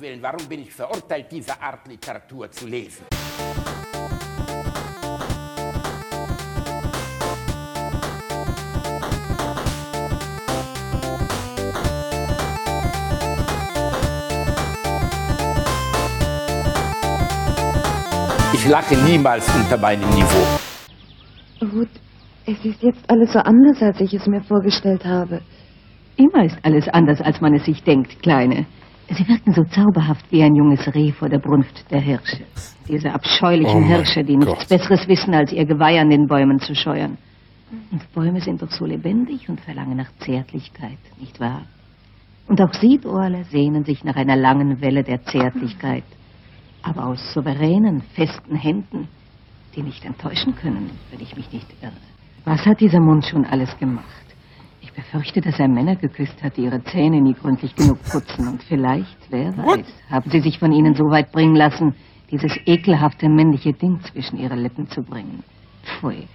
Willen, warum bin ich verurteilt, diese Art Literatur zu lesen? Ich lache niemals unter meinem Niveau. Ruth, es ist jetzt alles so anders, als ich es mir vorgestellt habe. Immer ist alles anders, als man es sich denkt, Kleine. Sie wirken so zauberhaft wie ein junges Reh vor der Brunft der Hirsche. Diese abscheulichen Oh Hirsche, die nichts Gott. Besseres wissen, als ihr Geweih an den Bäumen zu scheuern. Und Bäume sind doch so lebendig und verlangen nach Zärtlichkeit, nicht wahr? Und auch Siedorle sehnen sich nach einer langen Welle der Zärtlichkeit. Aber aus souveränen, festen Händen, die nicht enttäuschen können, wenn ich mich nicht irre. Was hat dieser Mund schon alles gemacht? Ich befürchte, dass er Männer geküsst hat, die ihre Zähne nie gründlich genug putzen. Und vielleicht, wer weiß, haben sie sich von ihnen so weit bringen lassen, dieses ekelhafte männliche Ding zwischen ihre Lippen zu bringen. Pfui.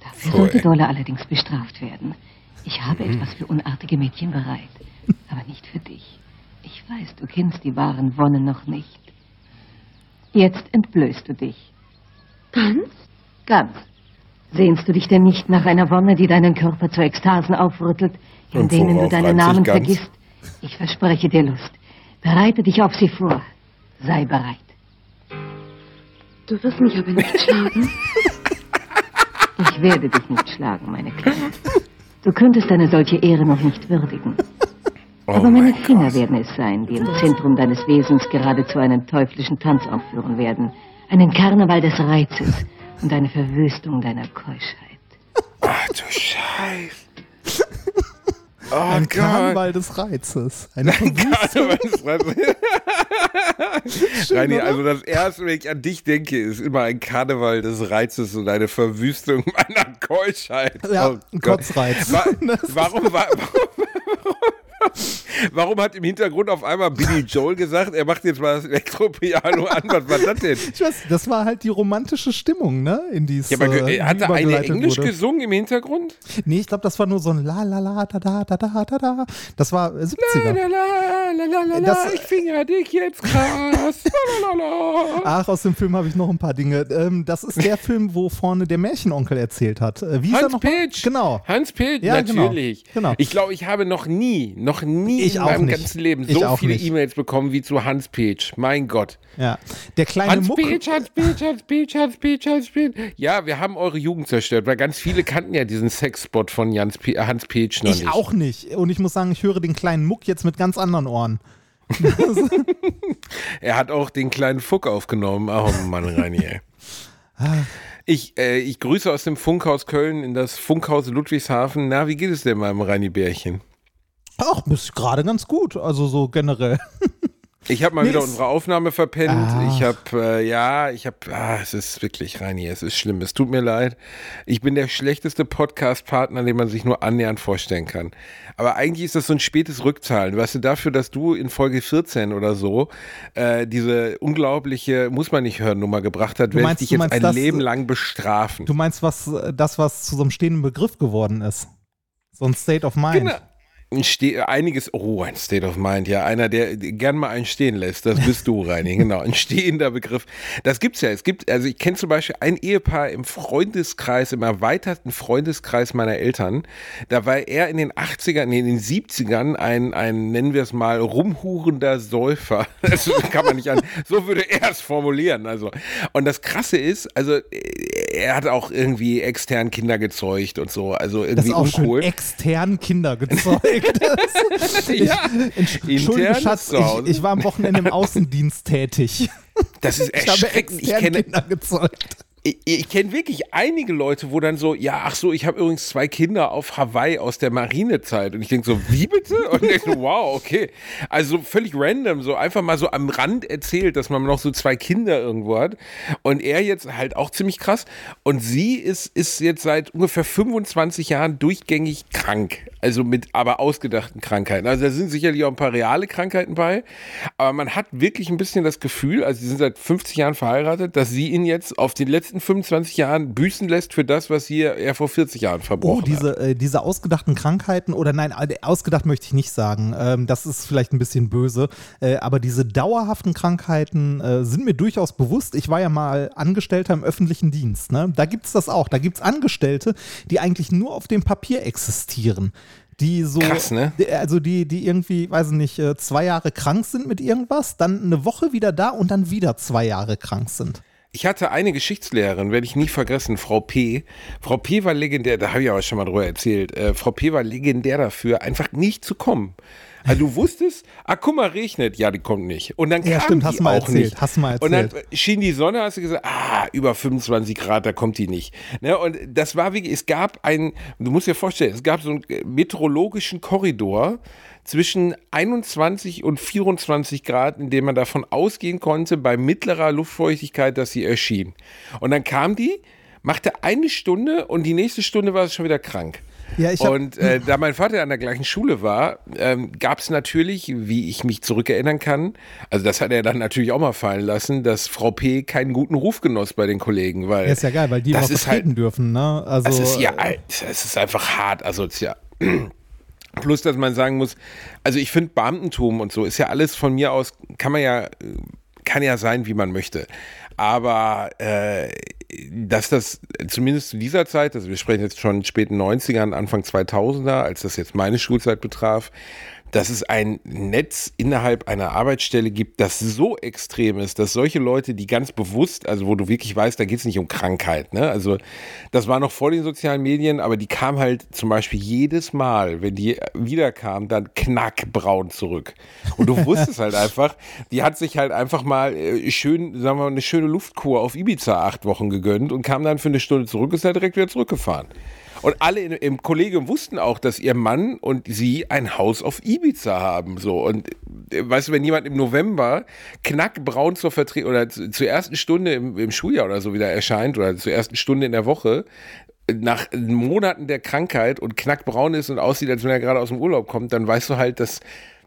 Dafür Pfui. sollte Dolle allerdings bestraft werden. Ich habe etwas für unartige Mädchen bereit, aber nicht für dich. Ich weiß, du kennst die wahren Wonnen noch nicht. Jetzt entblößt du dich. Ganz? Ganz. Sehnst du dich denn nicht nach einer Wonne, die deinen Körper zu Ekstasen aufrüttelt, in Und denen du deinen Namen ganz? vergisst? Ich verspreche dir Lust. Bereite dich auf sie vor. Sei bereit. Du wirst mich aber nicht schlagen. Ich werde dich nicht schlagen, meine Kleine. Du könntest eine solche Ehre noch nicht würdigen. Oh Aber meine mein Finger Gott. werden es sein, die im Zentrum deines Wesens geradezu einen teuflischen Tanz aufführen werden. Einen Karneval des Reizes und eine Verwüstung deiner Keuschheit. Ach du Scheiße. Oh Ein Gott. Karneval des Reizes. Eine Reini, also das erste, wenn ich an dich denke, ist immer ein Karneval des Reizes und eine Verwüstung meiner Keuschheit. Ja, Oh ein Gott. Kotzreiz. Wa warum, wa warum, warum hat im Hintergrund auf einmal Billy Joel gesagt, er macht jetzt mal das Elektropiano an? Was war das denn? Ich weiß, das war halt die romantische Stimmung, ne? In die Ja, aber äh, hat er eine Englisch wurde. gesungen im Hintergrund? Nee, ich glaube, das war nur so ein La la la da da da da da da. Das war äh, 70er. La, la, la, la, la, Das- ich finger dich jetzt krass. La, la, la, la. Ach, aus dem Film habe ich noch ein paar Dinge. Ähm, das ist der Film, wo vorne der Märchenonkel erzählt hat. Äh, wie Hans? Pitch. Genau. Hans Pitch, Ja, genau. natürlich. Genau. Ich glaube, ich habe noch nie, noch nie Ich in meinem nicht. ganzen Leben Ich so viele. E-Mails bekommen wie zu Hans Pitch. Mein Gott. Ja. Der kleine Hans Muck. Pitch, Hans Pitch, Hans Pitch, Hans Pitch, Hans Pitch. Ja, wir haben eure Jugend zerstört, weil ganz viele kannten ja diesen Sexspot von Jans P Hans Pitch noch Ich nicht. auch nicht. Und ich muss sagen, ich höre den kleinen Muck jetzt mit ganz anderen Ohren. Er hat auch den kleinen Fuck aufgenommen. Oh Mann, Reini, ey. Ich, äh, ich grüße aus dem Funkhaus Köln in das Funkhaus Ludwigshafen. Na, wie geht es denn meinem Reini Bärchen? Ach, bist gerade ganz gut. Also so generell. Ich habe mal Nee, wieder unsere Aufnahme verpennt. Ach. Ich habe, äh, ja, ich habe, ah, es ist wirklich, Reini, es ist schlimm. Es tut mir leid. Ich bin der schlechteste Podcast-Partner, den man sich nur annähernd vorstellen kann. Aber eigentlich ist das so ein spätes Rückzahlen. Weißt du, dafür, dass du in Folge 14 oder so äh, diese unglaubliche, muss man nicht hören, Nummer gebracht hat, Du werde ich dich jetzt ein das- Leben lang bestrafen. Du meinst was, äh, das, was zu so einem stehenden Begriff geworden ist? So ein State of Mind. Genau. Ste einiges, oh, ein State of Mind, ja, einer, der gern mal einen stehen lässt, das bist du, Reini, genau, ein stehender Begriff. Das gibt's ja, es gibt, also ich kenne zum Beispiel ein Ehepaar im Freundeskreis, im erweiterten Freundeskreis meiner Eltern, da war er in den 80ern, nee, in den 70ern ein, ein, nennen wir es mal, rumhurender Säufer. Das kann man nicht an, so würde er es formulieren, also. Und das Krasse ist, also, er hat auch irgendwie extern Kinder gezeugt und so, also Das irgendwie ist auch schön uncool. extern Kinder gezeugt. Das- ich, Ja, Entsch- Entschuldige, intern Schatz, ich, ich war am Wochenende im Außendienst tätig. Das ist Ich erschreckend. Ich extern kenne, Kinder gezeugt. ich, ich kenne wirklich einige Leute, wo dann so, ja, ach so, ich habe übrigens zwei Kinder auf Hawaii aus der Marinezeit. Und ich denke so, wie bitte? Und ich so, wow, okay. Also völlig random, so einfach mal so am Rand erzählt, dass man noch so zwei Kinder irgendwo hat. Und er jetzt halt auch ziemlich krass. Und sie ist, ist jetzt seit ungefähr 25 Jahren durchgängig krank. Also mit aber ausgedachten Krankheiten. Also da sind sicherlich auch ein paar reale Krankheiten bei. Aber man hat wirklich ein bisschen das Gefühl, also sie sind seit 50 Jahren verheiratet, dass sie ihn jetzt auf den letzten 25 Jahren büßen lässt für das, was hier er vor 40 Jahren verbrochen Oh, diese, hat. äh, diese ausgedachten Krankheiten, oder nein, äh, ausgedacht möchte ich nicht sagen, ähm, das ist vielleicht ein bisschen böse, äh, aber diese dauerhaften Krankheiten äh, sind mir durchaus bewusst. Ich war ja mal Angestellter im öffentlichen Dienst. Ne? Da gibt es das auch. Da gibt es Angestellte, die eigentlich nur auf dem Papier existieren. Die so, Krass, ne? also die, die irgendwie, weiß ich nicht, äh, zwei Jahre krank sind mit irgendwas, dann eine Woche wieder da und dann wieder zwei Jahre krank sind. Ich hatte eine Geschichtslehrerin, werde ich nie vergessen, Frau P. Frau P war legendär, da habe ich aber schon mal drüber erzählt. Äh, Frau P war legendär dafür, einfach nicht zu kommen. Also du wusstest, ah, guck mal, regnet. Ja, die kommt nicht. Und dann Ja, kam stimmt, die hast du mal auch erzählt, nicht. hast du mal Und dann erzählt. schien die Sonne, hast du gesagt, ah, über 25 Grad, da kommt die nicht. Ne? Und das war wirklich, es gab einen, du musst dir vorstellen, es gab so einen meteorologischen Korridor zwischen 21 und 24 Grad, in dem man davon ausgehen konnte, bei mittlerer Luftfeuchtigkeit, dass sie erschien. Und dann kam die, machte eine Stunde und die nächste Stunde war sie schon wieder krank. Ja, und äh, da mein Vater an der gleichen Schule war, ähm, gab es natürlich, wie ich mich zurückerinnern kann, also das hat er dann natürlich auch mal fallen lassen, dass Frau P. keinen guten Ruf genoss bei den Kollegen, weil Ja, ist ja geil, weil die das ist halt, dürfen, ne? Also, das ist ja, äh, alt, es ist einfach hart asozial. Plus, dass man sagen muss, also ich finde Beamtentum und so ist ja alles von mir aus, kann man ja, äh, kann ja sein, wie man möchte. Aber äh, dass das zumindest zu dieser Zeit, also wir sprechen jetzt schon späten 90ern, Anfang 2000er, als das jetzt meine Schulzeit betraf, dass es ein Netz innerhalb einer Arbeitsstelle gibt, das so extrem ist, dass solche Leute, die ganz bewusst, also wo du wirklich weißt, da geht es nicht um Krankheit, ne? Also das war noch vor den sozialen Medien, aber die kam halt zum Beispiel jedes Mal, wenn die wiederkam, dann knackbraun zurück. Und du wusstest halt einfach, die hat sich halt einfach mal äh, schön, sagen wir mal, eine schöne Luftkur auf Ibiza acht Wochen gegönnt und kam dann für eine Stunde zurück, ist halt direkt wieder zurückgefahren. Und alle in, im Kollegium wussten auch, dass ihr Mann und sie ein Haus auf Ibiza haben. So. Und äh, weißt du, wenn jemand im November knackbraun zur Vertretung oder zu, zur ersten Stunde im, im Schuljahr oder so wieder erscheint oder zur ersten Stunde in der Woche, nach Monaten der Krankheit und knackbraun ist und aussieht, als wenn er gerade aus dem Urlaub kommt, dann weißt du halt, dass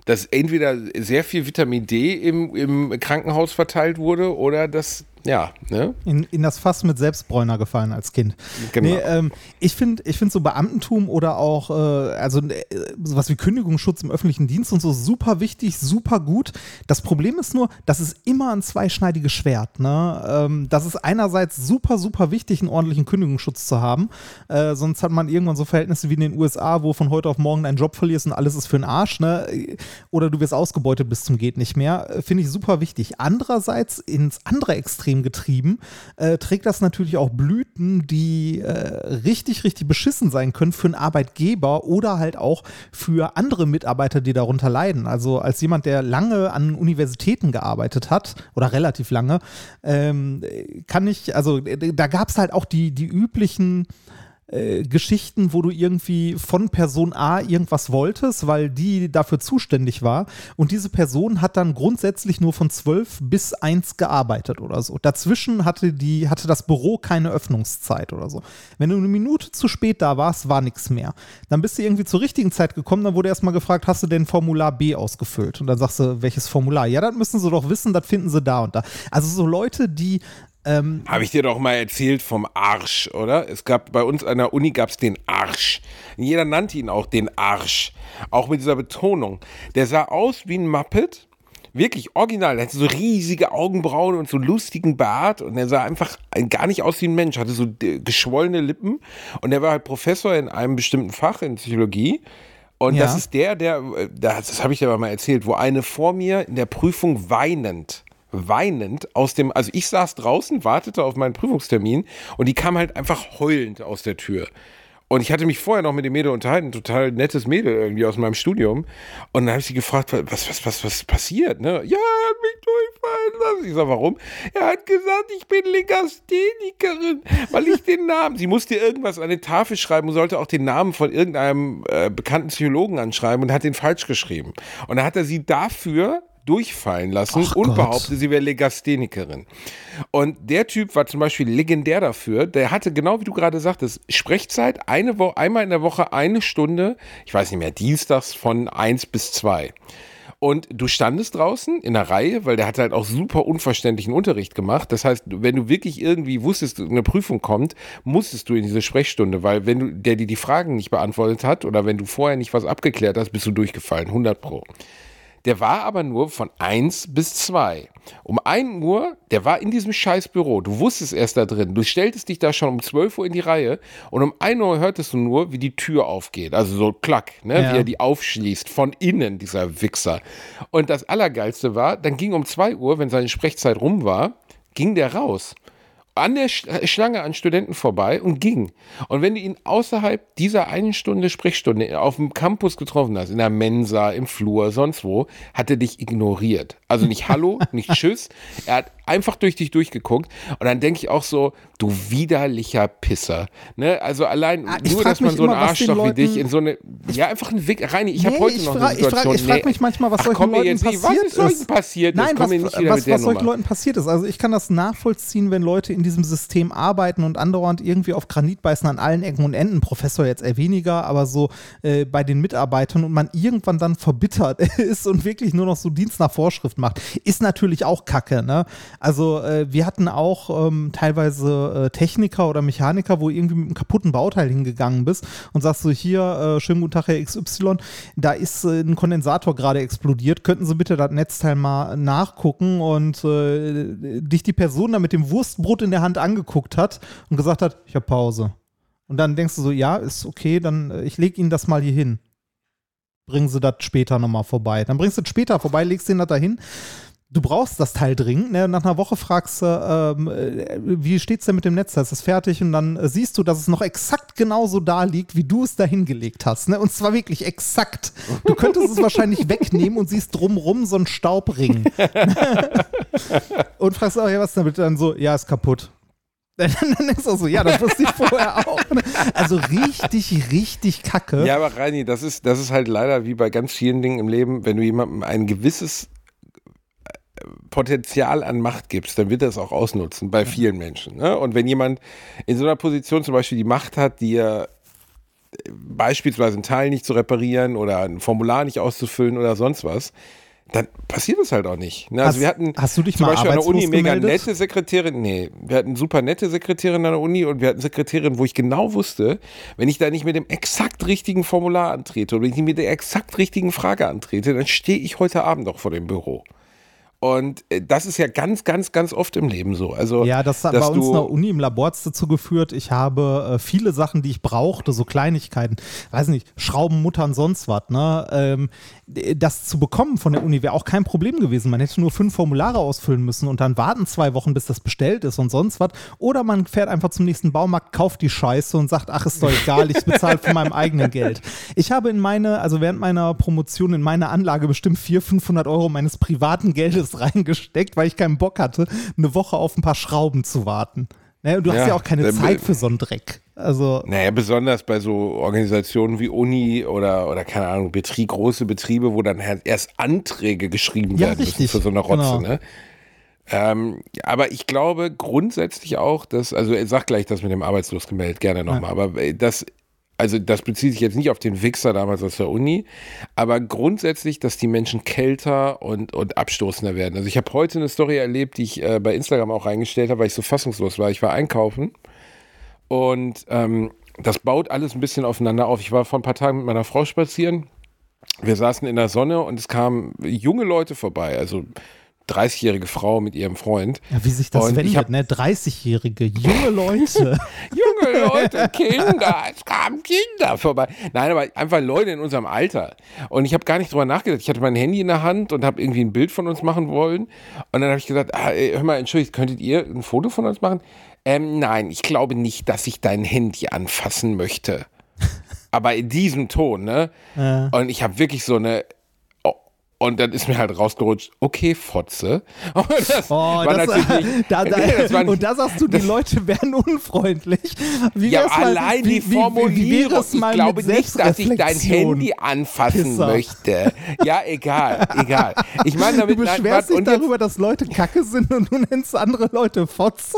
dass entweder sehr viel Vitamin D im, im Krankenhaus verteilt wurde oder dass, ja, ne? in, in das Fass mit Selbstbräuner gefallen als Kind. Genau. Nee, ähm, ich finde ich find so Beamtentum oder auch äh, also äh, sowas wie Kündigungsschutz im öffentlichen Dienst und so super wichtig, super gut. Das Problem ist nur, das ist immer ein zweischneidiges Schwert. Ne? Ähm, das ist einerseits super, super wichtig, einen ordentlichen Kündigungsschutz zu haben. Äh, sonst hat man irgendwann so Verhältnisse wie in den USA, wo von heute auf morgen deinen Job verlierst und alles ist für den Arsch. Ne? Oder du wirst ausgebeutet bis zum geht nicht mehr. Äh, Finde ich super wichtig. Andererseits ins andere Extrem getrieben, äh, trägt das natürlich auch Blüten, die äh, richtig, richtig beschissen sein können für einen Arbeitgeber oder halt auch für andere Mitarbeiter, die darunter leiden. Also als jemand, der lange an Universitäten gearbeitet hat oder relativ lange, ähm, kann ich, also äh, da gab es halt auch die, die üblichen äh, Geschichten, wo du irgendwie von Person A irgendwas wolltest, weil die dafür zuständig war. Und diese Person hat dann grundsätzlich nur von 12 bis 1 gearbeitet oder so. Dazwischen hatte, die, hatte das Büro keine Öffnungszeit oder so. Wenn du eine Minute zu spät da warst, war nichts mehr. Dann bist du irgendwie zur richtigen Zeit gekommen, dann wurde erstmal gefragt, hast du denn Formular B ausgefüllt? Und dann sagst du, welches Formular? Ja, das müssen sie doch wissen, das finden sie da und da. Also so Leute, die ähm, Habe ich dir doch mal erzählt vom Arsch, oder? Es gab bei uns an der Uni gab es den Arsch. Jeder nannte ihn auch den Arsch. Auch mit dieser Betonung. Der sah aus wie ein Muppet. Wirklich original. Er hatte so riesige Augenbrauen und so lustigen Bart. Und er sah einfach gar nicht aus wie ein Mensch. Hatte so geschwollene Lippen. Und er war halt Professor in einem bestimmten Fach in Psychologie. Und Ja. das ist der, der, äh, das, das habe ich dir aber mal erzählt, wo eine vor mir in der Prüfung weinend weinend aus dem, also ich saß draußen, wartete auf meinen Prüfungstermin und die kam halt einfach heulend aus der Tür. Und ich hatte mich vorher noch mit dem Mädel unterhalten, total nettes Mädel irgendwie aus meinem Studium. Und dann habe ich sie gefragt, was, was, was, was passiert, ne? Ja, er hat mich durchfallen lassen. Ich sag, warum? Er hat gesagt, ich bin Legasthenikerin, weil ich den Namen, sie musste irgendwas an die Tafel schreiben und sollte auch den Namen von irgendeinem äh, bekannten Psychologen anschreiben und hat den falsch geschrieben. Und dann hat er sie dafür durchfallen lassen Ach und Gott. behauptet, sie wäre Legasthenikerin. Und der Typ war zum Beispiel legendär dafür. Der hatte, genau wie du gerade sagtest, Sprechzeit eine Woche, einmal in der Woche eine Stunde, ich weiß nicht mehr, dienstags von eins bis zwei. Und du standest draußen in der Reihe, weil der hat halt auch super unverständlichen Unterricht gemacht. Das heißt, wenn du wirklich irgendwie wusstest, eine Prüfung kommt, musstest du in diese Sprechstunde, weil wenn du, der dir die Fragen nicht beantwortet hat oder wenn du vorher nicht was abgeklärt hast, bist du durchgefallen, 100 pro. Der war aber nur von 1 bis 2. Um 1 Uhr, der war in diesem scheiß Büro. Du wusstest erst da drin. Du stelltest dich da schon um 12 Uhr in die Reihe und um 1 Uhr hörtest du nur, wie die Tür aufgeht. Also so klack, ne? Ja. wie er die aufschließt. Von innen, dieser Wichser. Und das Allergeilste war, dann ging um 2 Uhr, wenn seine Sprechzeit rum war, ging der raus. An der Sch- Schlange an Studenten vorbei und ging. Und wenn du ihn außerhalb dieser einen Stunde Sprechstunde auf dem Campus getroffen hast, in der Mensa, im Flur, sonst wo, hat er dich ignoriert. Also nicht Hallo, nicht Tschüss. Er hat einfach durch dich durchgeguckt. Und dann denke ich auch so, du widerlicher Pisser. Ne? Also allein Ah, nur, dass man so einen Arschloch wie dich Leuten- in so eine, ja einfach ein Weg, Reini, ich habe Nee, heute ich noch eine Situation. ich frag mich manchmal, was Ach, solchen Leuten jetzt nicht, was passiert ist solchen passiert? Nein, was, was, was solchen Nummer. Leuten passiert ist. Also ich kann das nachvollziehen, wenn Leute in diesem System arbeiten und andauernd irgendwie auf Granit beißen an allen Ecken und Enden. Professor jetzt eher weniger, aber so äh, bei den Mitarbeitern und man irgendwann dann verbittert ist und wirklich nur noch so Dienst nach Vorschrift macht, ist natürlich auch Kacke. Ne? Also äh, wir hatten auch ähm, teilweise äh, Techniker oder Mechaniker, wo irgendwie mit einem kaputten Bauteil hingegangen bist und sagst so hier, äh, schönen guten Tag Herr XY, da ist äh, ein Kondensator gerade explodiert, könnten Sie bitte das Netzteil mal nachgucken und äh, dich die Person da mit dem Wurstbrot in der Hand angeguckt hat und gesagt hat, ich habe Pause. Und dann denkst du so, ja, ist okay, dann äh, ich lege Ihnen das mal hier hin. Bringen Sie das später nochmal vorbei. Dann bringst du es später vorbei, legst ihn das da hin. Du brauchst das Teil dringend. Ne? Nach einer Woche fragst du, ähm, äh, wie steht's denn mit dem Netzteil? Ist es fertig? Und dann äh, siehst du, dass es noch exakt genauso da liegt, wie du es da hingelegt hast. Ne? Und zwar wirklich exakt. Du könntest es wahrscheinlich wegnehmen und siehst drumrum so einen Staubring. und fragst auch, ja, was damit? Dann so, ja, ist kaputt. Dann denkst du auch so, ja, das wusste ich vorher auch. ne? Also richtig, richtig kacke. Ja, aber Reini, das ist, das ist halt leider wie bei ganz vielen Dingen im Leben, wenn du jemandem ein gewisses Potenzial an Macht gibst, dann wird er es auch ausnutzen, bei vielen Menschen. Ne? Und wenn jemand in so einer Position zum Beispiel die Macht hat, dir äh, beispielsweise ein Teil nicht zu reparieren oder ein Formular nicht auszufüllen oder sonst was, dann passiert es halt auch nicht. Ne? Also Hast- wir hatten hast du dich zum mal Beispiel an der Uni mega gemeldet? nette Sekretärin, nee, wir hatten super nette Sekretärin an der Uni und wir hatten Sekretärin, wo ich genau wusste, wenn ich da nicht mit dem exakt richtigen Formular antrete oder wenn ich nicht mit der exakt richtigen Frage antrete, dann stehe ich heute Abend noch vor dem Büro. Und äh, das ist ja ganz, ganz, ganz oft im Leben so. Also, Ja, das hat bei uns in der Uni im Labor dazu geführt, ich habe äh, viele Sachen, die ich brauchte, so Kleinigkeiten, weiß nicht, Schrauben, Muttern, sonst was, ne? Ähm, das zu bekommen von der Uni wäre auch kein Problem gewesen. Man hätte nur fünf Formulare ausfüllen müssen und dann warten zwei Wochen, bis das bestellt ist und sonst was. Oder man fährt einfach zum nächsten Baumarkt, kauft die Scheiße und sagt, ach, ist doch egal, ich bezahle von meinem eigenen Geld. Ich habe in meine, also während meiner Promotion in meine Anlage bestimmt 400, 500 Euro meines privaten Geldes reingesteckt, weil ich keinen Bock hatte, eine Woche auf ein paar Schrauben zu warten. Ne, und du hast Ja, ja auch keine dann- Zeit für so einen Dreck. Also, Naja, besonders bei so Organisationen wie Uni oder, oder keine Ahnung, Betrieb, große Betriebe, wo dann halt erst Anträge geschrieben Ja, werden müssen richtig, für so eine Rotze. genau. Ne? Ähm, aber ich glaube grundsätzlich auch, dass, also er sagt gleich das mit dem Arbeitslos gemeldet, gerne nochmal, aber äh, das, also das bezieht sich jetzt nicht auf den Wichser damals aus der Uni, aber grundsätzlich, dass die Menschen kälter und, und abstoßender werden. Also ich habe heute eine Story erlebt, die ich äh, bei Instagram auch reingestellt habe, weil ich so fassungslos war. Ich war einkaufen und ähm, das baut alles ein bisschen aufeinander auf. Ich war vor ein paar Tagen mit meiner Frau spazieren. Wir saßen in der Sonne und es kamen junge Leute vorbei, also 30-jährige Frau mit ihrem Freund. ja, wie sich das Und ich wendet, hab- ne? 30-jährige, junge Leute. Junge Leute, Kinder, es kamen Kinder vorbei. Nein, aber einfach Leute in unserem Alter. Und ich habe gar nicht drüber nachgedacht. Ich hatte mein Handy in der Hand und habe irgendwie ein Bild von uns machen wollen. Und dann habe ich gesagt, ah, hör mal, entschuldigt, könntet ihr ein Foto von uns machen? Ähm, nein, ich glaube nicht, dass ich dein Handy anfassen möchte. aber in diesem Ton, ne? Ja. Und ich habe wirklich so eine. Und dann ist mir halt rausgerutscht, okay, Fotze. Und das Oh, das, nicht- da, da, das war und da sagst du, die Leute werden unfreundlich. Wie Ja, mal- allein wie, die wie, wie, wie Formulierung. ich glaube nicht, dass ich dein? Handy anfassen Pisser. möchte. Ja, egal, egal. Ich meine damit, Du nein, beschwerst warte, dich darüber, dass Leute kacke sind und du nennst andere Leute Fotze.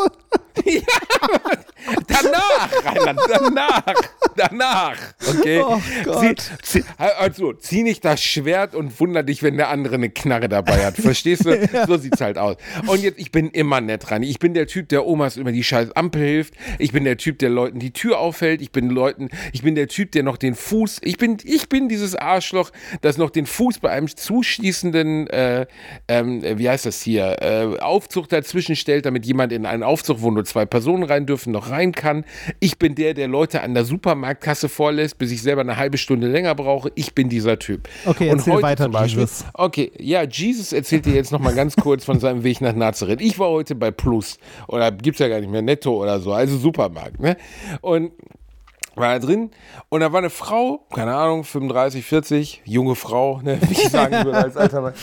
Danach, Reinhard, danach, danach, okay? Oh Gott. Zieh, zieh, also, zieh nicht das Schwert und wunder dich, wenn der andere eine Knarre dabei hat. Verstehst du? So sieht's halt aus. Und jetzt, ich bin immer nett dran. Ich bin der Typ, der Omas über die scheiß Ampel hilft. Ich bin der Typ, der Leuten die Tür aufhält. Ich bin Leuten, ich bin der Typ, der noch den Fuß, ich bin, ich bin dieses Arschloch, das noch den Fuß bei einem zuschließenden, äh, ähm, wie heißt das hier, äh, Aufzug dazwischen stellt, damit jemand in einen Aufzug, nur zwei Personen rein dürfen, noch rein kann. Ich bin der, der Leute an der Supermarktkasse vorlässt, bis ich selber eine halbe Stunde länger brauche. Ich bin dieser Typ. Okay, Und erzähl heute weiter, zum Beispiel, Jesus. Okay, ja, Jesus erzählt dir jetzt noch mal ganz kurz von seinem Weg nach Nazareth. Ich war heute bei Plus oder gibt's ja gar nicht mehr Netto oder so, also Supermarkt, ne? Und war da drin und da war eine Frau, keine Ahnung, 35, 40, junge Frau, ne, wie ich sagen würde als alter Mann.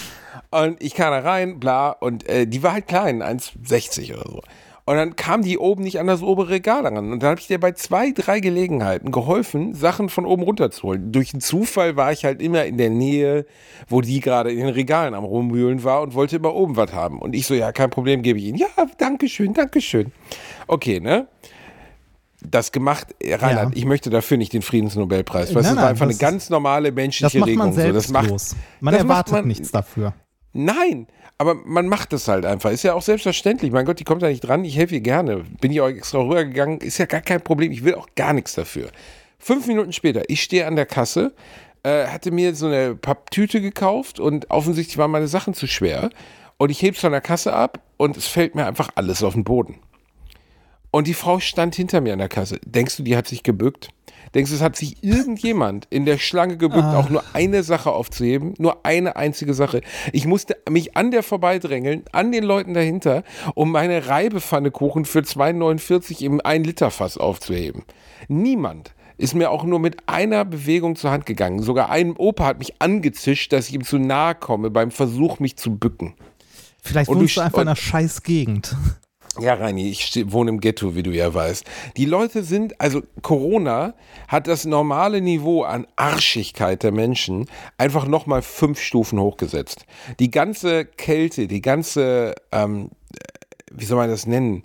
Und ich kam da rein, bla, und äh, die war halt klein, 1,60 oder so. Und dann kam die oben nicht an das obere Regal ran. Und dann habe ich dir bei zwei, drei Gelegenheiten geholfen, Sachen von oben runterzuholen. Durch einen Zufall war ich halt immer in der Nähe, wo die gerade in den Regalen am Rumwühlen war und wollte immer oben was haben. Und ich so, ja, kein Problem, gebe ich ihnen. Ja, danke schön, danke schön. Okay, ne? Das gemacht, äh, Reinhard, Ja. ich möchte dafür nicht den Friedensnobelpreis. Du, Nein, das war einfach eine das- ganz normale Das menschliche macht Regung. man so. Das macht, man das macht erwartet man- nichts dafür. Nein, aber man macht es halt einfach. Ist ja auch selbstverständlich. Mein Gott, die kommt da nicht dran. Ich helfe ihr gerne. Bin ich auch extra rübergegangen. Ist ja gar kein Problem. Ich will auch gar nichts dafür. Fünf Minuten später, ich stehe an der Kasse, äh, hatte mir so eine Papptüte gekauft und offensichtlich waren meine Sachen zu schwer. Und ich heb's von der Kasse ab und es fällt mir einfach alles auf den Boden. Und die Frau stand hinter mir an der Kasse. Denkst du, die hat sich gebückt? Denkst du, es hat sich irgendjemand in der Schlange gebückt, auch nur eine Sache aufzuheben? Nur eine einzige Sache. Ich musste mich an der vorbeidrängeln, an den Leuten dahinter, um meine Reibepfannekuchen für 2,49 im 1-Liter-Fass aufzuheben. Niemand ist mir auch nur mit einer Bewegung zur Hand gegangen. Sogar ein Opa hat mich angezischt, dass ich ihm zu nahe komme beim Versuch, mich zu bücken. Vielleicht wohnst du einfach in einer scheiß Gegend. Ja, Reini, ich wohne im Ghetto, wie du ja weißt. Die Leute sind, also Corona hat das normale Niveau an Arschigkeit der Menschen einfach nochmal fünf Stufen hochgesetzt. Die ganze Kälte, die ganze, ähm, wie soll man das nennen?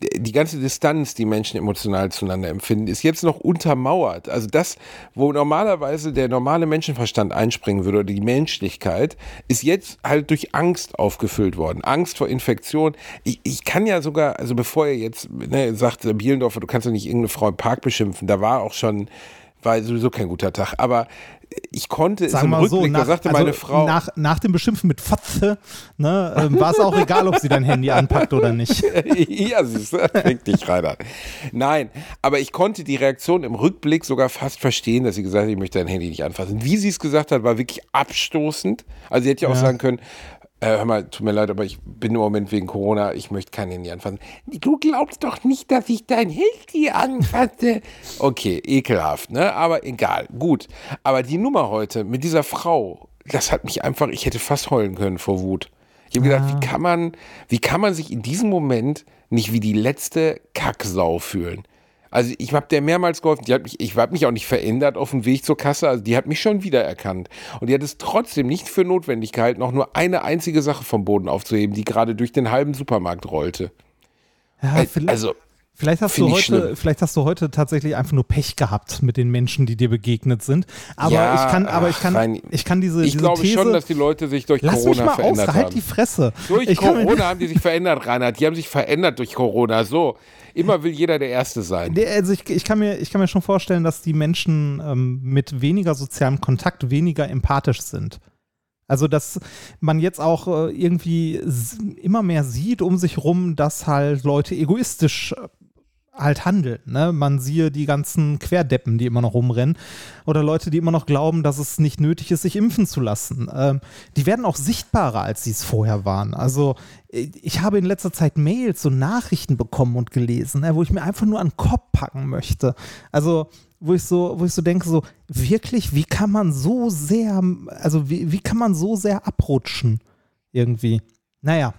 Die ganze Distanz, die Menschen emotional zueinander empfinden, ist jetzt noch untermauert. Also das, wo normalerweise der normale Menschenverstand einspringen würde oder die Menschlichkeit, ist jetzt halt durch Angst aufgefüllt worden. Angst vor Infektion. Ich, ich kann ja sogar, also bevor er jetzt ne, sagt, Bielendorfer, du kannst doch nicht irgendeine Frau im Park beschimpfen, da war auch schon, war sowieso kein guter Tag. Aber ich konnte es Sagen im wir so, Rückblick, nach, da sagte also meine Frau. nach, nach dem Beschimpfen mit Fotze ne, ähm, war es auch egal, ob sie dein Handy anpackt oder nicht. ja, siehst du, fick dich, Reinhard. Nein, aber ich konnte die Reaktion im Rückblick sogar fast verstehen, dass sie gesagt hat, ich möchte dein Handy nicht anfassen. Wie sie es gesagt hat, war wirklich abstoßend. Also sie hätte ja auch Ja. sagen können, äh, hör mal, tut mir leid, aber ich bin im Moment wegen Corona, ich möchte kein Handy anfassen. Du glaubst doch nicht, dass ich dein Handy anfasse. Okay, ekelhaft, ne? Aber egal, gut. Aber die Nummer heute mit dieser Frau, das hat mich einfach, ich hätte fast heulen können vor Wut. Ich habe gedacht, wie kann man, wie kann man sich in diesem Moment nicht wie die letzte Kacksau fühlen? Also ich habe der mehrmals geholfen, die hat mich, ich habe mich auch nicht verändert auf dem Weg zur Kasse, also die hat mich schon wiedererkannt. Und die hat es trotzdem nicht für notwendig gehalten, auch nur eine einzige Sache vom Boden aufzuheben, die gerade durch den halben Supermarkt rollte. Ja, vielleicht, also, vielleicht, hast du find heute, schlimm. vielleicht hast du heute tatsächlich einfach nur Pech gehabt mit den Menschen, die dir begegnet sind. Aber Ja, ich kann, aber ich kann, Reini, ich kann diese, ich diese glaube These, schon, dass die Leute sich durch Lass mich Corona mal aus, verändert halt haben. die Fresse. Durch ich Corona haben die sich verändert, Reinhard. Die haben sich verändert durch Corona. So, immer will jeder der Erste sein. Also ich, ich, kann mir, ich kann mir schon vorstellen, dass die Menschen ähm, mit weniger sozialem Kontakt weniger empathisch sind. Also, dass man jetzt auch äh, irgendwie immer mehr sieht um sich rum, dass halt Leute egoistisch äh, halt handeln. Ne? Man siehe die ganzen Querdeppen, die immer noch rumrennen. Oder Leute, die immer noch glauben, dass es nicht nötig ist, sich impfen zu lassen. Ähm, die werden auch sichtbarer, als sie es vorher waren. Also äh, ich habe in letzter Zeit Mails und Nachrichten bekommen und gelesen, ne, wo ich mir einfach nur an den Kopf packen möchte. Also wo ich so, wo ich so denke, so wirklich, wie kann man so sehr, also wie, wie kann man so sehr abrutschen irgendwie? Naja,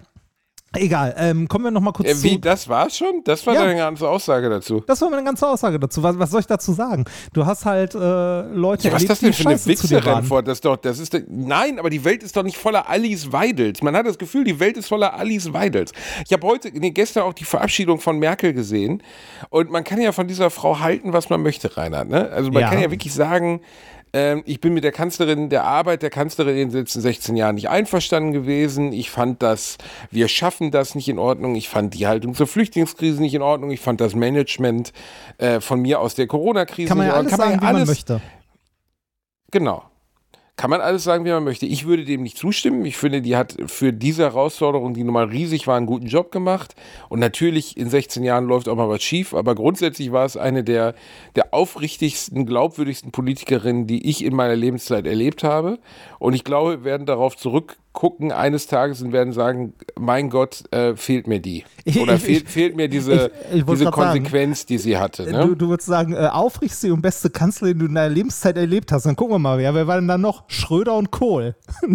Egal, ähm, kommen wir noch mal kurz Äh, wie, zu. das war's schon? Das war Ja. deine ganze Aussage dazu. Das war meine ganze Aussage dazu. Was, was soll ich dazu sagen? Du hast halt äh, Leute Ja, was ist das denn für eine scheiße waren. Wichserantwort? Das doch, das ist, nein, aber die Welt ist doch nicht voller Alice Weidels. Man hat das Gefühl, die Welt ist voller Alice Weidels. Ich habe heute, nee, gestern auch die Verabschiedung von Merkel gesehen und man kann ja von dieser Frau halten, was man möchte, Reinhard. Ne? Also man Ja. kann ja wirklich sagen, ähm, ich bin mit der Kanzlerin, der Arbeit der Kanzlerin in den letzten 16 Jahren nicht einverstanden gewesen. Ich fand das, wir schaffen das nicht in Ordnung. Ich fand die Haltung zur Flüchtlingskrise nicht in Ordnung. Ich fand das Management äh, von mir aus der Corona-Krise Kann man ja nicht in alles Ordnung. sagen, wie man möchte. Genau. Kann man alles sagen, wie man möchte. Ich würde dem nicht zustimmen. Ich finde, die hat für diese Herausforderung, die nun mal riesig war, einen guten Job gemacht. Und natürlich, in 16 Jahren läuft auch mal was schief. Aber grundsätzlich war es eine der, der aufrichtigsten, glaubwürdigsten Politikerinnen, die ich in meiner Lebenszeit erlebt habe. Und ich glaube, wir werden darauf zurückgucken eines Tages und werden sagen, mein Gott, äh, fehlt mir die. Ich- Oder ich- fehlt, fehlt mir diese, ich- ich diese grad sagen, Konsequenz, die sie hatte. Ne? Du, du würdest sagen, äh, aufrichtigste und beste Kanzlerin, die du in deiner Lebenszeit erlebt hast. Dann gucken wir mal, ja, wer war denn da noch? Schröder und Kohl.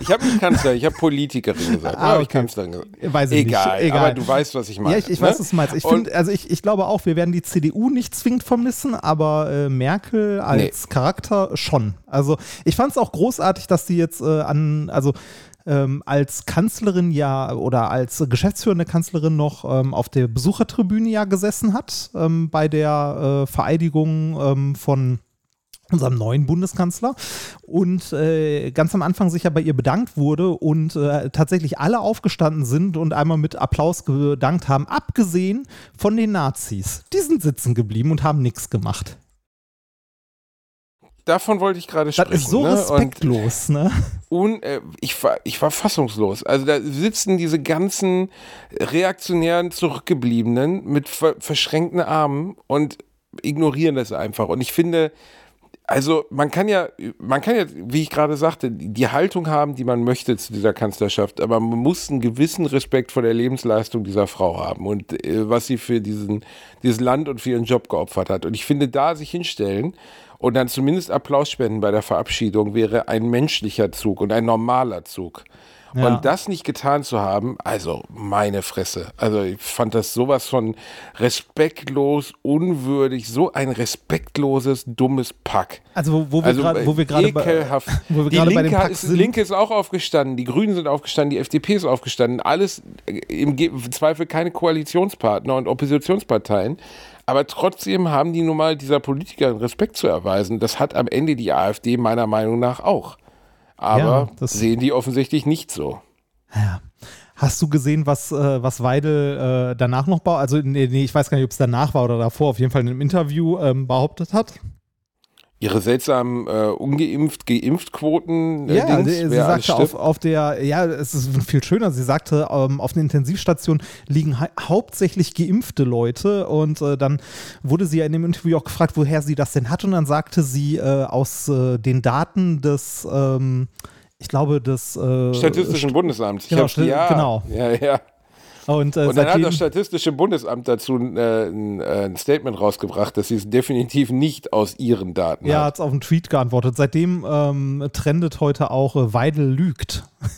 Ich habe nicht Kanzler, ich habe Politikerin gesagt. Ah, Ah, ich okay. Kanzlerin gesagt. Weiß ich Egal, nicht. Egal. aber du weißt, was ich meine. ja, ich, ich ne? weiß, was du meinst. Ich, find, also ich, ich glaube auch, wir werden die CDU nicht zwingend vermissen, aber äh, Merkel als Charakter schon. Also ich fand es auch großartig, dass die jetzt äh, an, also ähm, als Kanzlerin ja oder als geschäftsführende Kanzlerin noch ähm, auf der Besuchertribüne ja gesessen hat ähm, bei der äh, Vereidigung ähm, von unserem neuen Bundeskanzler und äh, ganz am Anfang sich ja bei ihr bedankt wurde und äh, tatsächlich alle aufgestanden sind und einmal mit Applaus gedankt haben, abgesehen von den Nazis. Die sind sitzen geblieben und haben nichts gemacht. Davon wollte ich gerade Das sprechen. ist so ne? Und respektlos, ne? un, äh, ich, war, ich war fassungslos. Also da sitzen diese ganzen reaktionären Zurückgebliebenen mit ver verschränkten Armen und ignorieren das einfach. Und ich finde, also man kann ja, man kann ja, wie ich gerade sagte, die Haltung haben, die man möchte zu dieser Kanzlerschaft, aber man muss einen gewissen Respekt vor der Lebensleistung dieser Frau haben und äh, was sie für diesen, dieses Land und für ihren Job geopfert hat. Und ich finde, da sich hinstellen und dann zumindest Applaus spenden bei der Verabschiedung wäre ein menschlicher Zug und ein normaler Zug. Ja. Und das nicht getan zu haben, also meine Fresse. Also ich fand das sowas von respektlos, unwürdig, so ein respektloses, dummes Pack. Also wo, wo wir Also gerade wo wir gerade bei, ekelhaft. wo wir die gerade bei Linke, dem Pack ist, sind. Linke ist auch aufgestanden, die Grünen sind aufgestanden, die FDP ist aufgestanden, alles äh, im Zweifel keine Koalitionspartner und Oppositionsparteien. Aber trotzdem haben die nun mal dieser Politikerin Respekt zu erweisen. Das hat am Ende die AfD meiner Meinung nach auch. Aber Ja, das- sehen die offensichtlich nicht so. Hast du gesehen, was, äh, was Weidel äh, danach noch baut? Also, nee, nee, ich weiß gar nicht, ob es danach war oder davor, auf jeden Fall in einem Interview ähm, behauptet hat. Ihre seltsamen äh, ungeimpft, geimpft Quoten. Äh, Ja, Dings, sie, sie sagte auf, auf der, ja, es ist viel schöner, sie sagte, ähm, auf der Intensivstation liegen hau- hauptsächlich geimpfte Leute und äh, dann wurde sie ja in dem Interview auch gefragt, woher sie das denn hat und dann sagte sie äh, aus äh, den Daten des, ähm, ich glaube, des äh, Statistischen Bundesamts. Ich genau, ja, genau. Ja, ja. Und, äh, Und dann hat das Statistische Bundesamt dazu ein, äh, ein, äh, ein Statement rausgebracht, dass sie es definitiv nicht aus ihren Daten ja, hat. hat auf einen Tweet geantwortet. Seitdem ähm, trendet heute auch äh, Weidel lügt.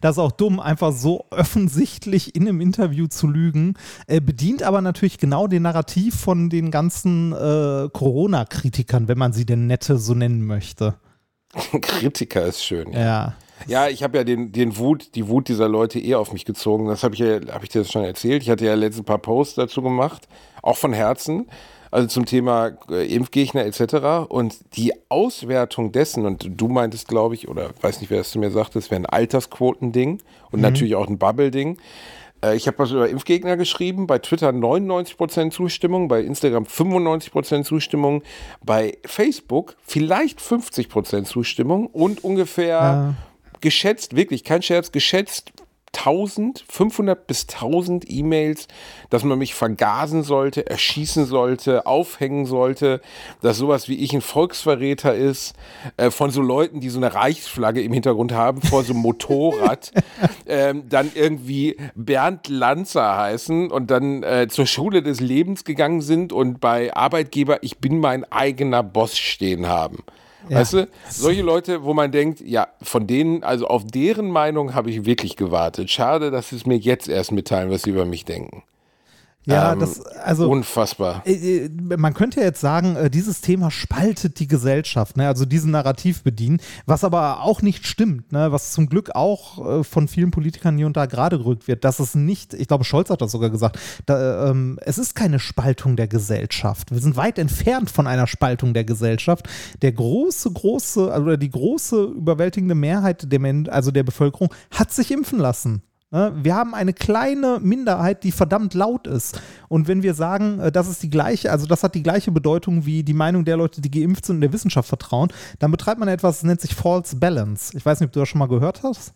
Das ist auch dumm, einfach so offensichtlich in einem Interview zu lügen. Äh, bedient aber natürlich genau den Narrativ von den ganzen äh, Corona-Kritikern, wenn man sie denn nette so nennen möchte. Kritiker ist schön. Ja, Ja. Ja ich habe ja den, den Wut, die Wut dieser Leute eh auf mich gezogen. Das habe ich ja, habe ich dir das schon erzählt. Ich hatte ja letztens ein paar Posts dazu gemacht, auch von Herzen. Also zum Thema äh, Impfgegner etc. Und die Auswertung dessen, und du meintest, glaube ich, oder weiß nicht, wer es zu mir sagte, es wäre ein Altersquotending und natürlich auch ein Bubble-Ding. Äh, Ich habe was über Impfgegner geschrieben, bei Twitter 99% Zustimmung, bei Instagram 95% Zustimmung, bei Facebook vielleicht 50% Zustimmung und ungefähr geschätzt, wirklich kein Scherz, geschätzt 1000, 500 bis 1000 E-Mails, dass man mich vergasen sollte, erschießen sollte, aufhängen sollte, dass sowas wie ich ein Volksverräter ist, äh, von so Leuten, die so eine Reichsflagge im Hintergrund haben, vor so einem Motorrad, ähm, dann irgendwie Bernd Lanzer heißen und dann äh, zur Schule des Lebens gegangen sind und bei Arbeitgeber, ich bin mein eigener Boss stehen haben. Ja. Weißt du, solche Leute, wo man denkt, ja, von denen, also auf deren Meinung habe ich wirklich gewartet. Schade, dass sie es mir jetzt erst mitteilen, was sie über mich denken. Ja, ähm, das, also. Unfassbar. Äh, äh, man könnte jetzt sagen, äh, dieses Thema spaltet die Gesellschaft, ne? also diesen Narrativ bedienen, was aber auch nicht stimmt, ne? was zum Glück auch von vielen Politikern hier und da gerade gerückt wird, dass es nicht, ich glaube, Scholz hat das sogar gesagt, da, ähm, es ist keine Spaltung der Gesellschaft. Wir sind weit entfernt von einer Spaltung der Gesellschaft. Der große, große, also die große, überwältigende Mehrheit der, Men also der Bevölkerung hat sich impfen lassen. Ne? Wir haben eine kleine Minderheit, die verdammt laut ist. Und wenn wir sagen, äh, das ist die gleiche, also das hat die gleiche Bedeutung wie die Meinung der Leute, die geimpft sind und der Wissenschaft vertrauen, dann betreibt man etwas, das nennt sich False Balance. Ich weiß nicht, ob du das schon mal gehört hast.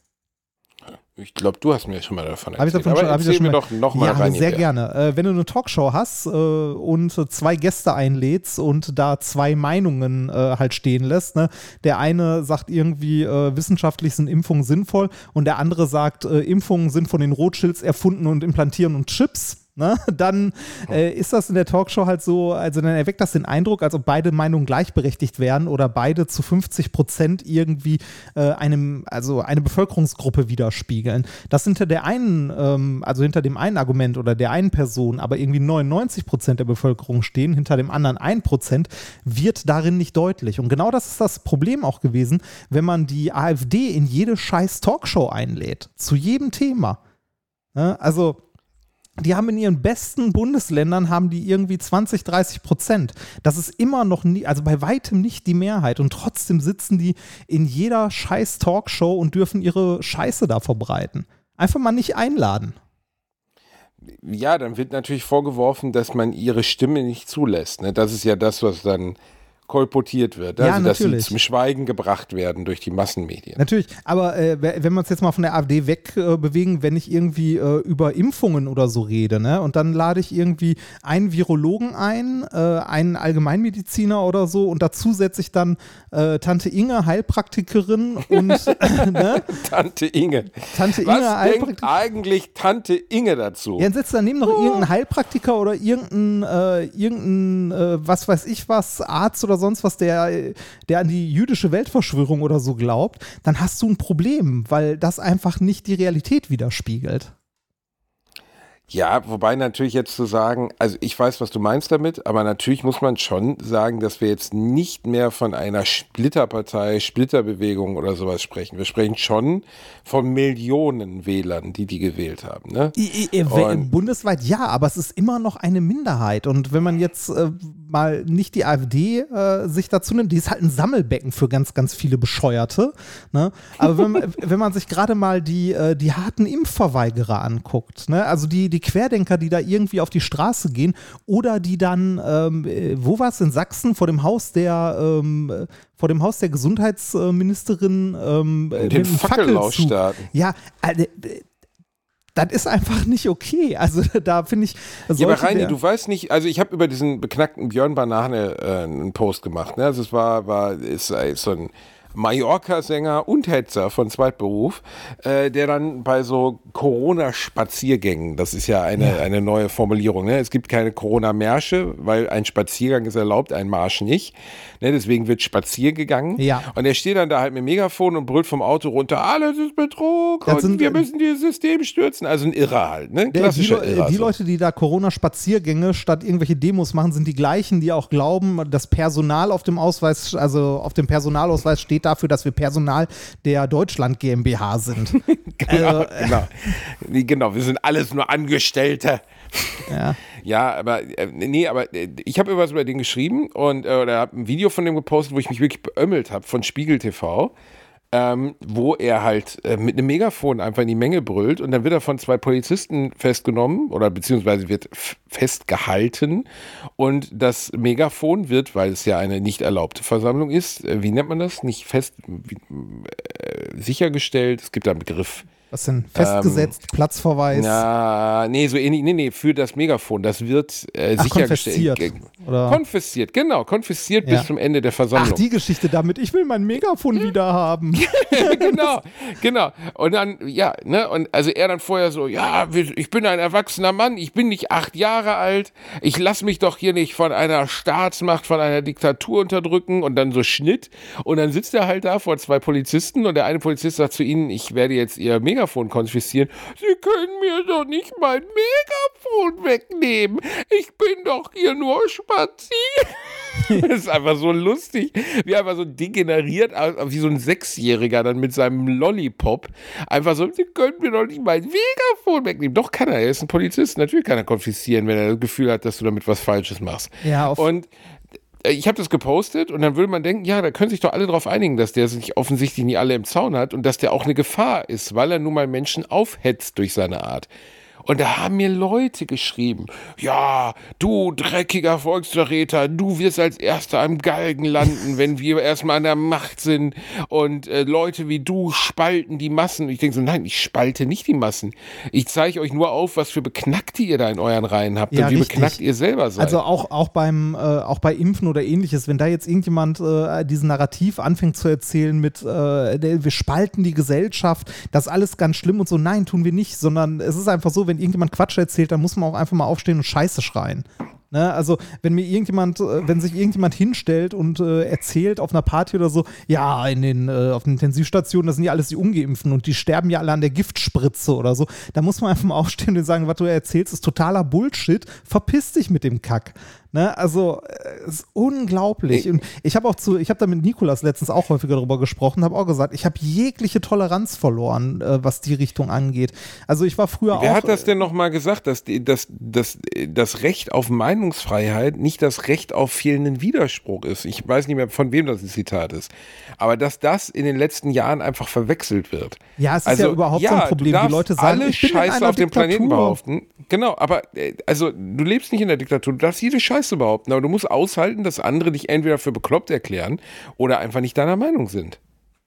Ich glaube, du hast mir schon mal davon erzählt. Hab ich davon schon, erzähl ich mir doch noch mal ja, rein. sehr gerne. Äh, wenn du eine Talkshow hast äh, und zwei Gäste einlädst und da zwei Meinungen äh, halt stehen lässt, ne? der eine sagt irgendwie, äh, wissenschaftlich sind Impfungen sinnvoll und der andere sagt, äh, Impfungen sind von den Rothschilds erfunden und implantieren und Chips ne, dann äh, ist das in der Talkshow halt so, also dann erweckt das den Eindruck, als ob beide Meinungen gleichberechtigt wären oder beide zu 50 Prozent irgendwie äh, einem, also eine Bevölkerungsgruppe widerspiegeln. Das hinter der einen, ähm, also hinter dem einen Argument oder der einen Person, aber irgendwie 99 Prozent der Bevölkerung stehen, hinter dem anderen 1 Prozent, wird darin nicht deutlich. Und genau das ist das Problem auch gewesen, wenn man die AfD in jede scheiß Talkshow einlädt, zu jedem Thema. Ne? Also die haben in ihren besten Bundesländern haben die irgendwie 20, 30 Prozent. Das ist immer noch nie, also bei weitem nicht die Mehrheit. Und trotzdem sitzen die in jeder scheiß Talkshow und dürfen ihre Scheiße da verbreiten. Einfach mal nicht einladen. Ja, dann wird natürlich vorgeworfen, dass man ihre Stimme nicht zulässt. Ne? Das ist ja das, was dann kolportiert wird. Ja, also, dass sie zum Schweigen gebracht werden durch die Massenmedien. Natürlich, aber äh, wenn wir uns jetzt mal von der AfD wegbewegen, äh, wenn ich irgendwie äh, über Impfungen oder so rede, ne, und dann lade ich irgendwie einen Virologen ein, äh, einen Allgemeinmediziner oder so, und dazu setze ich dann äh, Tante Inge, Heilpraktikerin und ne? Tante Inge. Tante Inge, Was denkt eigentlich Tante Inge dazu? Ja, dann setzt daneben noch oh. irgendeinen Heilpraktiker oder irgendeinen, äh, irgendeinen was weiß ich was, Arzt oder sonst was, der, der an die jüdische Weltverschwörung oder so glaubt, dann hast du ein Problem, weil das einfach nicht die Realität widerspiegelt. Ja, wobei natürlich jetzt zu sagen, also ich weiß, was du meinst damit, aber natürlich muss man schon sagen, dass wir jetzt nicht mehr von einer Splitterpartei, Splitterbewegung oder sowas sprechen. Wir sprechen schon von Millionen Wählern, die die gewählt haben. Ne? Und Bundesweit ja, aber es ist immer noch eine Minderheit. Und wenn man jetzt äh, mal nicht die AfD äh, sich dazu nimmt, die ist halt ein Sammelbecken für ganz, ganz viele Bescheuerte. Ne? Aber wenn man, wenn man sich gerade mal die, äh, die harten Impfverweigerer anguckt, ne? also die, die Querdenker, die da irgendwie auf die Straße gehen oder die dann, ähm, äh, wo war es in Sachsen, vor dem Haus der, ähm, vor dem Haus der Gesundheitsministerin ähm, den Fackellauf starten. Ja, äh, das ist einfach nicht okay. Also da finde ich. Ja, aber Reini, du weißt nicht, also ich habe über diesen beknackten Björn Banane äh, einen Post gemacht. Ne? Also es war, war ist, ist so ein Mallorca-Sänger und Hetzer von Zweitberuf, äh, der dann bei so Corona-Spaziergängen, das ist ja eine, ja. eine neue Formulierung, ne? es gibt keine Corona-Märsche, weil ein Spaziergang ist erlaubt, ein Marsch nicht. Ne? Deswegen wird spazier gegangen. Ja. Und er steht dann da halt mit Megafon und brüllt vom Auto runter, alles ist Betrug das und wir müssen dieses System stürzen. Also ein Irrer halt, ne? Klassischer die, Irrer. Die so. Leute, die da Corona-Spaziergänge statt irgendwelche Demos machen, sind die gleichen, die auch glauben, das Personal auf dem Ausweis, also auf dem Personalausweis steht dafür, dass wir Personal der Deutschland GmbH sind. genau, äh, genau. genau, wir sind alles nur Angestellte. Ja. ja, aber äh, nee, aber äh, ich habe was über den geschrieben und äh, oder habe ein Video von dem gepostet, wo ich mich wirklich beömmelt habe von Spiegel TV. Ähm, wo er halt äh, mit einem Megafon einfach in die Menge brüllt und dann wird er von zwei Polizisten festgenommen oder beziehungsweise wird festgehalten und das Megafon wird, weil es ja eine nicht erlaubte Versammlung ist, äh, wie nennt man das? Nicht fest, wie, äh, sichergestellt, es gibt da einen Begriff Was denn? Festgesetzt, ähm, Platzverweis? Ja, nee, so ähnlich. Nee, nee, für das Megafon. Das wird äh, Ach, sichergestellt. Konfisziert, oder? Konfisziert, genau. Konfisziert ja. bis zum Ende der Versammlung. Ach, die Geschichte damit. Ich will mein Megafon wieder haben. genau, genau. Und dann, ja, ne, und also er dann vorher so, ja, ich bin ein erwachsener Mann, ich bin nicht acht Jahre alt, ich lasse mich doch hier nicht von einer Staatsmacht, von einer Diktatur unterdrücken und dann so Schnitt. Und dann sitzt er halt da vor zwei Polizisten und der eine Polizist sagt zu ihnen, ich werde jetzt ihr Megafon Megafon konfiszieren. Sie können mir doch nicht mein Megafon wegnehmen. Ich bin doch hier nur spazieren. das ist einfach so lustig, wie einfach so degeneriert, wie so ein Sechsjähriger dann mit seinem Lollipop. Einfach so, Sie können mir doch nicht mein Megafon wegnehmen. Doch kann er, er ist ein Polizist. Natürlich kann er konfiszieren, wenn er das Gefühl hat, dass du damit was Falsches machst. Ja, auf und äh, ich habe das gepostet und dann würde man denken, ja, da können sich doch alle darauf einigen, dass der sich offensichtlich nie alle im Zaun hat und dass der auch eine Gefahr ist, weil er nun mal Menschen aufhetzt durch seine Art. Und da haben mir Leute geschrieben, ja, du dreckiger Volksverräter, du wirst als Erster am Galgen landen, wenn wir erstmal an der Macht sind. Und äh, Leute wie du spalten die Massen. Und ich denke so, nein, ich spalte nicht die Massen. Ich zeige euch nur auf, was für Beknackte ihr da in euren Reihen habt ja, und wie richtig. beknackt ihr selber seid. Also auch, auch, beim, äh, auch bei Impfen oder ähnliches, wenn da jetzt irgendjemand äh, diesen Narrativ anfängt zu erzählen mit, äh, wir spalten die Gesellschaft, das ist alles ganz schlimm und so, nein, tun wir nicht, sondern es ist einfach so, wenn irgendjemand Quatsch erzählt, dann muss man auch einfach mal aufstehen und Scheiße schreien. Ne, also wenn mir irgendjemand, äh, wenn sich irgendjemand hinstellt und äh, erzählt auf einer Party oder so, ja, in den, äh, auf den Intensivstationen, das sind ja alles die Ungeimpften und die sterben ja alle an der Giftspritze oder so, da muss man einfach mal aufstehen und sagen, was du erzählst, ist totaler Bullshit, verpiss dich mit dem Kack. Ne, also es ist unglaublich. Und ich habe auch zu, ich habe da mit Nikolas letztens auch häufiger darüber gesprochen, habe auch gesagt, ich habe jegliche Toleranz verloren, äh, was die Richtung angeht. Also ich war früher Wer auch. Wer hat das denn nochmal gesagt, dass die, dass, dass das Recht auf Meinungsfreiheit nicht das Recht auf fehlenden Widerspruch ist? Ich weiß nicht mehr, von wem das ein Zitat ist. Aber dass das in den letzten Jahren einfach verwechselt wird. Ja, es ist also, ja überhaupt ja, so ein Problem. Die Leute sagen, alle Scheiße auf dem Planeten behaupten. Genau, aber äh, also du lebst nicht in der Diktatur, du darfst jede Scheiße behaupten, aber du musst aushalten, dass andere dich entweder für bekloppt erklären oder einfach nicht deiner Meinung sind.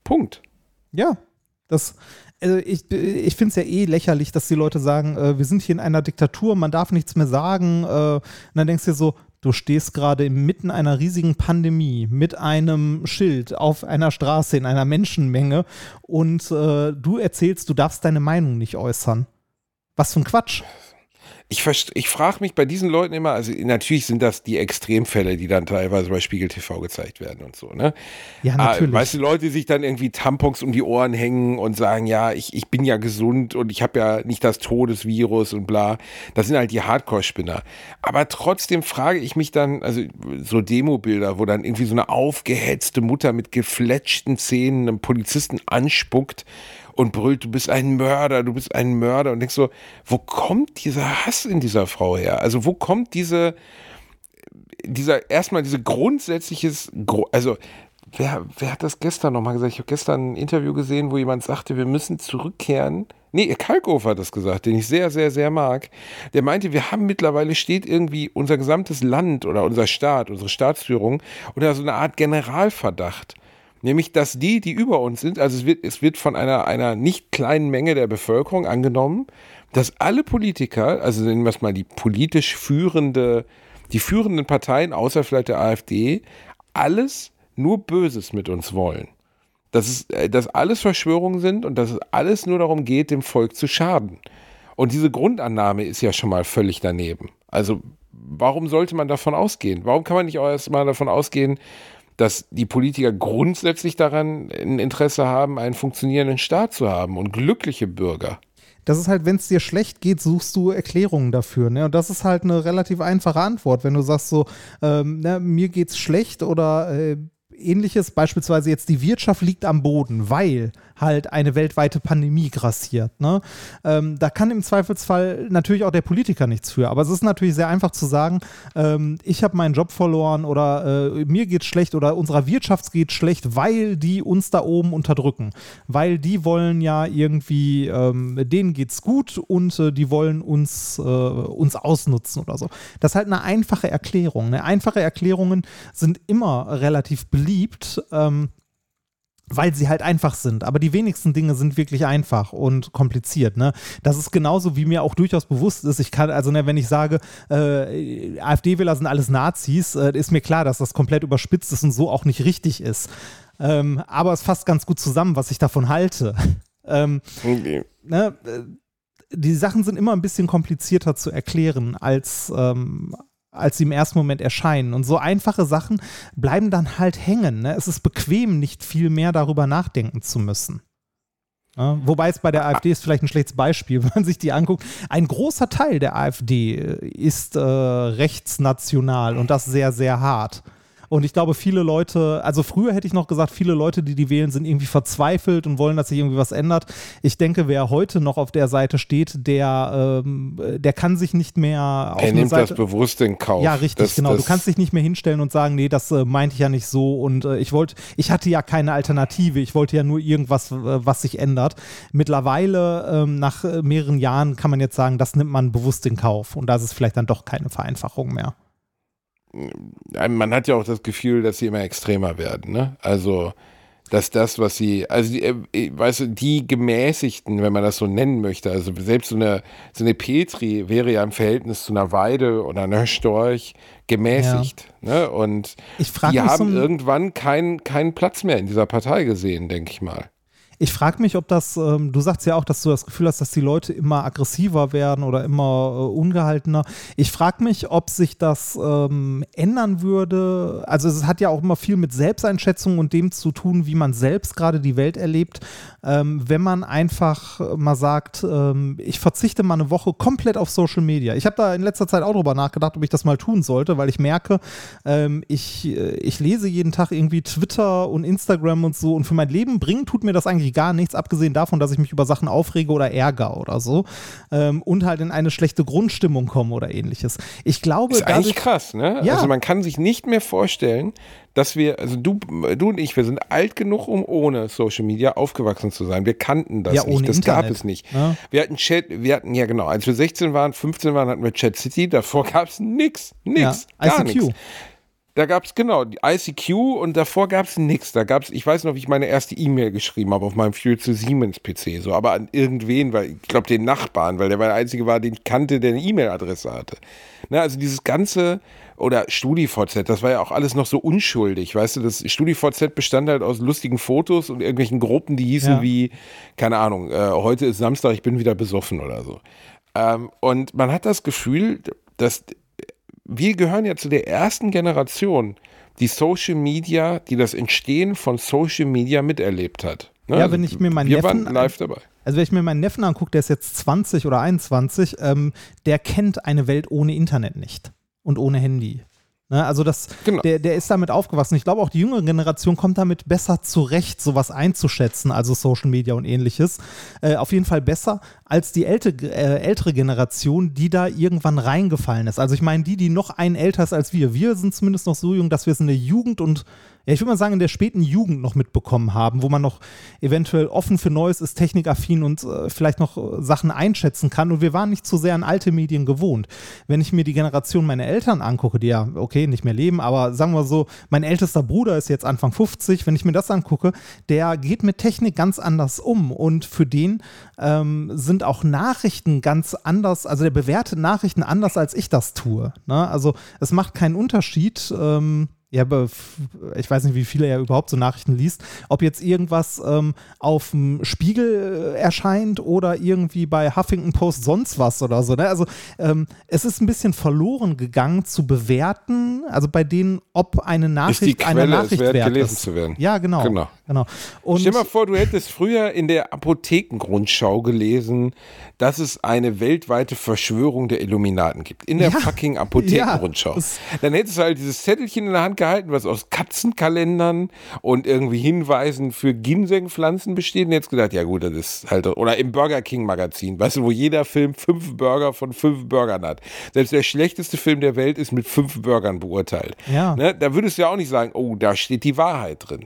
Punkt. Ja, das, also ich, ich finde es ja eh lächerlich, dass die Leute sagen, äh, wir sind hier in einer Diktatur, man darf nichts mehr sagen. Äh, und dann denkst du dir so, du stehst gerade inmitten einer riesigen Pandemie mit einem Schild auf einer Straße in einer Menschenmenge und äh, du erzählst, du darfst deine Meinung nicht äußern. Was für ein Quatsch ich, ich frage mich bei diesen Leuten immer, also natürlich sind das die Extremfälle, die dann teilweise bei Spiegel TV gezeigt werden und so, ne? Ja, ah, natürlich. weißt du, Leute, die sich dann irgendwie Tampons um die Ohren hängen und sagen, ja, ich, ich bin ja gesund und ich habe ja nicht das Todesvirus und bla. Das sind halt die Hardcore-Spinner. Aber trotzdem frage ich mich dann, also so Demo-Bilder, wo dann irgendwie so eine aufgehetzte Mutter mit gefletschten Zähnen einem Polizisten anspuckt und brüllt, du bist ein Mörder, du bist ein Mörder und denkst so, wo kommt dieser Hass in dieser Frau her? Also wo kommt diese, dieser, erstmal diese grundsätzliches, also wer, wer hat das gestern nochmal gesagt? Ich habe gestern ein Interview gesehen, wo jemand sagte, wir müssen zurückkehren. Nee, Kalkofer hat das gesagt, den ich sehr, sehr, sehr mag. Der meinte, wir haben mittlerweile steht irgendwie unser gesamtes Land oder unser Staat, unsere Staatsführung unter so einer Art Generalverdacht. Nämlich, dass die, die über uns sind, also es wird, es wird von einer, einer nicht kleinen Menge der Bevölkerung angenommen, dass alle Politiker, also nennen wir es mal die politisch führende, die führenden Parteien, außer vielleicht der AfD, alles nur Böses mit uns wollen. Dass, es, äh, dass alles Verschwörungen sind und dass es alles nur darum geht, dem Volk zu schaden. Und diese Grundannahme ist ja schon mal völlig daneben. Also warum sollte man davon ausgehen? Warum kann man nicht auch erstmal davon ausgehen, dass die Politiker grundsätzlich daran ein Interesse haben, einen funktionierenden Staat zu haben und glückliche Bürger. Das ist halt, wenn es dir schlecht geht, suchst du Erklärungen dafür. Ne? Und das ist halt eine relativ einfache Antwort, wenn du sagst so, ähm, ne, mir geht's schlecht oder äh, ähnliches, beispielsweise jetzt die Wirtschaft liegt am Boden, weil halt eine weltweite Pandemie grassiert. Ne? Ähm, da kann im Zweifelsfall natürlich auch der Politiker nichts für. Aber es ist natürlich sehr einfach zu sagen, ähm, ich habe meinen Job verloren oder äh, mir geht schlecht oder unserer Wirtschaft geht schlecht, weil die uns da oben unterdrücken. Weil die wollen ja irgendwie, ähm, denen geht's gut und äh, die wollen uns, äh, uns ausnutzen oder so. Das ist halt eine einfache Erklärung. Ne? Einfache Erklärungen sind immer relativ beliebt. Ähm, weil sie halt einfach sind. Aber die wenigsten Dinge sind wirklich einfach und kompliziert. Ne? Das ist genauso, wie mir auch durchaus bewusst ist. Ich kann, also ne, wenn ich sage, äh, AfD-Wähler sind alles Nazis, äh, ist mir klar, dass das komplett überspitzt ist und so auch nicht richtig ist. Ähm, aber es fasst ganz gut zusammen, was ich davon halte. ähm, okay. ne, äh, die Sachen sind immer ein bisschen komplizierter zu erklären als, ähm, als sie im ersten Moment erscheinen. Und so einfache Sachen bleiben dann halt hängen. Ne? Es ist bequem, nicht viel mehr darüber nachdenken zu müssen. Ja, wobei es bei der AfD ist vielleicht ein schlechtes Beispiel, wenn man sich die anguckt. Ein großer Teil der AfD ist äh, rechtsnational und das sehr, sehr hart. Und ich glaube, viele Leute, also früher hätte ich noch gesagt, viele Leute, die die wählen, sind irgendwie verzweifelt und wollen, dass sich irgendwie was ändert. Ich denke, wer heute noch auf der Seite steht, der, ähm, der kann sich nicht mehr auf Er nimmt Seite, das bewusst in Kauf. Ja, richtig, das, genau. Das du kannst dich nicht mehr hinstellen und sagen, nee, das äh, meinte ich ja nicht so und äh, ich wollte, ich hatte ja keine Alternative. Ich wollte ja nur irgendwas, äh, was sich ändert. Mittlerweile, ähm, nach äh, mehreren Jahren, kann man jetzt sagen, das nimmt man bewusst in Kauf und da ist vielleicht dann doch keine Vereinfachung mehr man hat ja auch das Gefühl, dass sie immer extremer werden. Ne? Also, dass das, was sie, also, die, äh, weißt du, die Gemäßigten, wenn man das so nennen möchte, also selbst so eine, so eine Petri wäre ja im Verhältnis zu einer Weide oder einer Storch gemäßigt. Ja. Ne? Und die haben irgendwann keinen keinen Platz mehr in dieser Partei gesehen, denke ich mal. Ich frage mich, ob das, ähm, du sagst ja auch, dass du das Gefühl hast, dass die Leute immer aggressiver werden oder immer äh, ungehaltener. Ich frage mich, ob sich das ähm, ändern würde. Also es hat ja auch immer viel mit Selbsteinschätzung und dem zu tun, wie man selbst gerade die Welt erlebt. Ähm, wenn man einfach mal sagt, ähm, ich verzichte mal eine Woche komplett auf Social Media. Ich habe da in letzter Zeit auch drüber nachgedacht, ob ich das mal tun sollte, weil ich merke, ähm, ich, äh, ich lese jeden Tag irgendwie Twitter und Instagram und so und für mein Leben bringen tut mir das eigentlich gar nichts, abgesehen davon, dass ich mich über Sachen aufrege oder ärgere oder so ähm, und halt in eine schlechte Grundstimmung komme oder ähnliches. Ich glaube, das ist eigentlich krass, ne? Ja. Also man kann sich nicht mehr vorstellen, dass wir, also du, du und ich, wir sind alt genug, um ohne Social Media aufgewachsen zu sein. Wir kannten das ja, nicht, das Internet. gab es nicht. Ja. Wir hatten Chat, wir hatten, ja genau, als wir 16 waren, 15 waren, hatten wir Chat City, davor gab es nichts, nichts, ja, gar nichts. Da gab es genau die ICQ und davor gab es nichts. Da gab es, ich weiß noch, wie ich meine erste E-Mail geschrieben habe auf meinem Fuel zu Siemens PC, so, aber an irgendwen, weil ich glaube den Nachbarn, weil der war der einzige war, den ich kannte, der eine E-Mail-Adresse hatte. Ne, also dieses ganze oder StudiVZ, das war ja auch alles noch so unschuldig, weißt du, das StudiVZ bestand halt aus lustigen Fotos und irgendwelchen Gruppen, die hießen ja. wie, keine Ahnung, äh, heute ist Samstag, ich bin wieder besoffen oder so. Ähm, und man hat das Gefühl, dass wir gehören ja zu der ersten Generation, die Social Media, die das Entstehen von Social Media miterlebt hat. Ne? Ja, wenn ich mir meinen wir Neffen, waren live dabei. Also wenn ich mir meinen Neffen angucke, der ist jetzt 20 oder 21, ähm, der kennt eine Welt ohne Internet nicht und ohne Handy. Ne, also das, genau. der, der ist damit aufgewachsen. Ich glaube, auch die jüngere Generation kommt damit besser zurecht, sowas einzuschätzen, also Social Media und ähnliches. Äh, auf jeden Fall besser als die ältere, äh, ältere Generation, die da irgendwann reingefallen ist. Also ich meine, die, die noch ein älter ist als wir. Wir sind zumindest noch so jung, dass wir es in der Jugend und ja, ich würde mal sagen, in der späten Jugend noch mitbekommen haben, wo man noch eventuell offen für Neues ist, technikaffin und äh, vielleicht noch äh, Sachen einschätzen kann. Und wir waren nicht so sehr an alte Medien gewohnt. Wenn ich mir die Generation meiner Eltern angucke, die ja, okay, nicht mehr leben, aber sagen wir so, mein ältester Bruder ist jetzt Anfang 50, wenn ich mir das angucke, der geht mit Technik ganz anders um. Und für den ähm, sind auch Nachrichten ganz anders, also der bewertet Nachrichten anders, als ich das tue. Ne? Also es macht keinen Unterschied. Ähm, ja, ich weiß nicht, wie viele er überhaupt so Nachrichten liest, ob jetzt irgendwas ähm, auf dem Spiegel äh, erscheint oder irgendwie bei Huffington Post sonst was oder so. Ne? Also ähm, es ist ein bisschen verloren gegangen zu bewerten, also bei denen, ob eine Nachricht Quelle, eine Nachricht wert, wert gelesen ist. zu werden. Ja, genau. genau. Genau. Und Stell dir mal vor, du hättest früher in der Apothekengrundschau gelesen, dass es eine weltweite Verschwörung der Illuminaten gibt. In der ja, fucking Apothekengrundschau. Ja, Dann hättest du halt dieses Zettelchen in der Hand gehalten, was aus Katzenkalendern und irgendwie Hinweisen für Ginsengpflanzen besteht. Und jetzt gedacht, ja gut, das ist halt, oder im Burger King Magazin, weißt du, wo jeder Film fünf Burger von fünf Burgern hat. Selbst der schlechteste Film der Welt ist mit fünf Burgern beurteilt. Ja. Ne? Da würdest du ja auch nicht sagen, oh, da steht die Wahrheit drin.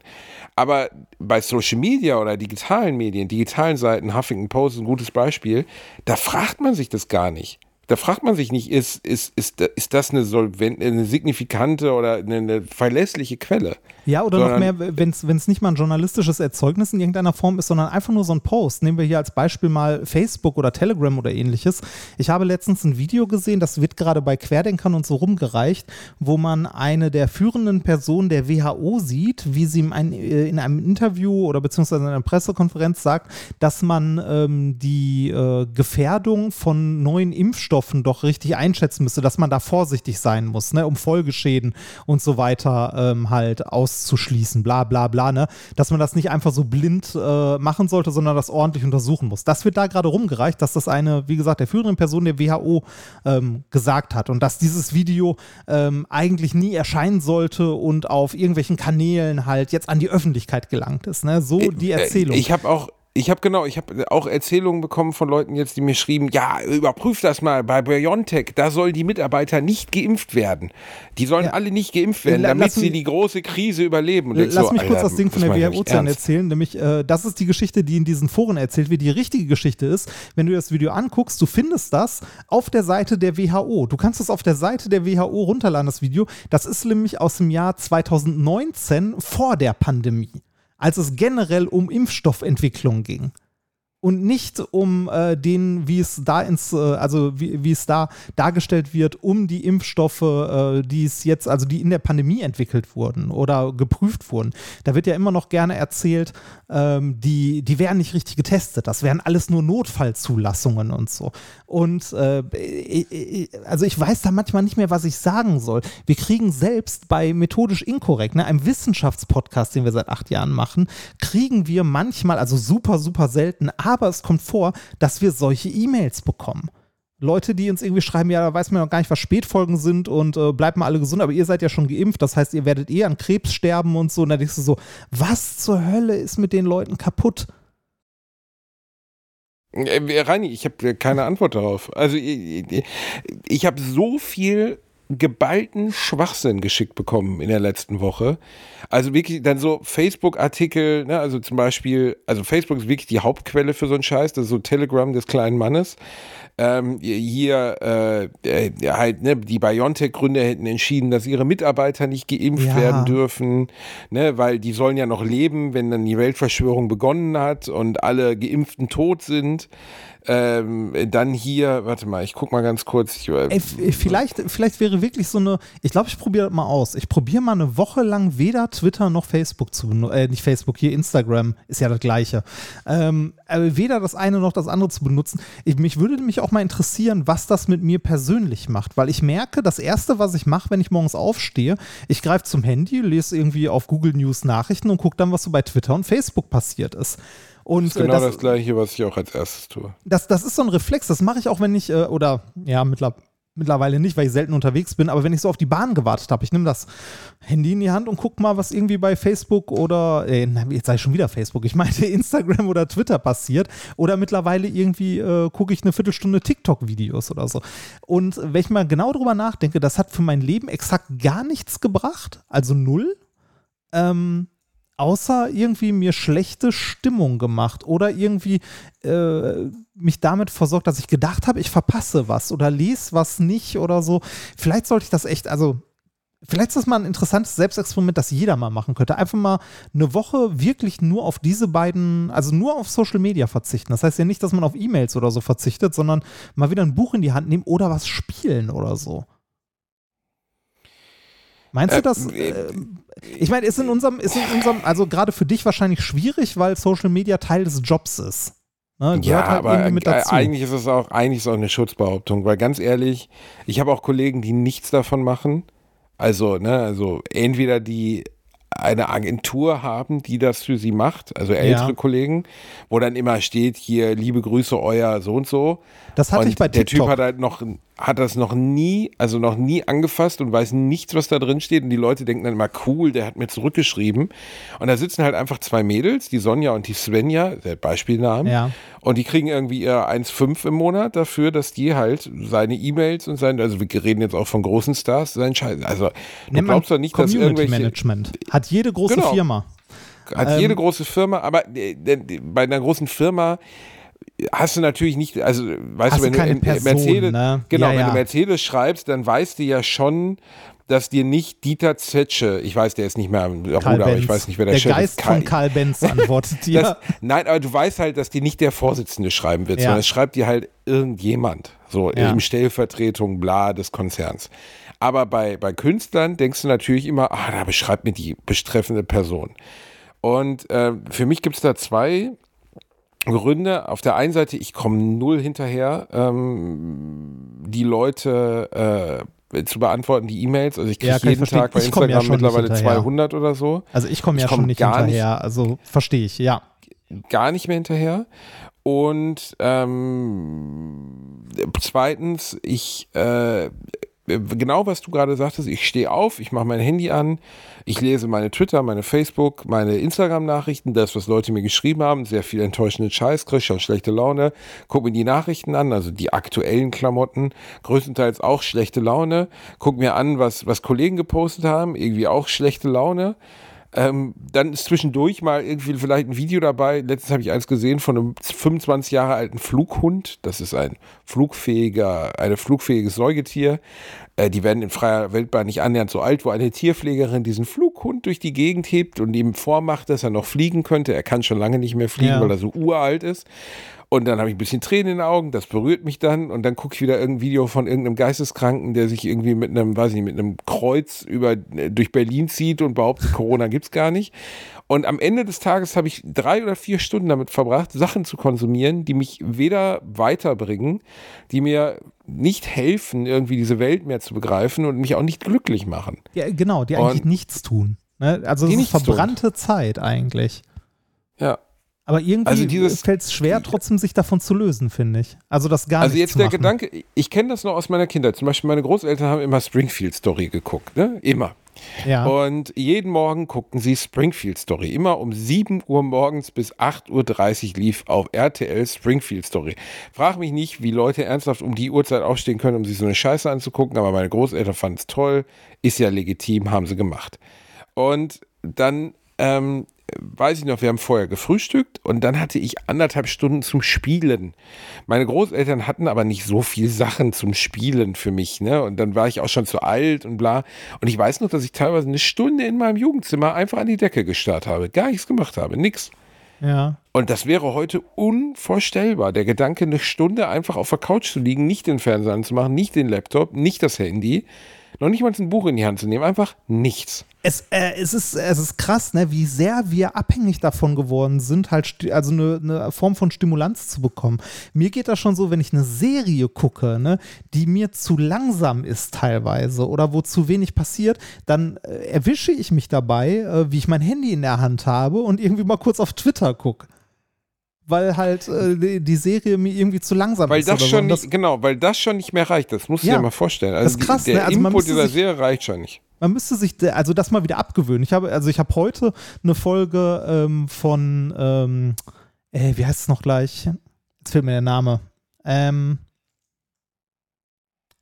Aber bei Social Media oder digitalen Medien, digitalen Seiten, Huffington Post ist ein gutes Beispiel, da fragt man sich das gar nicht. da fragt man sich nicht, ist, ist, ist, ist das eine, solvent, eine signifikante oder eine, eine verlässliche Quelle? Ja, oder noch mehr, wenn es nicht mal ein journalistisches Erzeugnis in irgendeiner Form ist, sondern einfach nur so ein Post. Nehmen wir hier als Beispiel mal Facebook oder Telegram oder ähnliches. Ich habe letztens ein Video gesehen, das wird gerade bei Querdenkern und so rumgereicht, wo man eine der führenden Personen der WHO sieht, wie sie in einem Interview oder beziehungsweise in einer Pressekonferenz sagt, dass man ähm, die äh, Gefährdung von neuen Impfstoffen doch richtig einschätzen müsste, dass man da vorsichtig sein muss, ne, um Folgeschäden und so weiter ähm, halt aus auszuschließen, bla bla bla, ne? Dass man das nicht einfach so blind äh, machen sollte, sondern das ordentlich untersuchen muss. Das wird da gerade rumgereicht, dass das eine, wie gesagt, der führenden Person der WHO ähm, gesagt hat und dass dieses Video ähm, eigentlich nie erscheinen sollte und auf irgendwelchen Kanälen halt jetzt an die Öffentlichkeit gelangt ist. Ne? So die äh, Erzählung. Ich habe auch ich habe genau, ich habe auch Erzählungen bekommen von Leuten jetzt, die mir schrieben, ja, überprüf das mal bei BioNTech, da sollen die Mitarbeiter nicht geimpft werden. Die sollen ja. alle nicht geimpft werden, damit lass sie die große Krise überleben. lass so, mich kurz Alter, das Ding von der WHO erzählen, nämlich äh, das ist die Geschichte, die in diesen Foren erzählt wird. Die richtige Geschichte ist, wenn du das Video anguckst, du findest das auf der Seite der WHO. Du kannst es auf der Seite der WHO runterladen, das Video. Das ist nämlich aus dem Jahr 2019 vor der Pandemie als es generell um Impfstoffentwicklung ging und nicht um äh, den, wie es da ins, äh, also wie, wie, es da dargestellt wird, um die Impfstoffe, äh, die es jetzt, also die in der Pandemie entwickelt wurden oder geprüft wurden. Da wird ja immer noch gerne erzählt, ähm, die, die werden nicht richtig getestet. Das wären alles nur Notfallzulassungen und so. Und äh, also ich weiß da manchmal nicht mehr, was ich sagen soll. Wir kriegen selbst bei methodisch inkorrekt, ne, einem Wissenschaftspodcast, den wir seit acht Jahren machen, kriegen wir manchmal, also super, super selten, aber es kommt vor, dass wir solche E-Mails bekommen. Leute, die uns irgendwie schreiben, ja, da weiß man noch gar nicht, was Spätfolgen sind und äh, bleibt mal alle gesund, aber ihr seid ja schon geimpft, das heißt, ihr werdet eh an Krebs sterben und so. Und dann denkst du so, was zur Hölle ist mit den Leuten kaputt? Äh, Reini, ich habe keine Antwort darauf. Also ich, ich habe so viel geballten Schwachsinn geschickt bekommen in der letzten Woche. Also wirklich dann so Facebook-Artikel, ne, also zum Beispiel, also Facebook ist wirklich die Hauptquelle für so einen Scheiß, das ist so Telegram des kleinen Mannes. Ähm, hier äh, äh, halt, ne, die BioNTech-Gründer hätten entschieden, dass ihre Mitarbeiter nicht geimpft ja. werden dürfen, ne, weil die sollen ja noch leben, wenn dann die Weltverschwörung begonnen hat und alle Geimpften tot sind. Ähm, dann hier, warte mal, ich guck mal ganz kurz. Ich, äh, Ey, vielleicht, vielleicht wäre wirklich so eine, ich glaube, ich probiere das mal aus. Ich probiere mal eine Woche lang weder Twitter noch Facebook zu benutzen, äh, nicht Facebook, hier Instagram ist ja das gleiche. Ähm, weder das eine noch das andere zu benutzen. Ich, mich würde mich auch mal interessieren, was das mit mir persönlich macht, weil ich merke, das erste, was ich mache, wenn ich morgens aufstehe, ich greife zum Handy, lese irgendwie auf Google News Nachrichten und gucke dann, was so bei Twitter und Facebook passiert ist. Und, das ist genau das, das, Gleiche, was ich auch als erstes tue. Das, das ist so ein Reflex, das mache ich auch, wenn ich, äh, oder ja, mittlerweile nicht, weil ich selten unterwegs bin, aber wenn ich so auf die Bahn gewartet habe, ich nehme das Handy in die Hand und gucke mal, was irgendwie bei Facebook oder, äh, jetzt ich schon wieder Facebook, ich meinte Instagram oder Twitter passiert oder mittlerweile irgendwie äh, gucke ich eine Viertelstunde TikTok-Videos oder so. Und wenn ich mal genau drüber nachdenke, das hat für mein Leben exakt gar nichts gebracht, also null. Ähm, außer irgendwie mir schlechte Stimmung gemacht oder irgendwie äh, mich damit versorgt, dass ich gedacht habe, ich verpasse was oder lese was nicht oder so. Vielleicht sollte ich das echt, also vielleicht ist das mal ein interessantes Selbstexperiment, das jeder mal machen könnte. Einfach mal eine Woche wirklich nur auf diese beiden, also nur auf Social Media verzichten. Das heißt ja nicht, dass man auf E-Mails oder so verzichtet, sondern mal wieder ein Buch in die Hand nehmen oder was spielen oder so. Meinst du äh, das? Äh, ich meine, ist in unserem, ist in unserem, also gerade für dich wahrscheinlich schwierig, weil Social Media Teil des Jobs ist. Ne? ja, halt aber eigentlich ist es auch, eigentlich ist auch eine Schutzbehauptung, weil ganz ehrlich, ich habe auch Kollegen, die nichts davon machen. Also, ne, also entweder die eine Agentur haben, die das für sie macht, also ältere ja. Kollegen, wo dann immer steht, hier, liebe Grüße, euer so und so. Das hatte und ich bei TikTok. Der Typ hat halt noch hat das noch nie, also noch nie angefasst und weiß nichts, was da drin steht. Und die Leute denken dann immer, cool, der hat mir zurückgeschrieben. Und da sitzen halt einfach zwei Mädels, die Sonja und die Svenja, der Beispielnamen. Ja. Und die kriegen irgendwie ihr 1,5 im Monat dafür, dass die halt seine E-Mails und sein, also wir reden jetzt auch von großen Stars, sein Scheiß. Also du glaubst doch nicht, Community dass irgendwelche. Management. Hat jede große genau. Firma. Hat ähm, jede große Firma, aber äh, bei einer großen Firma hast du natürlich nicht, also weißt Hast du, wenn du in Person, Mercedes, ne? genau, Ja, wenn ja. du Mercedes schreibst, dann weißt du ja schon, dass dir nicht Dieter Zetsche, ich weiß, der ist nicht mehr am Ruder, aber ich weiß nicht, wer der, der Chef Geist ist. von Karl Benz antwortet dir. Das, nein, aber du weißt halt, dass dir nicht der Vorsitzende schreiben wird, Ja. sondern es schreibt dir halt irgendjemand. So Ja. im Stellvertretung, bla, des Konzerns. Aber bei, bei Künstlern denkst du natürlich immer, ah, da beschreibt mir die betreffende Person. Und äh, für mich gibt es da zwei Gründe. Auf der einen Seite, ich komme null hinterher, ähm, die Leute äh, zu beantworten, die E-Mails. Also ich kriege Ja, ich jeden verstehen. Tag bei Ich komme ja Instagram nicht mittlerweile hinterher. 200 oder so. Also ich komme Ich ja komm schon nicht hinterher, also verstehe ich, ja. gar nicht mehr hinterher. Und ähm, zweitens, ich äh, genau was du gerade sagtest, ich stehe auf, ich mache mein Handy an, ich lese meine Twitter, meine Facebook, meine Instagram-Nachrichten, das, was Leute mir geschrieben haben, sehr viel enttäuschenden Scheiß, krieg schon schlechte Laune, guck mir die Nachrichten an, also die aktuellen Klamotten, größtenteils auch schlechte Laune, guck mir an, was, was Kollegen gepostet haben, irgendwie auch schlechte Laune. Ähm, dann ist zwischendurch mal irgendwie vielleicht ein Video dabei. Letztens habe ich eins gesehen von einem 25 Jahre alten Flughund. Das ist ein flugfähiger, ein flugfähiges Säugetier. Äh, die werden in freier Wildbahn nicht annähernd so alt, wo eine Tierpflegerin diesen Flughund durch die Gegend hebt und ihm vormacht, dass er noch fliegen könnte. Er kann schon lange nicht mehr fliegen, Ja. weil er so uralt ist. Und dann habe ich ein bisschen Tränen in den Augen, das berührt mich dann. Und dann gucke ich wieder irgendein Video von irgendeinem Geisteskranken, der sich irgendwie mit einem, weiß ich nicht, mit einem Kreuz über, äh, durch Berlin zieht und behauptet, Corona gibt's gar nicht. Und am Ende des Tages habe ich drei oder vier Stunden damit verbracht, Sachen zu konsumieren, die mich weder weiterbringen, die mir nicht helfen, irgendwie diese Welt mehr zu begreifen und mich auch nicht glücklich machen. Ja, genau, die Und- eigentlich nichts tun. Ne? Also es ist nichts tun. verbrannte Zeit eigentlich. Ja. Aber irgendwie Also fällt es schwer, trotzdem sich davon zu lösen, finde ich. Also das gar Also nicht jetzt zu der. Gedanke, ich kenne das noch aus meiner Kindheit. Zum Beispiel meine Großeltern haben immer Springfield Story geguckt, ne? Immer. Ja. Und jeden Morgen guckten sie Springfield Story. Immer um 7 Uhr morgens bis 8.30 Uhr lief auf RTL Springfield Story. Frag mich nicht, wie Leute ernsthaft um die Uhrzeit aufstehen können, um sich so eine Scheiße anzugucken, aber meine Großeltern fanden es toll, ist ja legitim, haben sie gemacht. Und dann, ähm, weiß ich noch, wir haben vorher gefrühstückt und dann hatte ich anderthalb Stunden zum Spielen. Meine Großeltern hatten aber nicht so viel Sachen zum Spielen für mich, ne? Und dann war ich auch schon zu alt und bla. Und ich weiß noch, dass ich teilweise eine Stunde in meinem Jugendzimmer einfach an die Decke gestarrt habe, gar nichts gemacht habe, nix. ja. Und das wäre heute unvorstellbar. Der Gedanke, eine Stunde einfach auf der Couch zu liegen, nicht den Fernseher anzumachen, nicht den Laptop, nicht das Handy, noch nicht mal ein Buch in die Hand zu nehmen, einfach nichts. Es, äh, es, ist, es ist krass, ne, wie sehr wir abhängig davon geworden sind, halt also eine, eine Form von Stimulanz zu bekommen. Mir geht das schon so, wenn ich eine Serie gucke, ne, die mir zu langsam ist teilweise oder wo zu wenig passiert, dann äh, erwische ich mich dabei, äh, wie ich mein Handy in der Hand habe und irgendwie mal kurz auf Twitter gucke. Weil halt äh, die, Serie mir irgendwie zu langsam Weil ist. das so. schon Und nicht, genau, weil das schon nicht mehr reicht. Das musst du Ja. dir mal vorstellen. Also Das ist krass, die, ne? der Also man Input dieser sich- Serie reicht schon nicht. Man müsste sich also das mal wieder abgewöhnen. Ich habe, also ich habe heute eine Folge ähm, von, ähm, äh, wie heißt es noch gleich? Jetzt fehlt mir der Name. Ähm,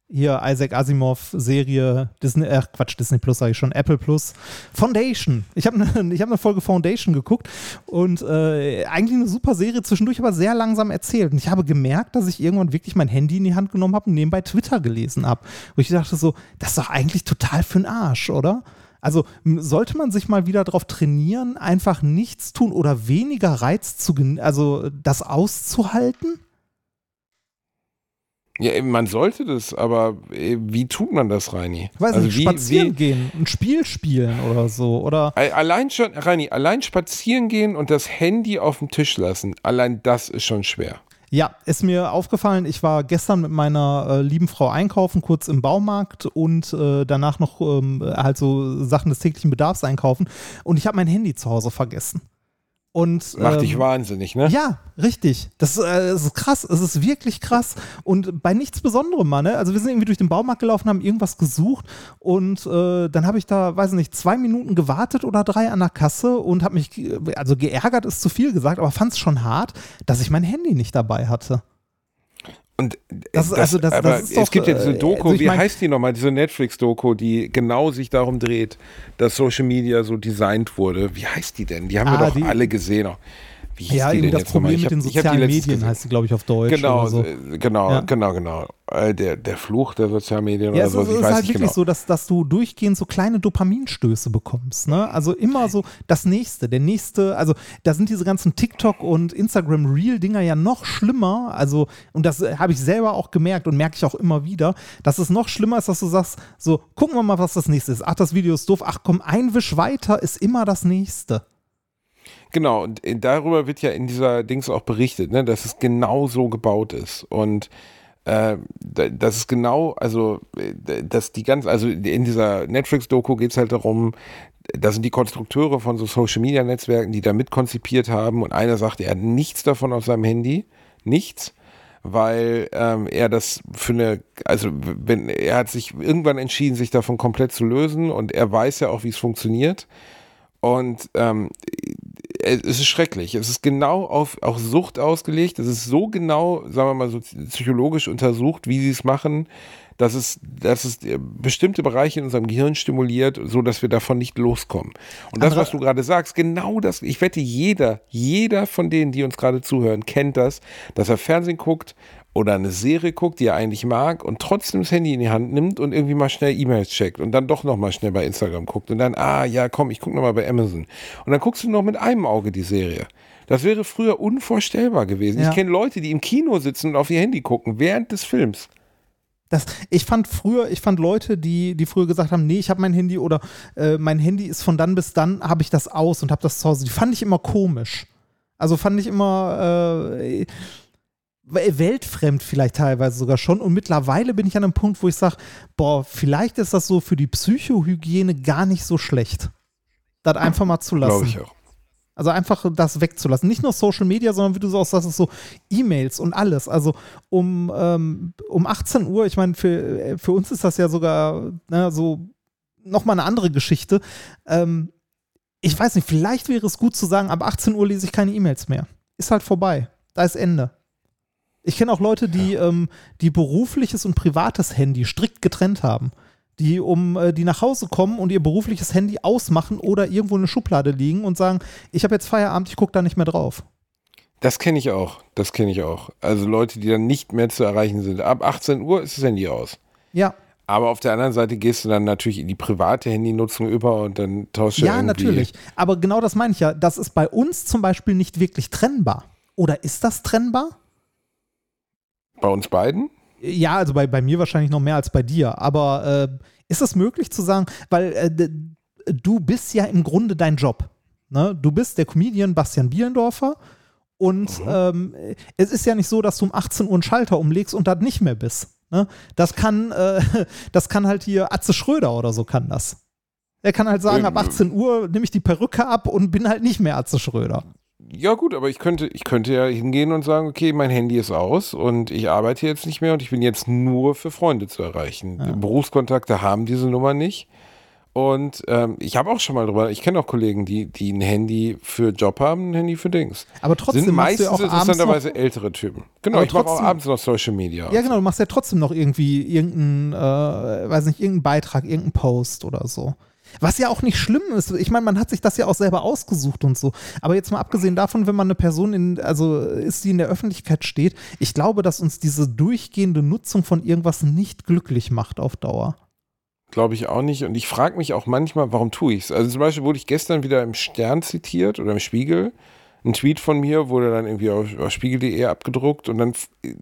hier Isaac Asimov Serie Disney, ach Quatsch, Disney Plus sage ich schon, Apple Plus. Foundation. Ich habe eine hab eine Folge Foundation geguckt und äh, eigentlich eine super Serie, zwischendurch aber sehr langsam erzählt. Und ich habe gemerkt, dass ich irgendwann wirklich mein Handy in die Hand genommen habe und nebenbei Twitter gelesen habe. Wo ich dachte so, das ist doch eigentlich total für den Arsch, oder? Also sollte man sich mal wieder darauf trainieren, einfach nichts tun oder weniger Reiz zu, also das auszuhalten? Ja, man sollte das, aber äh, wie tut man das, Reini? Ich weiß also nicht, wie, spazieren wie, gehen, ein Spiel spielen oder so. Oder Al- Allein schon, Reini, allein spazieren gehen und das Handy auf dem Tisch lassen, allein das ist schon schwer. Ja, ist mir aufgefallen, ich war gestern mit meiner äh, lieben Frau einkaufen, kurz im Baumarkt und äh, danach noch ähm, halt so Sachen des täglichen Bedarfs einkaufen und ich habe mein Handy zu Hause vergessen. Und, Macht ähm, dich wahnsinnig, ne? Ja, richtig. Das, äh, das ist krass. Es ist wirklich krass. Und bei nichts Besonderem, Mann. Ne? Also wir sind irgendwie durch den Baumarkt gelaufen, haben irgendwas gesucht und äh, dann habe ich da, weiß nicht, zwei Minuten gewartet oder drei an der Kasse und habe mich, ge- also geärgert ist zu viel gesagt, aber fand es schon hart, dass ich mein Handy nicht dabei hatte. Und Das ist- also das- aber das ist es doch, gibt ja diese äh, Doku, also wie mein- heißt die nochmal, diese Netflix-Doku, die genau sich darum dreht, dass Social Media so designt wurde. Wie heißt die denn? Die haben Ah, wir doch die- alle gesehen. Wie hieß Ja, die eben das? Problem mit hab- den sozialen Medien heißt sie, glaube ich, auf Deutsch. Genau, so. äh, genau, Ja. genau, genau. Äh, Der, der Fluch der Sozialmedien Ja, oder es so. ist, ich es ist halt wirklich genau. so, dass, dass du durchgehend so kleine Dopaminstöße bekommst. Ne? Also immer so das nächste, der nächste, also da sind diese ganzen TikTok und Instagram Reel-Dinger ja noch schlimmer. Also, und das äh, habe ich selber auch gemerkt und merke ich auch immer wieder, dass es noch schlimmer ist, dass du sagst, so, gucken wir mal, was das nächste ist. Ach, das Video ist doof, ach komm, ein Wisch weiter ist immer das nächste. Genau, und äh, darüber wird ja in dieser Dings auch berichtet, ne, dass es genau so gebaut ist. Und äh, da- das ist genau, also, äh, dass die ganz, also in dieser Netflix-Doku geht es halt darum, da sind die Konstrukteure von so Social-Media-Netzwerken, die da mitkonzipiert haben und einer sagt, er hat nichts davon auf seinem Handy, nichts, weil ähm, er das für eine, also wenn er hat sich irgendwann entschieden, sich davon komplett zu lösen und er weiß ja auch, wie es funktioniert. Und ähm, es ist schrecklich. Es ist genau auf auch Sucht ausgelegt. Es ist so genau, sagen wir mal so psychologisch untersucht, wie sie es machen, dass es, dass es äh, bestimmte Bereiche in unserem Gehirn stimuliert, so dass wir davon nicht loskommen. Und das, Andere- was du gerade sagst, genau das, ich wette, jeder, jeder von denen, die uns gerade zuhören, kennt das, dass er Fernsehen guckt oder eine Serie guckt, die er eigentlich mag und trotzdem das Handy in die Hand nimmt und irgendwie mal schnell E-Mails checkt und dann doch noch mal schnell bei Instagram guckt und dann, ah ja, komm, ich gucke noch mal bei Amazon. Und dann guckst du noch mit einem Auge die Serie. Das wäre früher unvorstellbar gewesen. Ja. Ich kenne Leute, die im Kino sitzen und auf ihr Handy gucken während des Films. Das, ich fand früher, ich fand Leute, die, die früher gesagt haben, nee, ich habe mein Handy oder äh, mein Handy ist von dann bis dann, habe ich das aus und habe das zu Hause. Die fand ich immer komisch. Also fand ich immer äh, weltfremd vielleicht teilweise sogar schon. Und mittlerweile bin ich an einem Punkt, wo ich sage, boah, vielleicht ist das so für die Psychohygiene gar nicht so schlecht. Das einfach mal zu Glaube lassen. ich auch. Also einfach das wegzulassen. Nicht nur Social Media, sondern wie du so auch sagst, ist so E-Mails und alles. Also um, ähm, um 18 Uhr, ich meine, für, äh, für uns ist das ja sogar ne, so nochmal eine andere Geschichte. Ähm, ich weiß nicht, vielleicht wäre es gut zu sagen, ab 18 Uhr lese ich keine E-Mails mehr. Ist halt vorbei. Da ist Ende. Ich kenne auch Leute, die, ähm, die berufliches und privates Handy strikt getrennt haben. Die um äh, die nach Hause kommen und ihr berufliches Handy ausmachen oder irgendwo in eine Schublade liegen und sagen, ich habe jetzt Feierabend, ich gucke da nicht mehr drauf. Das kenne ich auch. Das kenne ich auch. Also Leute, die dann nicht mehr zu erreichen sind. Ab 18 Uhr ist das Handy aus. Ja, Aber auf der anderen Seite gehst du dann natürlich in die private Handynutzung über und dann tauschst du ja, natürlich. Aber genau das meine ich ja. Das ist bei uns zum Beispiel nicht wirklich trennbar. Oder ist das trennbar? Bei uns beiden? Ja, also bei, bei mir wahrscheinlich noch mehr als bei dir. Aber äh, ist es möglich zu sagen, weil äh, du bist ja im Grunde dein Job. Ne? Du bist der Comedian Bastian Bielendorfer und ähm, es ist ja nicht so, dass du um 18 Uhr einen Schalter umlegst und das nicht mehr bist. Ne? Das kann, äh, das kann halt hier Atze Schröder oder so kann das. Er kann halt sagen, ab Ähm, 18 Uhr nehme ich die Perücke ab und bin halt nicht mehr Atze Schröder. Ja gut, aber ich könnte, ich könnte ja hingehen und sagen, okay, mein Handy ist aus und ich arbeite jetzt nicht mehr und ich bin jetzt nur für Freunde zu erreichen. Berufskontakte haben diese Nummer nicht. Und ähm, ich habe auch schon mal drüber, ich kenne auch Kollegen, die, die ein Handy für Job haben, ein Handy für Dings. Aber trotzdem Sind machst du meistens ja auch abends noch, interessanterweise ältere Typen. Genau, Aber ich mache auch abends noch Social Media. Ja, genau, du machst ja trotzdem noch irgendwie irgendeinen, äh, weiß nicht, irgendeinen Beitrag, irgendeinen Post oder so. Was ja auch nicht schlimm ist. Ich meine, man hat sich das ja auch selber ausgesucht und so. Aber jetzt mal abgesehen davon, wenn man eine Person in, also ist, die in der Öffentlichkeit steht, ich glaube, dass uns diese durchgehende Nutzung von irgendwas nicht glücklich macht auf Dauer. Glaube ich auch nicht. Und ich frage mich auch manchmal, warum tue ich es? Also zum Beispiel wurde ich gestern wieder im Stern zitiert oder im Spiegel. Ein Tweet von mir wurde dann irgendwie auf, auf spiegel.de abgedruckt und dann,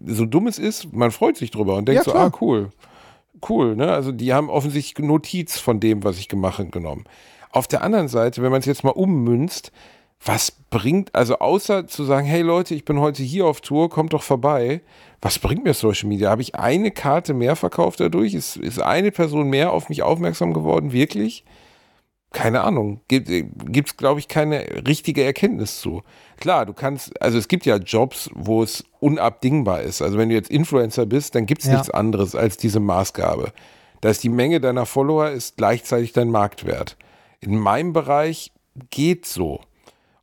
so dumm es ist, man freut sich drüber und denkt Ja, so, ah, cool. Cool, ne? Also die haben offensichtlich Notiz von dem, was ich gemacht genommen. Auf der anderen Seite, wenn man es jetzt mal ummünzt, was bringt, also außer zu sagen, hey Leute, ich bin heute hier auf Tour, kommt doch vorbei, was bringt mir Social Media? Habe ich eine Karte mehr verkauft dadurch? Ist, ist eine Person mehr auf mich aufmerksam geworden? Wirklich? Keine Ahnung. Gibt es, glaube ich, keine richtige Erkenntnis zu. Klar, du kannst, also es gibt ja Jobs, wo es unabdingbar ist. Also wenn du jetzt Influencer bist, dann gibt es Ja. nichts anderes als diese Maßgabe. Da ist die Menge deiner Follower ist gleichzeitig dein Marktwert. In meinem Bereich geht so.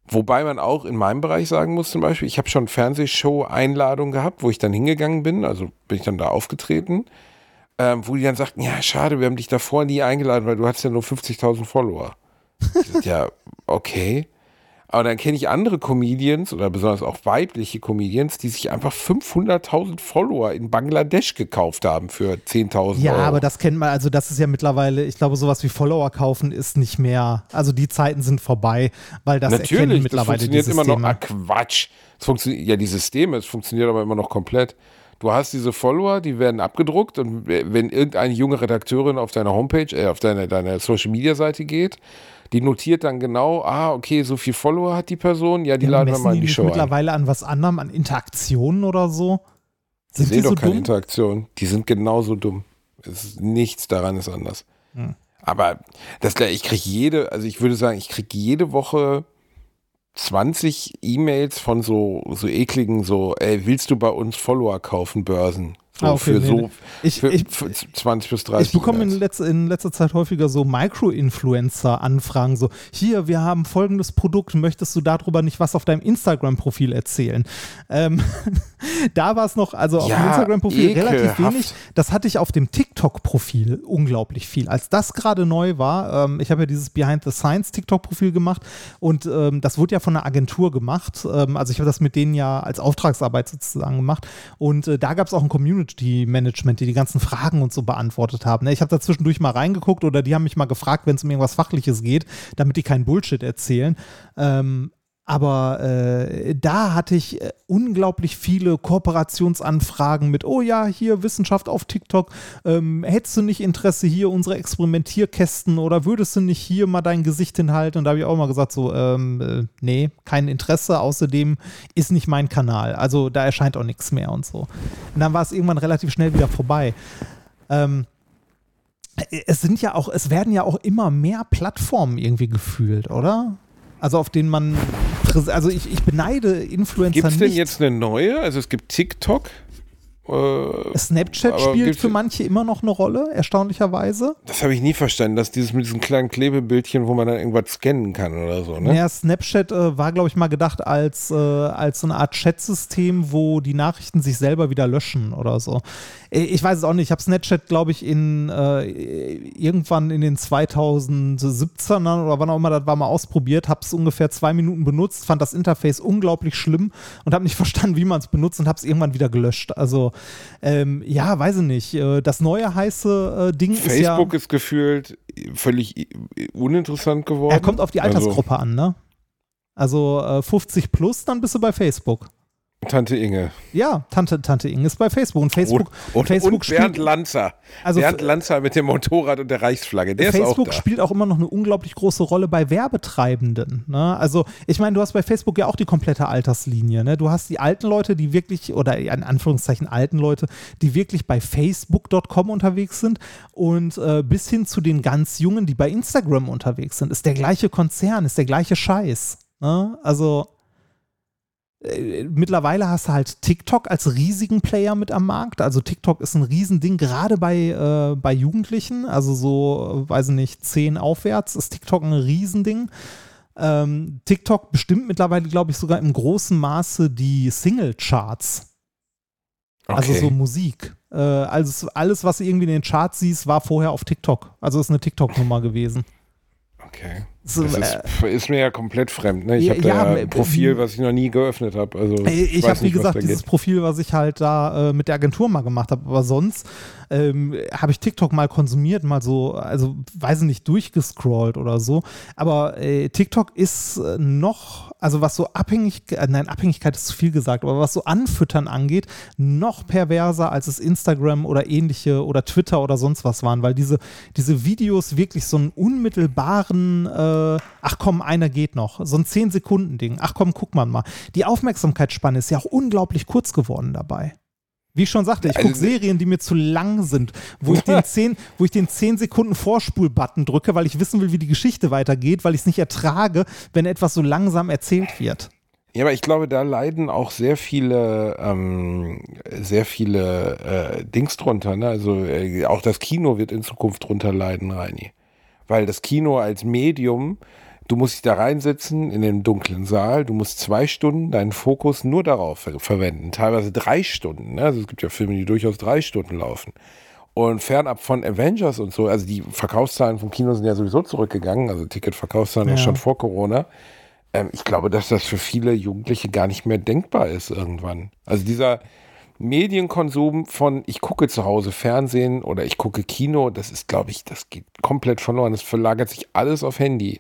Wobei man auch in meinem Bereich sagen muss, zum Beispiel, ich habe schon Fernsehshow-Einladungen gehabt, wo ich dann hingegangen bin, also bin ich dann da aufgetreten, ähm, wo die dann sagten, ja, schade, wir haben dich davor nie eingeladen, weil du hast ja nur 50.000 Follower. Ich ja, okay. Aber dann kenne ich andere Comedians oder besonders auch weibliche Comedians, die sich einfach 500.000 Follower in Bangladesch gekauft haben für 10.000 Ja, Euro. aber das kennt man, also das ist ja mittlerweile, ich glaube, sowas wie Follower kaufen ist nicht mehr, also die Zeiten sind vorbei, weil das erkennen Natürlich, das mittlerweile die funktioniert immer Systeme. noch. Ah, Quatsch. Es funktioniert, ja, die Systeme, es funktioniert aber immer noch komplett. Du hast diese Follower, die werden abgedruckt und wenn irgendeine junge Redakteurin auf deine Homepage, äh, auf deine, deine Social Media Seite geht, die notiert dann genau, ah, okay, so viel Follower hat die Person, ja, die Ja, laden wir mal in die die Show ein. mittlerweile an was anderem, an Interaktionen oder so? Die Sind sehen die doch so keine dumm? Interaktion. Die sind genauso dumm. Es ist, nichts daran ist anders. Hm. Aber das, ich kriege jede, also ich würde sagen, ich kriege jede Woche 20 E-Mails von so, so ekligen, so, ey, willst du bei uns Follower kaufen, Börsen? So Ah, okay, für nee, so. Ich- für, ich- für 20 bis 30 Ich bekomme in, letz, in letzter Zeit häufiger so Micro-Influencer-Anfragen, so, hier, wir haben folgendes Produkt, möchtest du darüber nicht was auf deinem Instagram-Profil erzählen? Ähm, da war es noch, also auf dem Ja, Instagram-Profil relativ wenig. Das hatte ich auf dem TikTok-Profil unglaublich viel. Als das gerade neu war, ähm, ich habe ja dieses Behind the Science TikTok-Profil gemacht und ähm, das wurde ja von einer Agentur gemacht. Ähm, also ich habe das mit denen ja als Auftragsarbeit sozusagen gemacht und äh, da gab es auch ein Community-Management, die die ganzen Fragen und so beantwortet haben. Ne? Ich habe da zwischendurch mal reingeguckt oder die haben mich mal gefragt, wenn es um irgendwas Fachliches geht, damit die keinen Bullshit erzählen. Ähm, aber äh, da hatte ich äh, unglaublich viele Kooperationsanfragen mit, oh ja, hier Wissenschaft auf TikTok, ähm, hättest du nicht Interesse hier unsere Experimentierkästen oder würdest du nicht hier mal dein Gesicht hinhalten? Und da habe ich auch mal gesagt, so, ähm, äh, nee, kein Interesse, außerdem ist nicht mein Kanal. Also da erscheint auch nichts mehr und so. Und dann war es irgendwann relativ schnell wieder vorbei. Ähm, es sind ja auch, es werden ja auch immer mehr Plattformen irgendwie gefühlt, oder? Also auf denen man, präs- also ich, ich beneide Influencer Gibt es denn nicht. jetzt eine neue? Also es gibt TikTok. Äh, Snapchat spielt gibt's- für manche immer noch eine Rolle, erstaunlicherweise. das habe ich nie verstanden, dass dieses mit diesen kleinen Klebebildchen, wo man dann irgendwas scannen kann oder so, ne? Ja, Snapchat äh, war, glaube ich, mal gedacht als, äh, als so eine Art Chatsystem, wo die Nachrichten sich selber wieder löschen oder so. Äh, Ich weiß es auch nicht. Ich habe Snapchat, glaube ich, in äh, irgendwann in den 2017ern oder wann auch immer das war, mal ausprobiert, habe es ungefähr zwei Minuten benutzt, fand das Interface unglaublich schlimm und habe nicht verstanden, wie man es benutzt und habe es irgendwann wieder gelöscht. Also ähm, ja, weiß ich nicht. Äh, Das neue heiße äh, Ding ist ja. Facebook ist gefühlt völlig uninteressant geworden. Er kommt auf die Also, Altersgruppe an, ne? Also äh, 50 plus, dann bist du bei Facebook. Tante Inge. Ja, Tante, Tante Inge ist bei Facebook. Und Facebook, und, Facebook und Bernd spielt, Lanzer. Also Bernd Lanzer mit dem Motorrad und der Reichsflagge. Der ist Facebook auch spielt auch immer noch eine unglaublich große Rolle bei Werbetreibenden. Ne? Also, ich meine, du hast bei Facebook ja auch die komplette Alterslinie. Ne? Du hast die alten Leute, die wirklich, oder in Anführungszeichen alten Leute, die wirklich bei Facebook.com unterwegs sind und äh, bis hin zu den ganz Jungen, die bei Instagram unterwegs sind. Ist der gleiche Konzern, ist der gleiche Scheiß. Ne? Also, mittlerweile hast du halt TikTok als riesigen Player mit am Markt. Also TikTok ist ein Riesending, gerade bei, äh, bei Jugendlichen. Also so, äh, weiß ich nicht, 10 aufwärts ist TikTok ein Riesending. Ähm, TikTok bestimmt mittlerweile, glaube ich, sogar im großen Maße die Single-Charts. Also Okay. so Musik. Äh, also alles, was du irgendwie in den Charts siehst, war vorher auf TikTok. Also ist eine TikTok-Nummer gewesen. Okay. So, Das ist, äh, ist mir ja komplett fremd. Ne? Ich Ja, habe da ja, äh, ein Profil, was ich noch nie geöffnet habe. Also, Ey, Ich weiß habe, wie gesagt, dieses geht. Profil, was ich halt da äh, mit der Agentur mal gemacht habe. Aber sonst ähm, habe ich TikTok mal konsumiert, mal so, also weiß ich nicht, durchgescrollt oder so. Aber äh, TikTok ist äh, noch, also was so abhängig, äh, nein, Abhängigkeit ist zu viel gesagt, aber was so Anfüttern angeht, noch perverser, als es Instagram oder ähnliche oder Twitter oder sonst was waren, weil diese, diese Videos wirklich so einen unmittelbaren, äh, ach komm, einer geht noch, so ein 10-Sekunden-Ding, ach komm, guck mal mal. Die Aufmerksamkeitsspanne ist ja auch unglaublich kurz geworden dabei. Wie ich schon sagte, ich Also- gucke Serien, die mir zu lang sind, wo ich den 10, wo ich den 10 Sekunden Vorspul-Button drücke, weil ich wissen will, wie die Geschichte weitergeht, weil ich es nicht ertrage, wenn etwas so langsam erzählt wird. Ja, aber ich glaube, da leiden auch sehr viele, ähm, sehr viele äh, Dings drunter. Ne? Also äh, auch das Kino wird in Zukunft drunter leiden, Reini. Weil das Kino als Medium, du musst dich da reinsetzen in den dunklen Saal, du musst zwei Stunden deinen Fokus nur darauf ver verwenden, teilweise drei Stunden. Ne? Also es gibt ja Filme, die durchaus drei Stunden laufen. Und fernab von Avengers und so, also die Verkaufszahlen vom Kino sind ja sowieso zurückgegangen, also Ticketverkaufszahlen Ja. schon vor Corona. ähm, ich glaube, dass das für viele Jugendliche gar nicht mehr denkbar ist irgendwann. Also dieser Medienkonsum von ich gucke zu Hause Fernsehen oder ich gucke Kino, das ist, glaube ich, das geht komplett verloren. Es verlagert sich alles auf Handy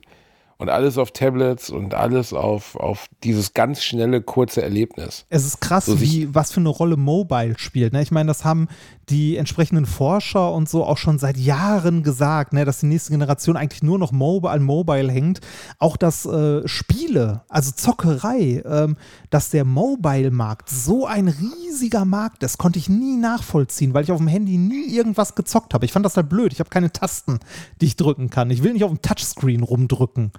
und alles auf Tablets und alles auf, auf dieses ganz schnelle, kurze Erlebnis. Es ist krass, So wie, was für eine Rolle Mobile spielt. Ne? Ich meine, das haben die entsprechenden Forscher und so auch schon seit Jahren gesagt, ne? dass die nächste Generation eigentlich nur noch mobile an Mobile hängt. Auch dass äh, Spiele, also Zockerei, ähm, dass der Mobile-Markt so ein riesiger Markt ist, konnte ich nie nachvollziehen, weil ich auf dem Handy nie irgendwas gezockt habe. Ich fand das halt blöd. Ich habe keine Tasten, die ich drücken kann. Ich will nicht auf dem Touchscreen rumdrücken.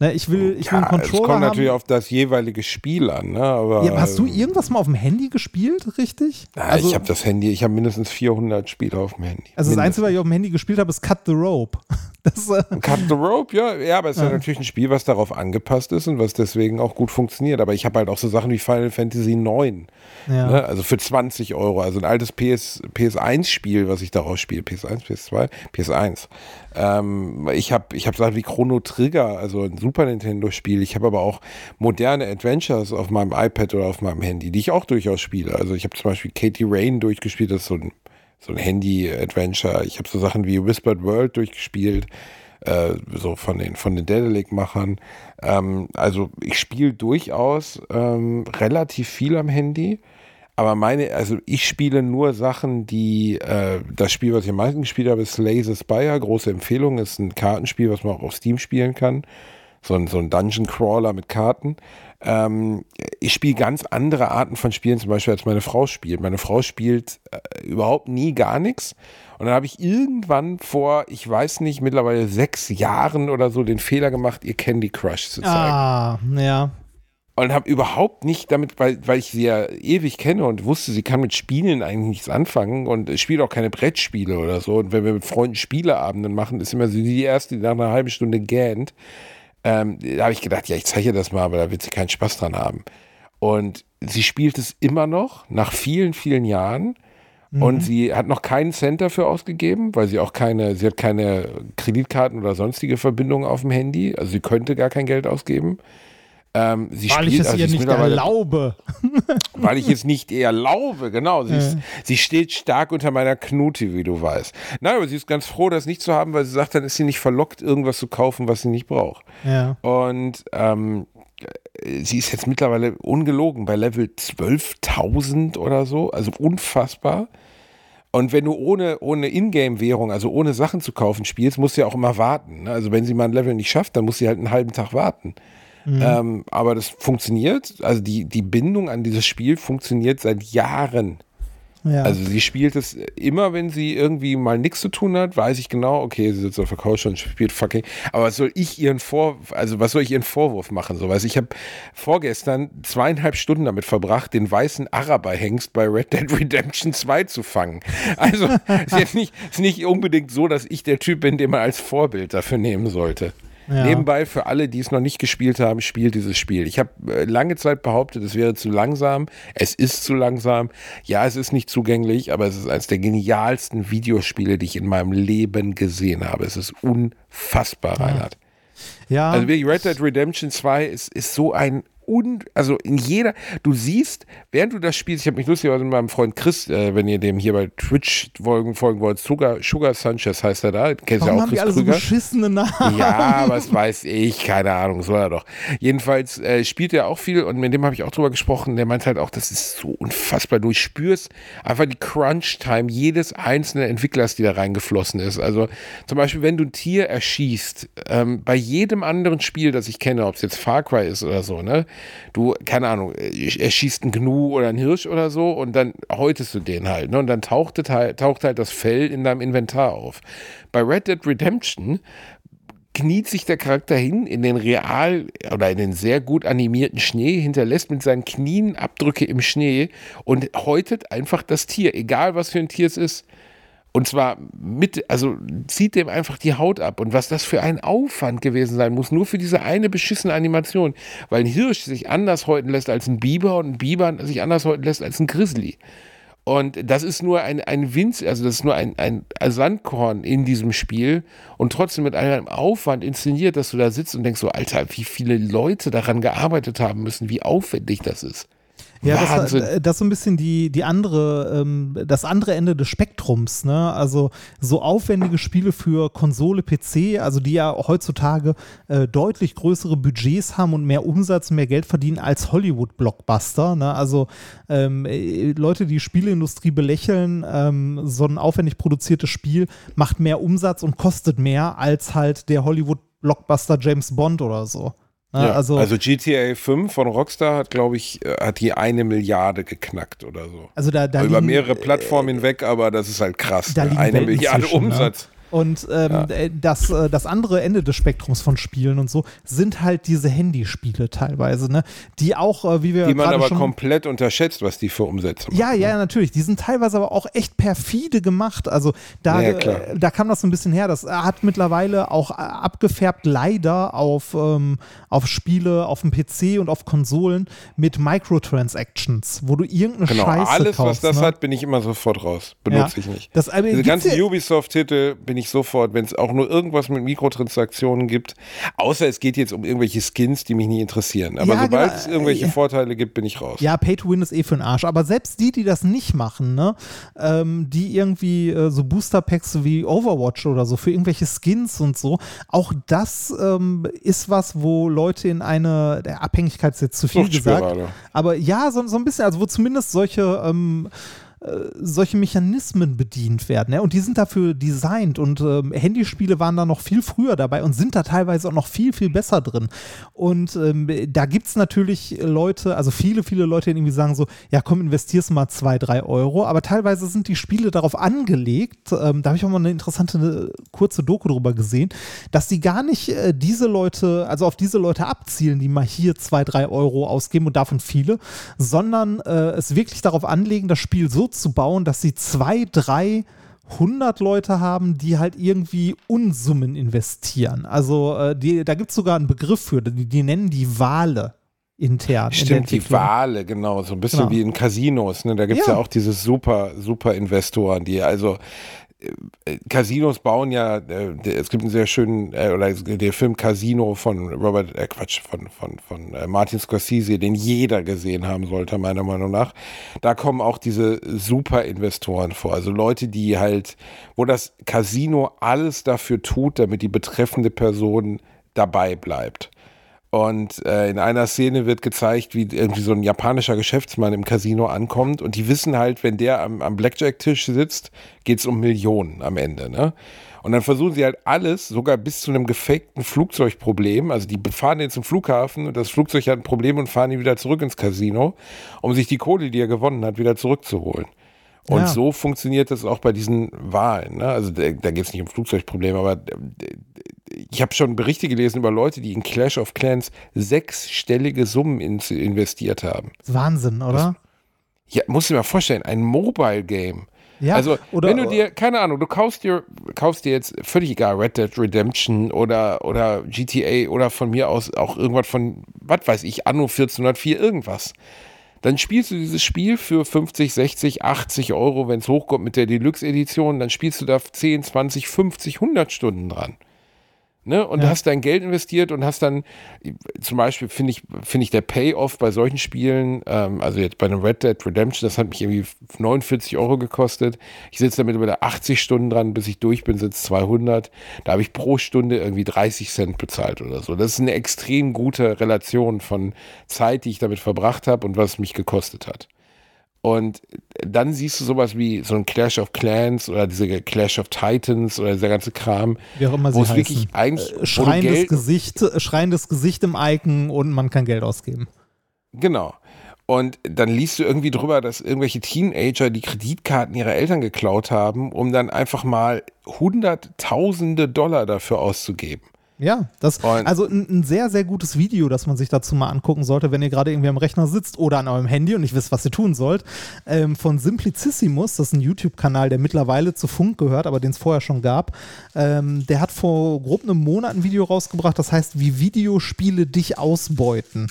Ne? Ich will, ich will einen Ja, es Controller kommt natürlich haben. auf das jeweilige Spiel an, ne? Aber, Ja, hast du irgendwas mal auf dem Handy gespielt, richtig? Ja, ich habe das Handy, ich habe mindestens 400 Spiele auf dem Handy. Also das Mindestens. Einzige, was ich auf dem Handy gespielt habe, ist Cut the Rope. Das, äh, Cut the Rope, ja, ja, aber es ist ja. natürlich ein Spiel, was darauf angepasst ist und was deswegen auch gut funktioniert. Aber ich habe halt auch so Sachen wie Final Fantasy 9, ja. ne? also für 20 Euro, also ein altes PS, PS1-Spiel, was ich daraus spiele, PS1, PS2, PS1. Ähm, ich habe ich hab Sachen wie Chrono Trigger, also ein Super Nintendo-Spiel. Ich habe aber auch moderne Adventures auf meinem iPad oder auf meinem Handy, die ich auch durchaus spiele. Also ich habe zum Beispiel Katie Rain durchgespielt, das ist so ein so ein Handy-Adventure. Ich habe so Sachen wie Whispered World durchgespielt, äh, so von den, von den Daedalic-Machern. Ähm, also ich spiele durchaus ähm, relativ viel am Handy. Aber meine, also ich spiele nur Sachen, die, äh, das Spiel, was ich am meisten gespielt habe, ist the Spire. Große Empfehlung, ist ein Kartenspiel, was man auch auf Steam spielen kann. So ein, so ein Dungeon Crawler mit Karten. Ähm, ich spiele ganz andere Arten von Spielen, zum Beispiel als meine Frau spielt. Meine Frau spielt äh, überhaupt nie gar nichts. Und dann habe ich irgendwann vor, ich weiß nicht, mittlerweile sechs Jahren oder so den Fehler gemacht, ihr Candy Crush zu zeigen. Ah, ja. Und habe überhaupt nicht damit, weil, weil ich sie ja ewig kenne und wusste, sie kann mit Spielen eigentlich nichts anfangen und spielt auch keine Brettspiele oder so. Und wenn wir mit Freunden Spieleabenden machen, ist immer sie die erste, die nach einer halben Stunde gähnt. Ähm, da habe ich gedacht, ja, ich zeige das mal, aber da wird sie keinen Spaß dran haben. Und sie spielt es immer noch, nach vielen, vielen Jahren. Und sie hat noch keinen Cent dafür ausgegeben, weil sie auch keine, sie hat keine Kreditkarten oder sonstige Verbindungen auf dem Handy. Also sie könnte gar kein Geld ausgeben. Ähm, sie Weil ich spielt, es also ihr nicht erlaube. weil ich es nicht erlaube, genau. Sie, ist, sie steht stark unter meiner Knute, wie du weißt. Nein, aber sie ist ganz froh, das nicht zu haben, weil sie sagt, dann ist sie nicht verlockt, irgendwas zu kaufen, was sie nicht braucht. Ja. Und ähm, sie ist jetzt mittlerweile ungelogen bei Level 12.000 oder so, also unfassbar. Und wenn du ohne, ohne Ingame-Währung, also ohne Sachen zu kaufen spielst, musst du ja auch immer warten. ne? Also wenn sie mal ein Level nicht schafft, dann muss sie halt einen halben Tag warten. Ähm, aber das funktioniert, also die, die Bindung an dieses Spiel funktioniert seit Jahren. ja. Also sie spielt es immer, wenn sie irgendwie mal nichts zu tun hat, weiß ich genau, okay, sie sitzt auf der Couch und spielt fucking. Aber was soll ich ihren Vor, also was soll ich ihren Vorwurf machen? So, weiß ich habe vorgestern zweieinhalb Stunden damit verbracht, den weißen Araber-Hengst bei Red Dead Redemption 2 zu fangen. Also es ist jetzt nicht, ist nicht unbedingt so, dass ich der Typ bin, den man als Vorbild dafür nehmen sollte. Ja. Nebenbei für alle, die es noch nicht gespielt haben, spielt dieses Spiel. Ich habe äh, lange Zeit behauptet, es wäre zu langsam. Es ist zu langsam. Ja, es ist nicht zugänglich, aber es ist eines der genialsten Videospiele, die ich in meinem Leben gesehen habe. Es ist unfassbar, Reinhard. ja. Also wirklich, Red Dead Redemption 2 ist, ist so ein un, also in jeder, du siehst, während du das spielst, ich habe mich lustigerweise mit meinem Freund Chris, äh, wenn ihr dem hier bei Twitch folgen, folgen wollt, Sugar, Sugar Sanchez heißt er da, kennst ja auch haben die Chris alle so beschissene Namen? Ja, was weiß ich, keine Ahnung, soll er doch. Jedenfalls äh, spielt er auch viel und mit dem habe ich auch drüber gesprochen. Der meint halt auch, das ist so unfassbar. Du spürst einfach die Crunch-Time jedes einzelnen Entwicklers, die da reingeflossen ist. Also zum Beispiel, wenn du ein Tier erschießt, ähm, bei jedem anderen Spiel, das ich kenne, ob es jetzt Far Cry ist oder so, ne, du, keine Ahnung, erschießt einen Gnu oder einen Hirsch oder so und dann häutest du den halt, ne, und dann taucht halt, taucht halt das Fell in deinem Inventar auf. Bei Red Dead Redemption kniet sich der Charakter hin in den real oder in den sehr gut animierten Schnee, hinterlässt mit seinen Knien Abdrücke im Schnee und häutet einfach das Tier, egal was für ein Tier es ist. Und zwar mit, also zieht dem einfach die Haut ab. Und was das für ein Aufwand gewesen sein muss, nur für diese eine beschissene Animation. Weil ein Hirsch sich anders häuten lässt als ein Biber und ein Biber sich anders häuten lässt als ein Grizzly. Und das ist nur ein, ein Winz, also das ist nur ein, ein Sandkorn in diesem Spiel und trotzdem mit einem Aufwand inszeniert, dass du da sitzt und denkst so, Alter, wie viele Leute daran gearbeitet haben müssen, wie aufwendig das ist. Ja, das, Wahnsinn. äh, das ist so ein bisschen die, die andere, ähm, das andere Ende des Spektrums, ne? Also so aufwendige Spiele für Konsole, PC, also die ja heutzutage äh, deutlich größere Budgets haben und mehr Umsatz, mehr Geld verdienen als Hollywood-Blockbuster. Ne? Also ähm, äh, Leute, die Spieleindustrie belächeln, ähm, so ein aufwendig produziertes Spiel macht mehr Umsatz und kostet mehr als halt der Hollywood-Blockbuster James Bond oder so. Ne? Ja, also, also, GTA 5 von Rockstar hat, glaube ich, äh, hat die eine Milliarde geknackt oder so. also da, da Über liegen, mehrere Plattformen hinweg, aber das ist halt krass. da ne? Eine Welten Milliarde zwischen, ne? Und ähm, Ja. äh, das, äh, das andere Ende des Spektrums von Spielen und so sind halt diese Handyspiele teilweise, ne? Die auch, äh, wie wir Die man aber schon komplett unterschätzt, was die für Umsätze machen. ja, ja, natürlich. Die sind teilweise aber auch echt perfide gemacht. Also da, Ja, äh, da kam das so ein bisschen her. Das hat mittlerweile auch abgefärbt, leider auf, ähm, auf Spiele, auf dem PC und auf Konsolen mit Microtransactions, wo du irgendeine Genau, Scheiße alles, kaufst. was das ne? hat, bin ich immer sofort raus. Benutze Ja. ich nicht. Das, Diese ganzen ja- Ubisoft-Titel bin ich sofort, wenn es auch nur irgendwas mit Mikrotransaktionen gibt, außer es geht jetzt um irgendwelche Skins, die mich nicht interessieren. Aber Ja, sobald genau. es irgendwelche Ja. Vorteile gibt, bin ich raus. Ja, Pay to Win ist eh für den Arsch. Aber selbst die, die das nicht machen, ne, ähm, die irgendwie äh, so Booster Packs wie Overwatch oder so für irgendwelche Skins und so, auch das ähm, ist was, wo Leute in eine, der Abhängigkeit ist jetzt zu viel gesagt, Suchtspirale. aber ja, so, so ein bisschen, also wo zumindest solche ähm, äh, solche Mechanismen bedient werden. Ne? Und die sind dafür designt und ähm, Handyspiele waren da noch viel früher dabei und sind da teilweise auch noch viel, viel besser drin. Und ähm, da gibt es natürlich Leute, also viele, viele Leute, die irgendwie sagen so, ja komm, investierst mal zwei, drei Euro, aber teilweise sind die Spiele darauf angelegt, ähm, da habe ich auch mal eine interessante äh, kurze Doku drüber gesehen, dass die gar nicht äh, diese Leute, also auf diese Leute abzielen, die mal hier zwei, drei Euro ausgeben und davon viele, sondern äh, es wirklich darauf anlegen, das Spiel so zu bauen, dass sie zwei, drei 100 Leute haben, die halt irgendwie Unsummen investieren. Also äh, die, da gibt es sogar einen Begriff für, die, die nennen die Wale intern. in Stimmt, die Entwicklung. Wale, genau, so ein bisschen Genau. wie in Casinos. Ne? Da gibt es ja. Ja. auch diese super, super Investoren, die also Casinos bauen ja, äh, es gibt einen sehr schönen, äh, oder der Film Casino von Robert, äh, Quatsch, von, von, von äh, Martin Scorsese, den jeder gesehen haben sollte, meiner Meinung nach. Da kommen auch diese Super-Investoren vor, also Leute, die halt, wo das Casino alles dafür tut, damit die betreffende Person dabei bleibt. Und äh, in einer Szene wird gezeigt, wie irgendwie so ein japanischer Geschäftsmann im Casino ankommt und die wissen halt, wenn der am, am Blackjack-Tisch sitzt, geht's um Millionen am Ende. Ne? Und dann versuchen sie halt alles, sogar bis zu einem gefakten Flugzeugproblem. Also die fahren den zum Flughafen und das Flugzeug hat ein Problem und fahren ihn wieder zurück ins Casino, um sich die Kohle, die er gewonnen hat, wieder zurückzuholen. Und Ja. so funktioniert das auch bei diesen Wahlen. Ne? Also da, da geht es nicht um Flugzeugprobleme, aber äh, ich habe schon Berichte gelesen über Leute, die in Clash of Clans sechsstellige Summen in, investiert haben. Wahnsinn, oder? Ja, musst du dir mal vorstellen, ein Mobile Game. Ja, also, oder- wenn du dir, keine Ahnung, du kaufst dir, kaufst dir jetzt völlig egal, Red Dead Redemption oder, oder GTA oder von mir aus auch irgendwas von, was weiß ich, Anno 1404, irgendwas. Dann spielst du dieses Spiel für 50, 60, 80 Euro, wenn es hochkommt mit der Deluxe-Edition, dann spielst du da 10, 20, 50, 100 Stunden dran. Ne? Und Ja. hast dein Geld investiert und hast dann, zum Beispiel finde ich, finde ich der Payoff bei solchen Spielen, ähm, also jetzt bei einem Red Dead Redemption, das hat mich irgendwie 49 Euro gekostet. Ich sitze damit über 80 Stunden dran, bis ich durch bin, sitze 200. Da habe ich pro Stunde irgendwie 30 Cent bezahlt oder so. Das ist eine extrem gute Relation von Zeit, die ich damit verbracht habe und was es mich gekostet hat. Und dann siehst du sowas wie so ein Clash of Clans oder diese Clash of Titans oder dieser ganze Kram, Wie auch immer sie wo es heißen. wirklich eigentlich Äh, schreiendes Gesicht, schreiendes Gesicht im Icon und man kann Geld ausgeben. Genau. Und dann liest du irgendwie drüber, dass irgendwelche Teenager die Kreditkarten ihrer Eltern geklaut haben, um dann einfach mal hunderttausende Dollar dafür auszugeben. Ja, das, Und- also ein, ein sehr, sehr gutes Video, das man sich dazu mal angucken sollte, wenn ihr gerade irgendwie am Rechner sitzt oder an eurem Handy und nicht wisst, was ihr tun sollt, ähm, von Simplicissimus, das ist ein YouTube-Kanal, der mittlerweile zu Funk gehört, aber den es vorher schon gab. Ähm, der hat vor grob einem Monat ein Video rausgebracht, das heißt, wie Videospiele dich ausbeuten.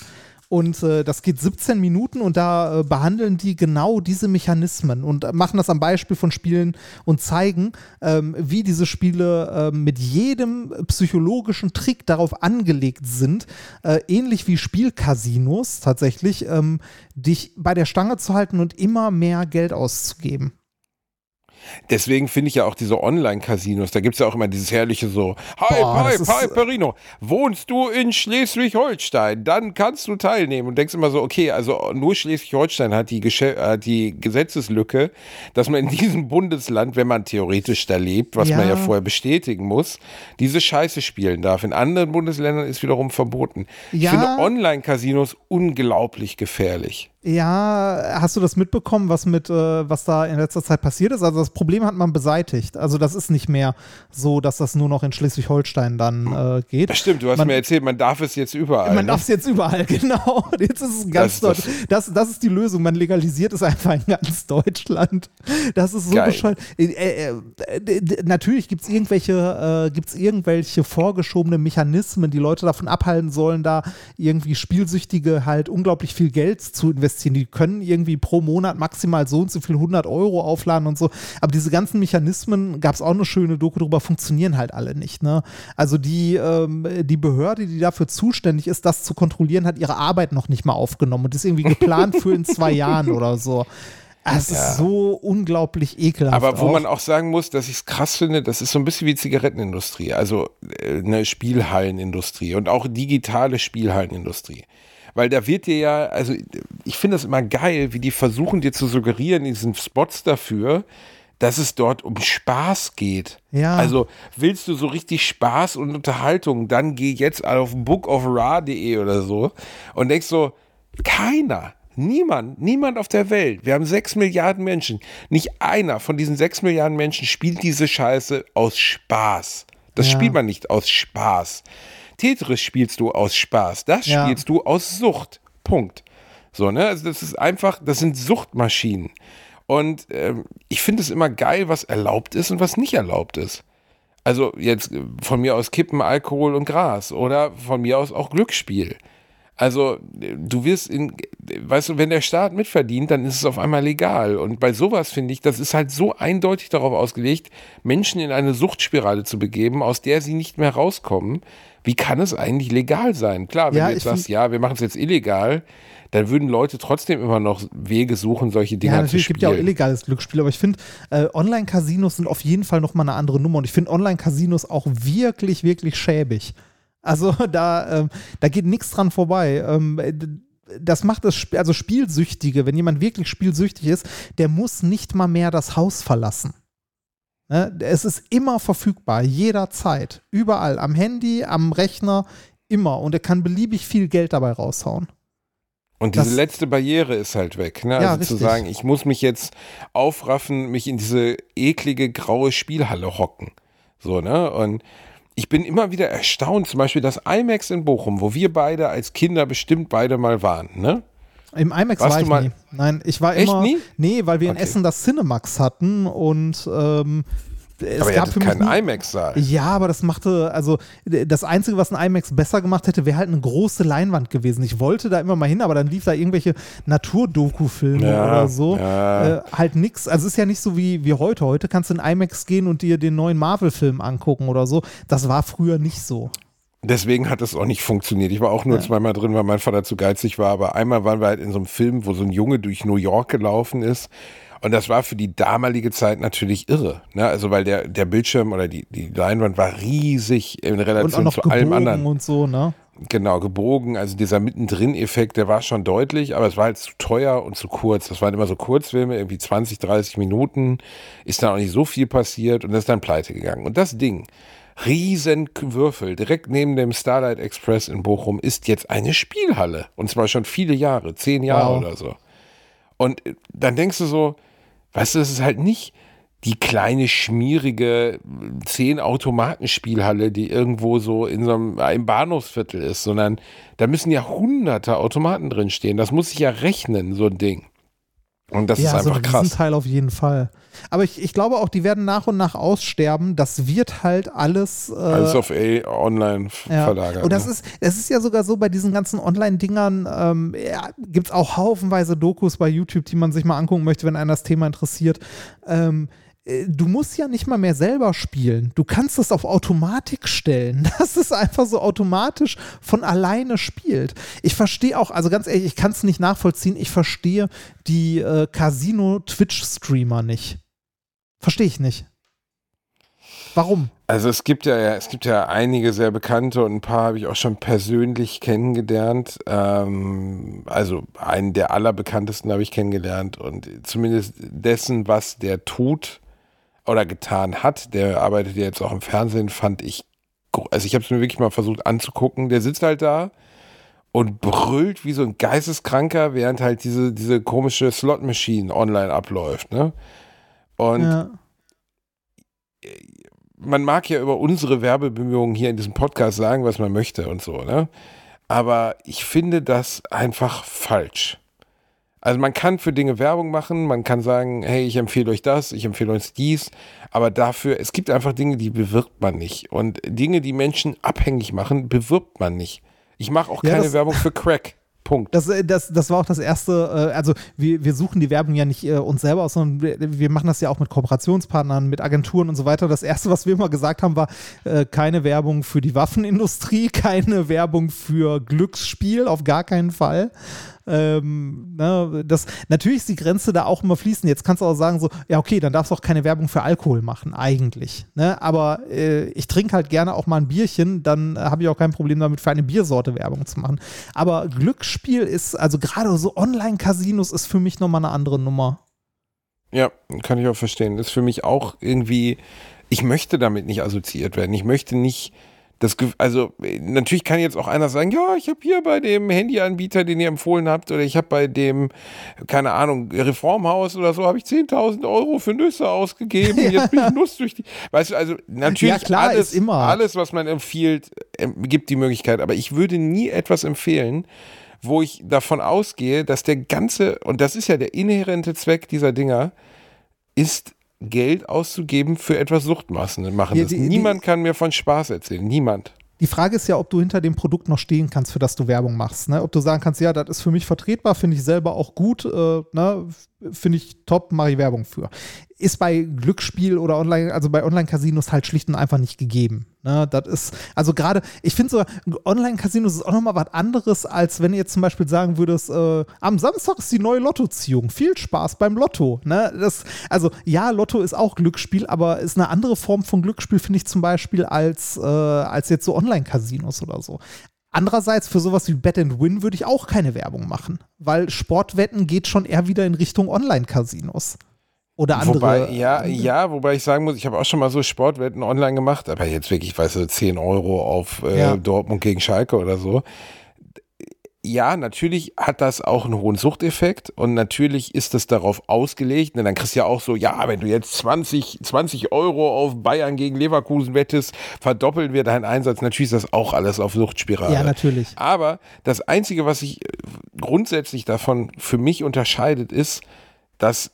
Und äh, das geht 17 Minuten und da äh, behandeln die genau diese Mechanismen und machen das am Beispiel von Spielen und zeigen, ähm, wie diese Spiele äh, mit jedem psychologischen Trick darauf angelegt sind, äh, ähnlich wie Spielcasinos tatsächlich, ähm, dich bei der Stange zu halten und immer mehr Geld auszugeben. Deswegen finde ich ja auch diese Online-Casinos, da gibt es ja auch immer dieses herrliche so, hi, Boah, hi, hi, Perino, wohnst du in Schleswig-Holstein, dann kannst du teilnehmen. Und denkst immer so, okay, also nur Schleswig-Holstein hat die, äh, die Gesetzeslücke, dass man in diesem Bundesland, wenn man theoretisch da lebt, was man Ja. ja vorher bestätigen muss, diese Scheiße spielen darf. In anderen Bundesländern ist wiederum verboten. Ich Ja. finde Online-Casinos unglaublich gefährlich. Ja, hast du das mitbekommen, was mit, äh, was da in letzter Zeit passiert ist? Also das Problem hat man beseitigt. Also das ist nicht mehr so, dass das nur noch in Schleswig-Holstein dann äh, geht. Das stimmt, du hast Man- mir erzählt, man darf es jetzt überall. Man ne? darf es jetzt überall, genau. Jetzt ist es ganz Das- Deutsch. Das, das ist die Lösung. Man legalisiert es einfach in ganz Deutschland. Das ist so Geil. bescheuert. Äh, äh, äh, natürlich gibt es irgendwelche, äh, gibt's irgendwelche vorgeschobene Mechanismen, die Leute davon abhalten sollen, da irgendwie Spielsüchtige halt unglaublich viel Geld zu investieren. Die können irgendwie pro Monat maximal so und so viel 100 Euro aufladen und so. Aber diese ganzen Mechanismen, gab es auch eine schöne Doku drüber, funktionieren halt alle nicht. Ne? Also die, ähm, die Behörde, die dafür zuständig ist, das zu kontrollieren, hat ihre Arbeit noch nicht mal aufgenommen und ist irgendwie geplant für in zwei Jahren oder so. Es ist so unglaublich ekelhaft. Aber wo auch. man auch sagen muss, dass ich es krass finde, das ist so ein bisschen wie Zigarettenindustrie, also äh, eine Spielhallenindustrie und auch digitale Spielhallenindustrie. Weil da wird dir ja, also ich finde das immer geil, wie die versuchen dir zu suggerieren in diesen Spots dafür, dass es dort um Spaß geht. Ja. Also willst du so richtig Spaß und Unterhaltung, dann geh jetzt auf bookofra.de oder so und denkst so, keiner, niemand, niemand auf der Welt, wir haben sechs Milliarden Menschen, nicht einer von diesen sechs Milliarden Menschen spielt diese Scheiße aus Spaß. Das Ja. spielt man nicht aus Spaß. Tetris spielst du aus Spaß, das Ja. spielst du aus Sucht. Punkt. So, ne? Also das ist einfach, das sind Suchtmaschinen. Und ähm, ich finde es immer geil, was erlaubt ist und was nicht erlaubt ist. Also jetzt von mir aus Kippen, Alkohol und Gras oder von mir aus auch Glücksspiel. Also du wirst in, weißt du, wenn der Staat mitverdient, dann ist es auf einmal legal. Und bei sowas finde ich, das ist halt so eindeutig darauf ausgelegt, Menschen in eine Suchtspirale zu begeben, aus der sie nicht mehr rauskommen. Wie kann es eigentlich legal sein? Klar, wenn Ja, du jetzt sagst, ja, wir machen es jetzt illegal, dann würden Leute trotzdem immer noch Wege suchen, solche Dinger Ja, zu natürlich spielen. gibt ja auch illegales Glücksspiel, aber ich finde, äh, Online-Casinos sind auf jeden Fall nochmal eine andere Nummer und ich finde Online-Casinos auch wirklich, wirklich schäbig. Also da, ähm, da geht nichts dran vorbei. Ähm, äh, das macht das, Sp- also Spielsüchtige, wenn jemand wirklich spielsüchtig ist, der muss nicht mal mehr das Haus verlassen. Ne? Es ist immer verfügbar, jederzeit, überall, am Handy, am Rechner, immer und er kann beliebig viel Geld dabei raushauen. Und diese Das- letzte Barriere ist halt weg. Ne? Ja, Also zu richtig. sagen, ich muss mich jetzt aufraffen, mich in diese eklige graue Spielhalle hocken. So, ne? Und ich bin immer wieder erstaunt, zum Beispiel das IMAX in Bochum, wo wir beide als Kinder bestimmt beide mal waren, ne? Im IMAX Warst war du ich mal- nie. Nein, ich war Echt immer. nie? Nee, weil wir in Okay. Essen das Cinemax hatten und ähm, es Aber gab für mich keinen IMAX-Saal. Ja, aber das machte, also das Einzige, was ein IMAX besser gemacht hätte, wäre halt eine große Leinwand gewesen. Ich wollte da immer mal hin, aber dann lief da irgendwelche Naturdoku-Filme Ja, oder so. ja. Äh, halt nix. Also es ist ja nicht so wie, wie heute. Heute kannst du in IMAX gehen und dir den neuen Marvel-Film angucken oder so. Das war früher nicht so. Deswegen hat es auch nicht funktioniert. Ich war auch nur zweimal drin, weil mein Vater zu geizig war. Aber einmal waren wir halt in so einem Film, wo so ein Junge durch New York gelaufen ist. Und das war für die damalige Zeit natürlich irre. Ne? Also weil der, der Bildschirm oder die, die Leinwand war riesig in Relation zu allem anderen. und so, ne? Genau, gebogen. Also dieser Mittendrin-Effekt, der war schon deutlich, aber es war halt zu teuer und zu kurz. Das waren immer so Kurzfilme, irgendwie 20, 30 Minuten. Ist dann auch nicht so viel passiert und das ist dann pleite gegangen. Und das Ding, riesen Würfel, direkt neben dem Starlight Express in Bochum, ist jetzt eine Spielhalle. Und zwar schon viele Jahre, zehn Jahre Wow. oder so. Und äh, dann denkst du so, weißt du, es ist halt nicht die kleine, schmierige Zehn-Automaten-Spielhalle, die irgendwo so in so einem, einem Bahnhofsviertel ist, sondern da müssen ja hunderte Automaten drin stehen. Das muss sich ja rechnen, so ein Ding. Und das ja, ist einfach so krass. Diesen Teil auf jeden Fall. Aber ich, ich glaube auch, die werden nach und nach aussterben. Das wird halt alles. Äh, Alles auf A online ja. verlagert. Und das ne? ist, das ist ja sogar so bei diesen ganzen Online-Dingern, ähm, ja, gibt es auch haufenweise Dokus bei YouTube, die man sich mal angucken möchte, wenn einen das Thema interessiert. Ähm, äh, Du musst ja nicht mal mehr selber spielen. Du kannst es auf Automatik stellen, dass es einfach so automatisch von alleine spielt. Ich verstehe auch, also ganz ehrlich, ich kann es nicht nachvollziehen. Ich verstehe die äh, Casino-Twitch-Streamer nicht. Verstehe ich nicht. Warum? Also es gibt ja, es gibt ja einige sehr bekannte und ein paar habe ich auch schon persönlich kennengelernt. Ähm, also einen der allerbekanntesten habe ich kennengelernt und zumindest dessen, was der tut oder getan hat, der arbeitet ja jetzt auch im Fernsehen, fand ich, also ich habe es mir wirklich mal versucht anzugucken. Der sitzt halt da und brüllt wie so ein Geisteskranker, während halt diese, diese komische Slot-Machine online abläuft. Ne? Und Ja. man mag ja über unsere Werbebemühungen hier in diesem Podcast sagen, was man möchte und so, ne? Aber ich finde das einfach falsch. Also man kann für Dinge Werbung machen, man kann sagen, hey, ich empfehle euch das, ich empfehle euch dies, aber dafür, es gibt einfach Dinge, die bewirbt man nicht. Und Dinge, die Menschen abhängig machen, bewirbt man nicht. Ich mache auch Ja, keine Werbung für Crack. Punkt. Das, äh, das, das war auch das erste, äh, also wir, wir suchen die Werbung ja nicht äh, uns selber aus, sondern wir, wir machen das ja auch mit Kooperationspartnern, mit Agenturen und so weiter. Das erste, was wir immer gesagt haben, war keine Werbung für die Waffenindustrie, keine Werbung für Glücksspiel, auf gar keinen Fall. Ähm, ne, das, natürlich ist die Grenze da auch immer fließend. Jetzt kannst du auch sagen, so, ja, okay, dann darfst du auch keine Werbung für Alkohol machen, eigentlich. Ne? Aber äh, ich trinke halt gerne auch mal ein Bierchen, dann äh, habe ich auch kein Problem damit, für eine Biersorte Werbung zu machen. Aber Glücksspiel ist, also gerade so Online-Casinos ist für mich nochmal eine andere Nummer. Ja, kann ich auch verstehen. Ist für mich auch irgendwie, ich möchte damit nicht assoziiert werden. Ich möchte nicht das, also äh, natürlich kann jetzt auch einer sagen, ja, ich habe hier bei dem Handyanbieter, den ihr empfohlen habt, oder ich habe bei dem, keine Ahnung, Reformhaus oder so, habe ich 10.000 Euro für Nüsse ausgegeben. Jetzt bin ich Nuss durch die, weißt du, also natürlich Ja, klar, alles, alles, was man empfiehlt, ähm, gibt die Möglichkeit. Aber ich würde nie etwas empfehlen, wo ich davon ausgehe, dass der ganze, und das ist ja der inhärente Zweck dieser Dinger, ist Geld auszugeben für etwas Suchtmassen machen. Ja, das. die- die- Niemand kann mir von Spaß erzählen. Niemand. Die Frage ist ja, ob du hinter dem Produkt noch stehen kannst, für das du Werbung machst. Ne? Ob du sagen kannst, ja, das ist für mich vertretbar, finde ich selber auch gut, äh, ne? Finde ich top, mache ich Werbung für. Ist bei Glücksspiel oder Online, also bei Online-Casinos halt schlicht und einfach nicht gegeben. Ne? Das ist, also gerade, ich finde so, Online-Casinos ist auch nochmal was anderes, als wenn du jetzt zum Beispiel sagen würdest, äh, am Samstag ist die neue Lottoziehung. Viel Spaß beim Lotto. Ne? Das, also ja, Lotto ist auch Glücksspiel, aber ist eine andere Form von Glücksspiel, finde ich zum Beispiel, als, äh, als jetzt so Online-Casinos oder so. Andererseits für sowas wie Bet and Win würde ich auch keine Werbung machen, weil Sportwetten geht schon eher wieder in Richtung Online-Casinos. Oder andere. Wobei, ja, ja, wobei ich sagen muss, ich habe auch schon mal so Sportwetten online gemacht, aber jetzt wirklich, weißt du, 10 Euro auf äh, Ja. Dortmund gegen Schalke oder so. Ja, natürlich hat das auch einen hohen Suchteffekt und natürlich ist es darauf ausgelegt. Und dann kriegst du ja auch so, ja, wenn du jetzt 20, 20 Euro auf Bayern gegen Leverkusen wettest, verdoppeln wir deinen Einsatz. Natürlich ist das auch alles auf Suchtspirale. Ja, natürlich. Aber das Einzige, was sich äh, grundsätzlich davon für mich unterscheidet, ist, dass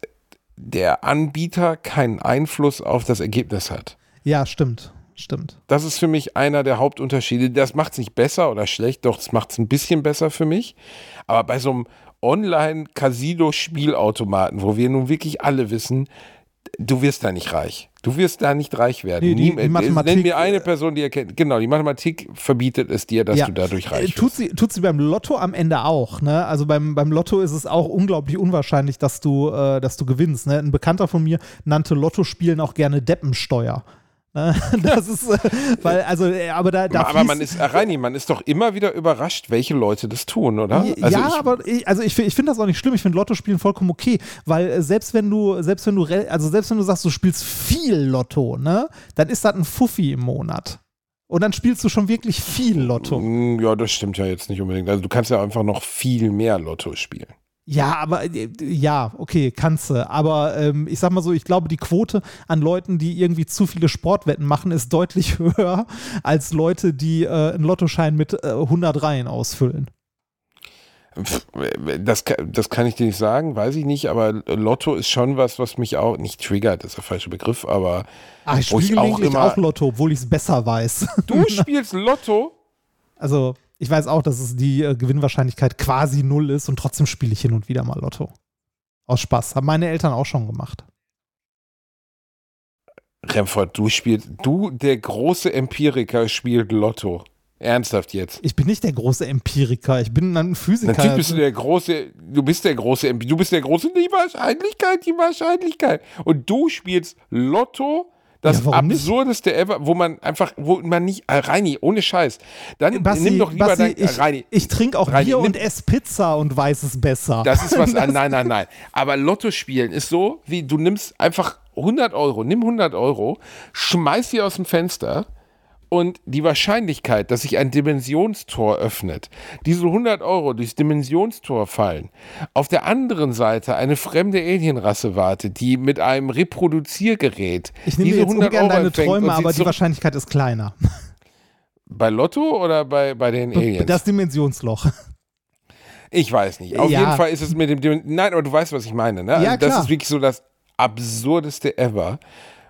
der Anbieter keinen Einfluss auf das Ergebnis hat. Ja, stimmt. Stimmt. Das ist für mich einer der Hauptunterschiede. Das macht es nicht besser oder schlecht, doch es macht es ein bisschen besser für mich. Aber bei so einem Online-Casino-Spielautomaten, wo wir nun wirklich alle wissen, du wirst da nicht reich. Du wirst da nicht reich werden. Nee, die- Nie- die Mathematik- Nenn mir eine Person, die erkennt. Genau, die Mathematik verbietet es dir, dass Ja. du dadurch Äh, reich Tut wirst. sie, tut sie beim Lotto am Ende auch. Ne? Also beim, beim Lotto ist es auch unglaublich unwahrscheinlich, dass du, äh, dass du gewinnst. Ne? Ein Bekannter von mir nannte Lottospielen auch gerne Deppensteuer. Ne? Das ist, äh, weil, also, äh, aber da, da aber man ist, Reini, man ist doch immer wieder überrascht, welche Leute das tun, oder? Also ja, ich, aber ich, also ich, ich finde das auch nicht schlimm. Ich finde Lottospielen vollkommen okay, weil äh, selbst wenn du, selbst wenn du, also selbst wenn du sagst, du spielst viel Lotto, ne, dann ist das ein Fuffi im Monat. Und dann spielst du schon wirklich viel Lotto. Mm, Ja, das stimmt ja jetzt nicht unbedingt. Also du kannst ja einfach noch viel mehr Lotto spielen. Ja, aber äh, ja, okay, kannst du. Aber ähm, ich sag mal so, ich glaube, die Quote an Leuten, die irgendwie zu viele Sportwetten machen, ist deutlich höher als Leute, die äh, einen Lottoschein mit äh, 100 Reihen ausfüllen. Pff, Das, das kann ich dir nicht sagen, weiß ich nicht, aber Lotto ist schon was, was mich auch nicht triggert, das ist der falsche Begriff, aber Ah, ich spiele auch immer- auch Lotto, obwohl ich es besser weiß. du spielst Lotto? Also, ich weiß auch, dass es die äh, Gewinnwahrscheinlichkeit quasi null ist und trotzdem spiele ich hin und wieder mal Lotto. Aus Spaß. Haben meine Eltern auch schon gemacht. Remford, du spielst, du, der große Empiriker, spielt Lotto. Ernsthaft jetzt. Ich bin nicht der große Empiriker, ich bin ein Physiker. Natürlich bist du der große, du bist der große, du bist der große, die Wahrscheinlichkeit, die Wahrscheinlichkeit. Und du spielst Lotto, das Ja, warum nicht? absurdeste ever, wo man einfach, wo man nicht, äh, Reini, ohne Scheiß. Dann Basti, nimm doch lieber Basti, dein, äh, ich, Reini. ich trinke auch Reini, Bier nimm- und esse Pizza und weiß es besser. Das ist was, an, nein, nein, nein. Aber Lotto spielen ist so, wie du nimmst einfach 100 Euro, nimm 100 Euro, schmeiß sie aus dem Fenster und die Wahrscheinlichkeit, dass sich ein Dimensionstor öffnet, diese 100 Euro durchs Dimensionstor fallen, auf der anderen Seite eine fremde Alienrasse wartet, die mit einem Reproduziergerät ich nehme diese jetzt 100 ungern Euro deine Träume, aber die Wahrscheinlichkeit ist kleiner. Bei Lotto oder bei, bei den Aliens? Das Dimensionsloch. Ich weiß nicht. Auf Ja. jeden Fall ist es mit dem. Dim- Nein, aber du weißt, was ich meine. Ne? Also Ja, das klar. ist wirklich so das absurdeste ever.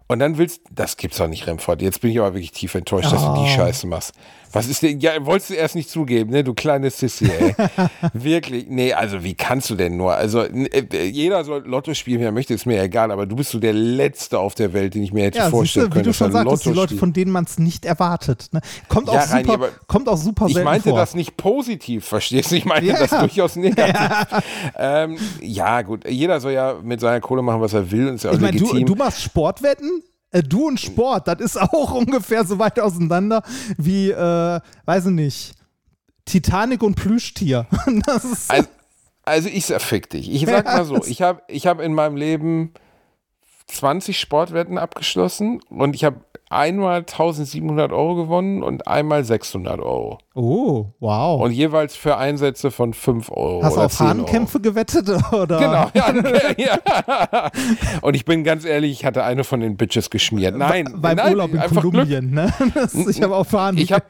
Und dann willst das gibt's doch nicht, Remford. Jetzt bin ich aber wirklich tief enttäuscht, dass du die Oh. Scheiße machst. Was ist denn? Ja, wolltest du erst nicht zugeben, ne? Du kleine Sissy, ey. wirklich? Nee, also wie kannst du denn nur? Also äh, jeder soll Lotto spielen, wer möchte, ist mir egal. Aber du bist so der Letzte auf der Welt, den ich mir hätte Ja, vorstellen du, wie können. du dass schon sagtest, die Lotto Leute, spielt. von denen man es nicht erwartet. Ne? Kommt, Ja, auch Reini, super, aber kommt auch super Ich selten meinte vor. das nicht positiv, verstehst du? Ich meinte Ja. das durchaus negativ. Ähm, ja, gut, jeder soll ja mit seiner Kohle machen, was er will, und ist ja auch Ich meine, du, du machst Sportwetten? Äh, Du und Sport, das ist auch ungefähr so weit auseinander wie, äh, weiß ich nicht, Titanic und Plüschtier. Also, also ich fick dich. Ich sag mal so, ich habe ich hab in meinem Leben 20 Sportwetten abgeschlossen und ich habe einmal 1700 Euro gewonnen und einmal 600 Euro. oh, wow. Und jeweils für Einsätze von 5 Euro. Hast du auf 10 Euro. Hahnkämpfe gewettet? Oder? Genau, ja, ja. Und ich bin ganz ehrlich, ich hatte eine von den Bitches geschmiert. Nein, Beim nein, Urlaub in. Kolumbien, ne? Ich habe auf Hahn. Ich habe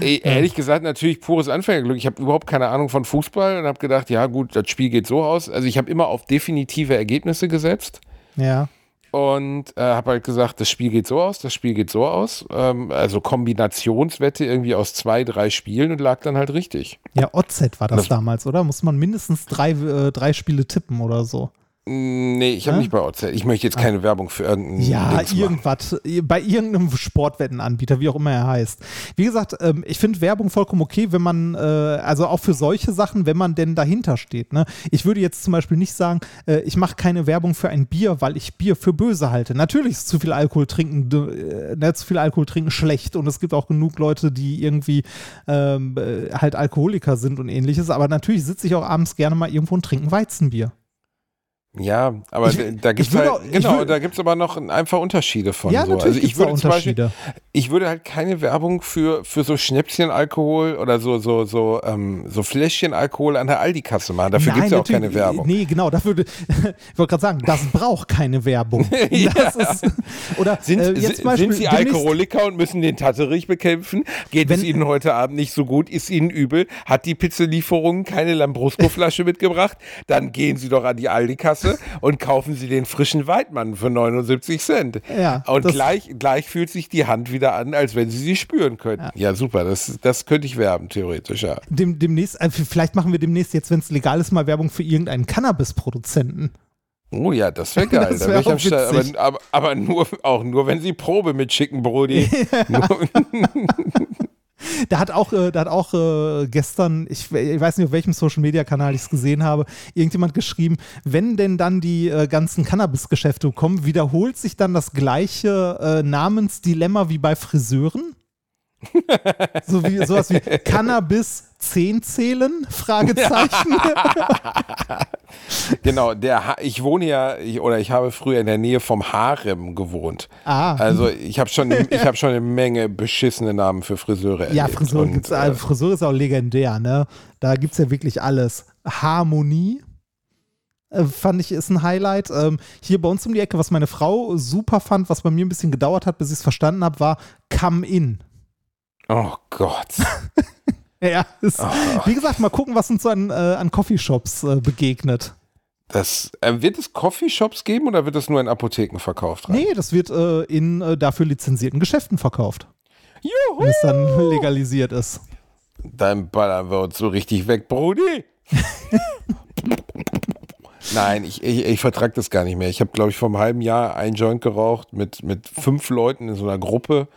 ehrlich gesagt natürlich pures Anfängerglück. Ich habe überhaupt keine Ahnung von Fußball und habe gedacht, ja gut, das Spiel geht so aus. Also ich habe immer auf definitive Ergebnisse gesetzt ja. Und äh, habe halt gesagt, das Spiel geht so aus, das Spiel geht so aus. Ähm, also Kombinationswette irgendwie aus zwei, drei Spielen und lag dann halt richtig. Ja, OZ war das Das- damals, oder? Muss man mindestens drei, äh, drei Spiele tippen oder so. Nee, ich habe Hä? nicht bei OZ. Ich möchte jetzt keine Werbung für irgendeinen Ja, Dings machen. irgendwas. Bei irgendeinem Sportwettenanbieter, wie auch immer er heißt. Wie gesagt, ähm, ich finde Werbung vollkommen okay, wenn man, äh, also auch für solche Sachen, wenn man denn dahinter steht. Ne? Ich würde jetzt zum Beispiel nicht sagen, äh, ich mache keine Werbung für ein Bier, weil ich Bier für böse halte. Natürlich ist zu viel Alkohol trinken, äh, ne, zu viel Alkohol trinken schlecht und es gibt auch genug Leute, die irgendwie ähm, äh, halt Alkoholiker sind und ähnliches. Aber natürlich sitze ich auch abends gerne mal irgendwo und trinke ein Weizenbier. Ja, aber Ich- da es halt, auch- genau, würde- da gibt es aber noch einfach Unterschiede von. ja, so. natürlich Also ich gibt's würde zum Beispiel, ich würde halt keine Werbung für, für so Schnäpschenalkohol oder so, so, so, ähm, so Fläschchenalkohol an der Aldi-Kasse machen. Dafür gibt es ja auch keine Werbung. Nee, genau, dafür, ich wollte gerade sagen, das braucht keine Werbung. Das ist, oder Sind, äh, jetzt Beispiel sind Sie Alkoholiker und müssen den Tatterich bekämpfen? Geht es Wenn- Ihnen heute Abend nicht so gut? Ist Ihnen übel? Hat die Pizzalieferung keine Lambrusco-Flasche mitgebracht? Dann gehen Sie doch an die Aldi-Kasse und kaufen Sie den frischen Weidmann für 79 Cent. Ja, und gleich, gleich fühlt sich die Hand wieder an, als wenn Sie sie spüren könnten. Ja, super. Das, das könnte ich werben, theoretisch, ja. Dem, demnächst, äh, vielleicht machen wir demnächst jetzt, wenn es legal ist, mal Werbung für irgendeinen Cannabis-Produzenten. Oh ja, das wäre geil. Das da wär wär ich am. Aber, aber, aber nur, auch nur, wenn Sie Probe mitschicken, Brody. Nur, Da hat auch, äh, da hat auch äh, gestern, ich, ich weiß nicht, auf welchem Social-Media-Kanal ich es gesehen habe, irgendjemand geschrieben, wenn denn dann die äh, ganzen Cannabis-Geschäfte kommen, wiederholt sich dann das gleiche Namensdilemma wie bei Friseuren? so wie sowas wie Cannabis 10 zählen? Fragezeichen. Genau, der ha ich wohne ja, ich, oder ich habe früher in der Nähe vom Harem gewohnt. Ah. Also ich habe schon, ich habe schon eine Menge beschissene Namen für Friseure Ja. Friseur, Und, äh, also Friseur ist auch legendär, ne? Da gibt es ja wirklich alles. Harmonie. äh, Fand ich ist ein Highlight. Ähm, hier bei uns um die Ecke, was meine Frau super fand, was bei mir ein bisschen gedauert hat, bis ich es verstanden habe, war Come In. Oh Gott. Ja, ist, wie gesagt, mal gucken, was uns so an, äh, an Coffeeshops äh, begegnet. Das, äh, wird es Coffeeshops geben oder wird das nur in Apotheken verkauft? Rein? Nee, das wird äh, in äh, dafür lizenzierten Geschäften verkauft. Juhu! Wenn es dann legalisiert ist. Dann ballern wir uns so richtig weg, Brudi. Nein, ich, ich, ich vertrage das gar nicht mehr. Ich habe, glaube ich, vor einem halben Jahr einen Joint geraucht mit, mit fünf Leuten in so einer Gruppe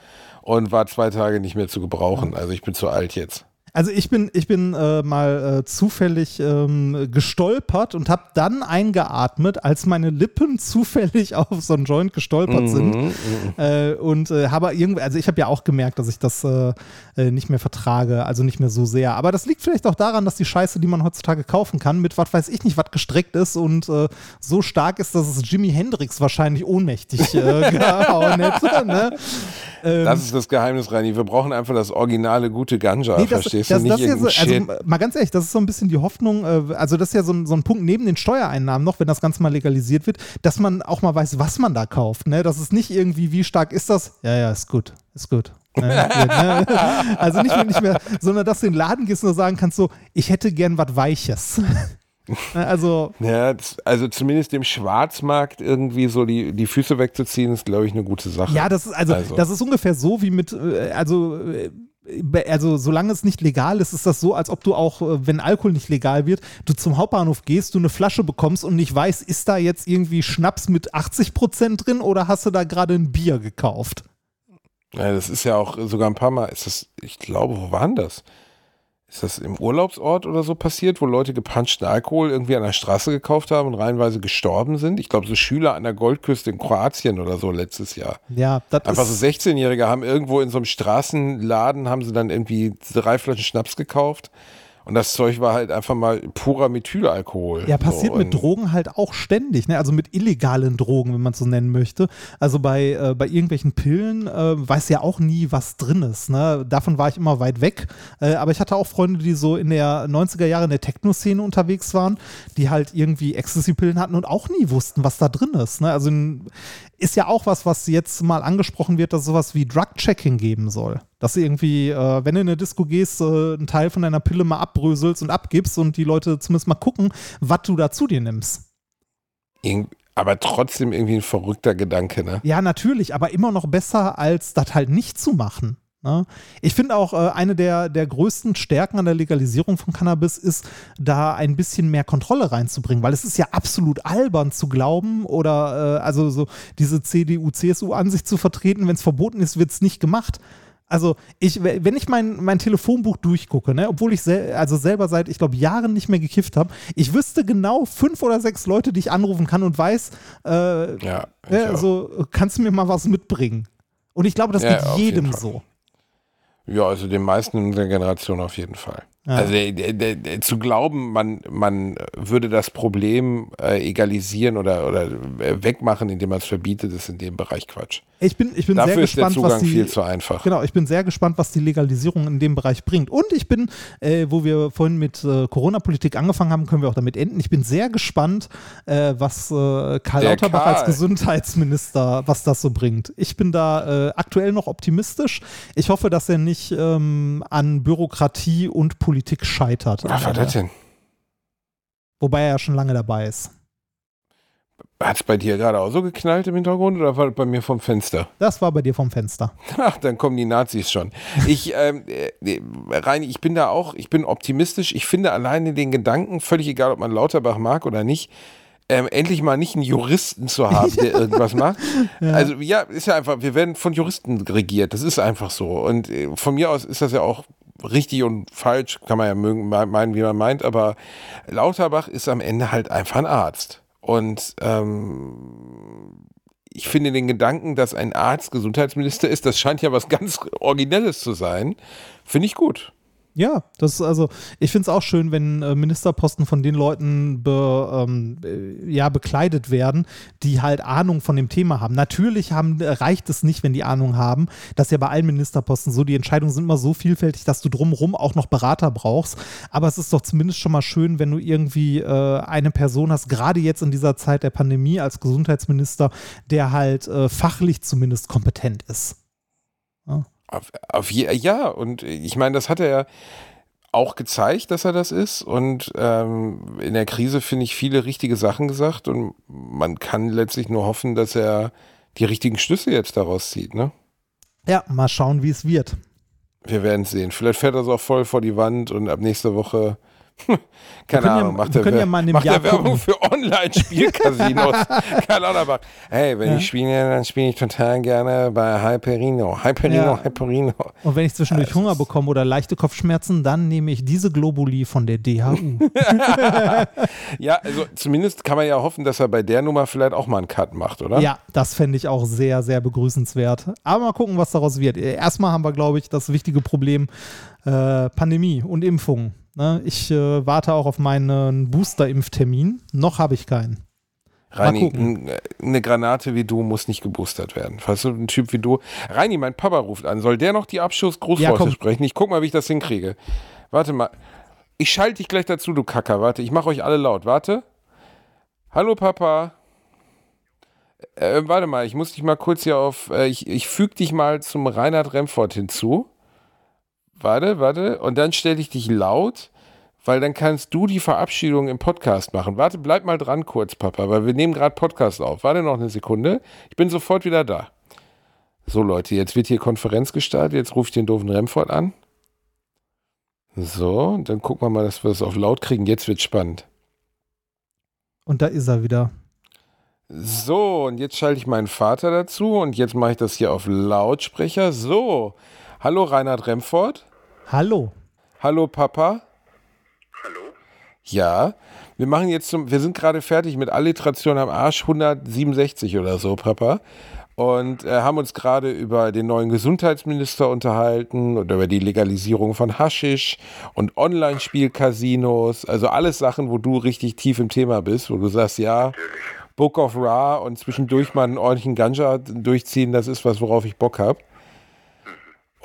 und war zwei Tage nicht mehr zu gebrauchen. Also ich bin zu alt jetzt. Also ich bin, ich bin äh, mal äh, zufällig ähm, gestolpert und habe dann eingeatmet, als meine Lippen zufällig auf so einen Joint gestolpert Mhm, sind. Äh, und äh, habe irgendwie, also ich habe ja auch gemerkt, dass ich das äh, äh, nicht mehr vertrage, also nicht mehr so sehr. Aber das liegt vielleicht auch daran, dass die Scheiße, die man heutzutage kaufen kann, mit was weiß ich nicht, was gestreckt ist und so stark ist, dass es Jimi Hendrix wahrscheinlich ohnmächtig gehauen hätte. Ne? Ähm, Das ist das Geheimnis, Reini. Wir brauchen einfach das originale gute Ganja, Nee, das, verstehst das, du? das Nicht ja so, also mal ganz ehrlich, das ist so ein bisschen die Hoffnung, äh, also das ist ja so ein, so ein Punkt neben den Steuereinnahmen noch, wenn das Ganze mal legalisiert wird, dass man auch mal weiß, was man da kauft. Ne? Das ist nicht irgendwie, wie stark ist das? Ja, ja, ist gut, ist gut. Ne? Also nicht mehr, nicht mehr, sondern dass du in den Laden gehst und sagen kannst so, ich hätte gern was Weiches. Ne, also Ja, also zumindest dem Schwarzmarkt irgendwie so die, die Füße wegzuziehen, ist, glaube ich, eine gute Sache. Ja, das ist also, Also. das ist ungefähr so wie mit, äh, also, äh, also solange es nicht legal ist, ist das so, als ob du auch, äh, wenn Alkohol nicht legal wird, du zum Hauptbahnhof gehst, du eine Flasche bekommst und nicht weißt, ist da jetzt irgendwie Schnaps mit 80 Prozent drin oder hast du da gerade ein Bier gekauft? Ja, das ist ja auch sogar ein paar Mal, ist das, ich glaube, wo waren das? Ist das im Urlaubsort oder so passiert, wo Leute gepanschten Alkohol irgendwie an der Straße gekauft haben und reihenweise gestorben sind? Ich glaube, so Schüler an der Goldküste in Kroatien oder so letztes Jahr. Ja, das Einfach so ist, 16-Jährige haben irgendwo in so einem Straßenladen, haben sie dann irgendwie drei Flaschen Schnaps gekauft. Und das Zeug war halt einfach mal purer Methylalkohol. Ja, passiert so, mit Drogen halt auch ständig, ne? also mit illegalen Drogen, wenn man es so nennen möchte. Also bei, äh, bei irgendwelchen Pillen äh, weiß ja auch nie, was drin ist. Ne? Davon war ich immer weit weg. Äh, aber ich hatte auch Freunde, die so in der 90er Jahre in der Techno-Szene unterwegs waren, die halt irgendwie Ecstasy-Pillen hatten und auch nie wussten, was da drin ist. Ne? Also in, ist ja auch was, was jetzt mal angesprochen wird, dass es sowas wie Drug-Checking geben soll. Dass du irgendwie, äh, wenn du in eine Disco gehst, äh, einen Teil von deiner Pille mal abbröselst und abgibst und die Leute zumindest mal gucken, was du da zu dir nimmst. Irg- aber trotzdem irgendwie ein verrückter Gedanke, ne? Ja, natürlich, aber immer noch besser, als das halt nicht zu machen. Ne? Ich finde auch, äh, eine der, der größten Stärken an der Legalisierung von Cannabis ist, da ein bisschen mehr Kontrolle reinzubringen, weil es ist ja absolut albern zu glauben oder äh, also so diese CDU-CSU-Ansicht zu vertreten, wenn es verboten ist, wird es nicht gemacht. Also ich, wenn ich mein, mein Telefonbuch durchgucke, ne, obwohl ich sel also selber seit, ich glaube, Jahren nicht mehr gekifft habe, ich wüsste genau fünf oder sechs Leute, die ich anrufen kann und weiß, äh, Ja. auch. also kannst du mir mal was mitbringen? Und ich glaube, das Ja, geht jedem Fall. so. Ja, also den meisten in unserer Generation auf jeden Fall. Ja. Also der, der, der, zu glauben, man, man würde das Problem äh, egalisieren oder, oder äh, wegmachen, indem man es verbietet, ist in dem Bereich Quatsch. Ich bin, ich bin Dafür sehr ist der gespannt, Zugang was die, viel zu einfach. Genau, ich bin sehr gespannt, was die Legalisierung in dem Bereich bringt. Und ich bin, äh, wo wir vorhin mit äh, Corona-Politik angefangen haben, können wir auch damit enden. Ich bin sehr gespannt, äh, was äh, Karl Der Lauterbach Karl. als Gesundheitsminister, was das so bringt. Ich bin da aktuell noch optimistisch. Ich hoffe, dass er nicht ähm, an Bürokratie und Politik scheitert. Was war das denn? Wobei er ja schon lange dabei ist. Hat es bei dir gerade auch so geknallt im Hintergrund oder war das bei mir vom Fenster? Das war bei dir vom Fenster. Ach, dann kommen die Nazis schon. Ich, ähm, äh, Reini, ich bin da auch, ich bin optimistisch. Ich finde alleine den Gedanken, völlig egal, ob man Lauterbach mag oder nicht, ähm, endlich mal nicht einen Juristen zu haben, der irgendwas macht. Also ja, ist ja einfach, wir werden von Juristen regiert, das ist einfach so. Und äh, von mir aus ist das ja auch richtig und falsch, kann man ja mögen, me- meinen, wie man meint, aber Lauterbach ist am Ende halt einfach ein Arzt. Und ähm, ich finde den Gedanken, dass ein Arzt Gesundheitsminister ist, das scheint ja was ganz Originelles zu sein, finde ich gut. Ja, das ist also, ich finde es auch schön, wenn äh, Ministerposten von den Leuten be, ähm, äh, ja, bekleidet werden, die halt Ahnung von dem Thema haben. Natürlich haben, äh, reicht es nicht, wenn die Ahnung haben. Das ist ja bei allen Ministerposten so. Die Entscheidungen sind immer so vielfältig, dass du drumherum auch noch Berater brauchst. Aber es ist doch zumindest schon mal schön, wenn du irgendwie äh, eine Person hast, gerade jetzt in dieser Zeit der Pandemie als Gesundheitsminister, der halt äh, fachlich zumindest kompetent ist. Auf, auf je, ja, und ich meine, das hat er ja auch gezeigt, dass er das ist. Und ähm, in der Krise finde ich viele richtige Sachen gesagt. Und man kann letztlich nur hoffen, dass er die richtigen Schlüsse jetzt daraus zieht. Ne? Ja, mal schauen, wie es wird. Wir werden es sehen. Vielleicht fährt er so auch voll vor die Wand und ab nächster Woche keine Ahnung, ja, macht er ja macht der Werbung für Online-Spielcasinos. Keine Ahnung, hey, wenn ja. ich spiele, dann spiele ich total gerne bei Hyperino. Hyperino, ja. Hyperino. Und wenn ich zwischendurch Hunger bekomme oder leichte Kopfschmerzen, dann nehme ich diese Globuli von der DHU. ja, also zumindest kann man ja hoffen, dass er bei der Nummer vielleicht auch mal einen Cut macht, oder? Ja, das fände ich auch sehr, sehr begrüßenswert. Aber mal gucken, was daraus wird. Erstmal haben wir, glaube ich, das wichtige Problem äh, Pandemie und Impfungen. Ne? Ich äh, warte auch auf meinen Booster-Impftermin. Noch habe ich keinen. Reini, eine Granate wie du muss nicht geboostert werden. Falls du ein Typ wie du. Reini, mein Papa ruft an. Soll der noch die Abschussgrußworte ja, sprechen? Ich guck mal, wie ich das hinkriege. Warte mal. Ich schalte dich gleich dazu, du Kacker. Warte, ich mache euch alle laut. Warte. Hallo, Papa. Äh, warte mal, ich muss dich mal kurz hier auf. Äh, ich ich füge dich mal zum Reinhard Remford hinzu. Warte, warte. Und dann stelle ich dich laut, weil dann kannst du die Verabschiedung im Podcast machen. Warte, bleib mal dran kurz, Papa, weil wir nehmen gerade Podcast auf. Warte noch eine Sekunde. Ich bin sofort wieder da. So, Leute, jetzt wird hier Konferenz gestartet. Jetzt rufe ich den doofen Remford an. So, und dann gucken wir mal, dass wir das auf laut kriegen. Jetzt wird spannend. Und da ist er wieder. So, und jetzt schalte ich meinen Vater dazu und jetzt mache ich das hier auf Lautsprecher. So, hallo Reinhard Remford. Hallo. Hallo Papa. Hallo. Ja, wir machen jetzt zum, wir sind gerade fertig mit Alliteration am Arsch 167 oder so, Papa. Und äh, haben uns gerade über den neuen Gesundheitsminister unterhalten und über die Legalisierung von Haschisch und Online-Spielcasinos. Also alles Sachen, wo du richtig tief im Thema bist, wo du sagst, ja, Book of Ra und zwischendurch mal einen ordentlichen Ganja durchziehen, das ist was, worauf ich Bock habe.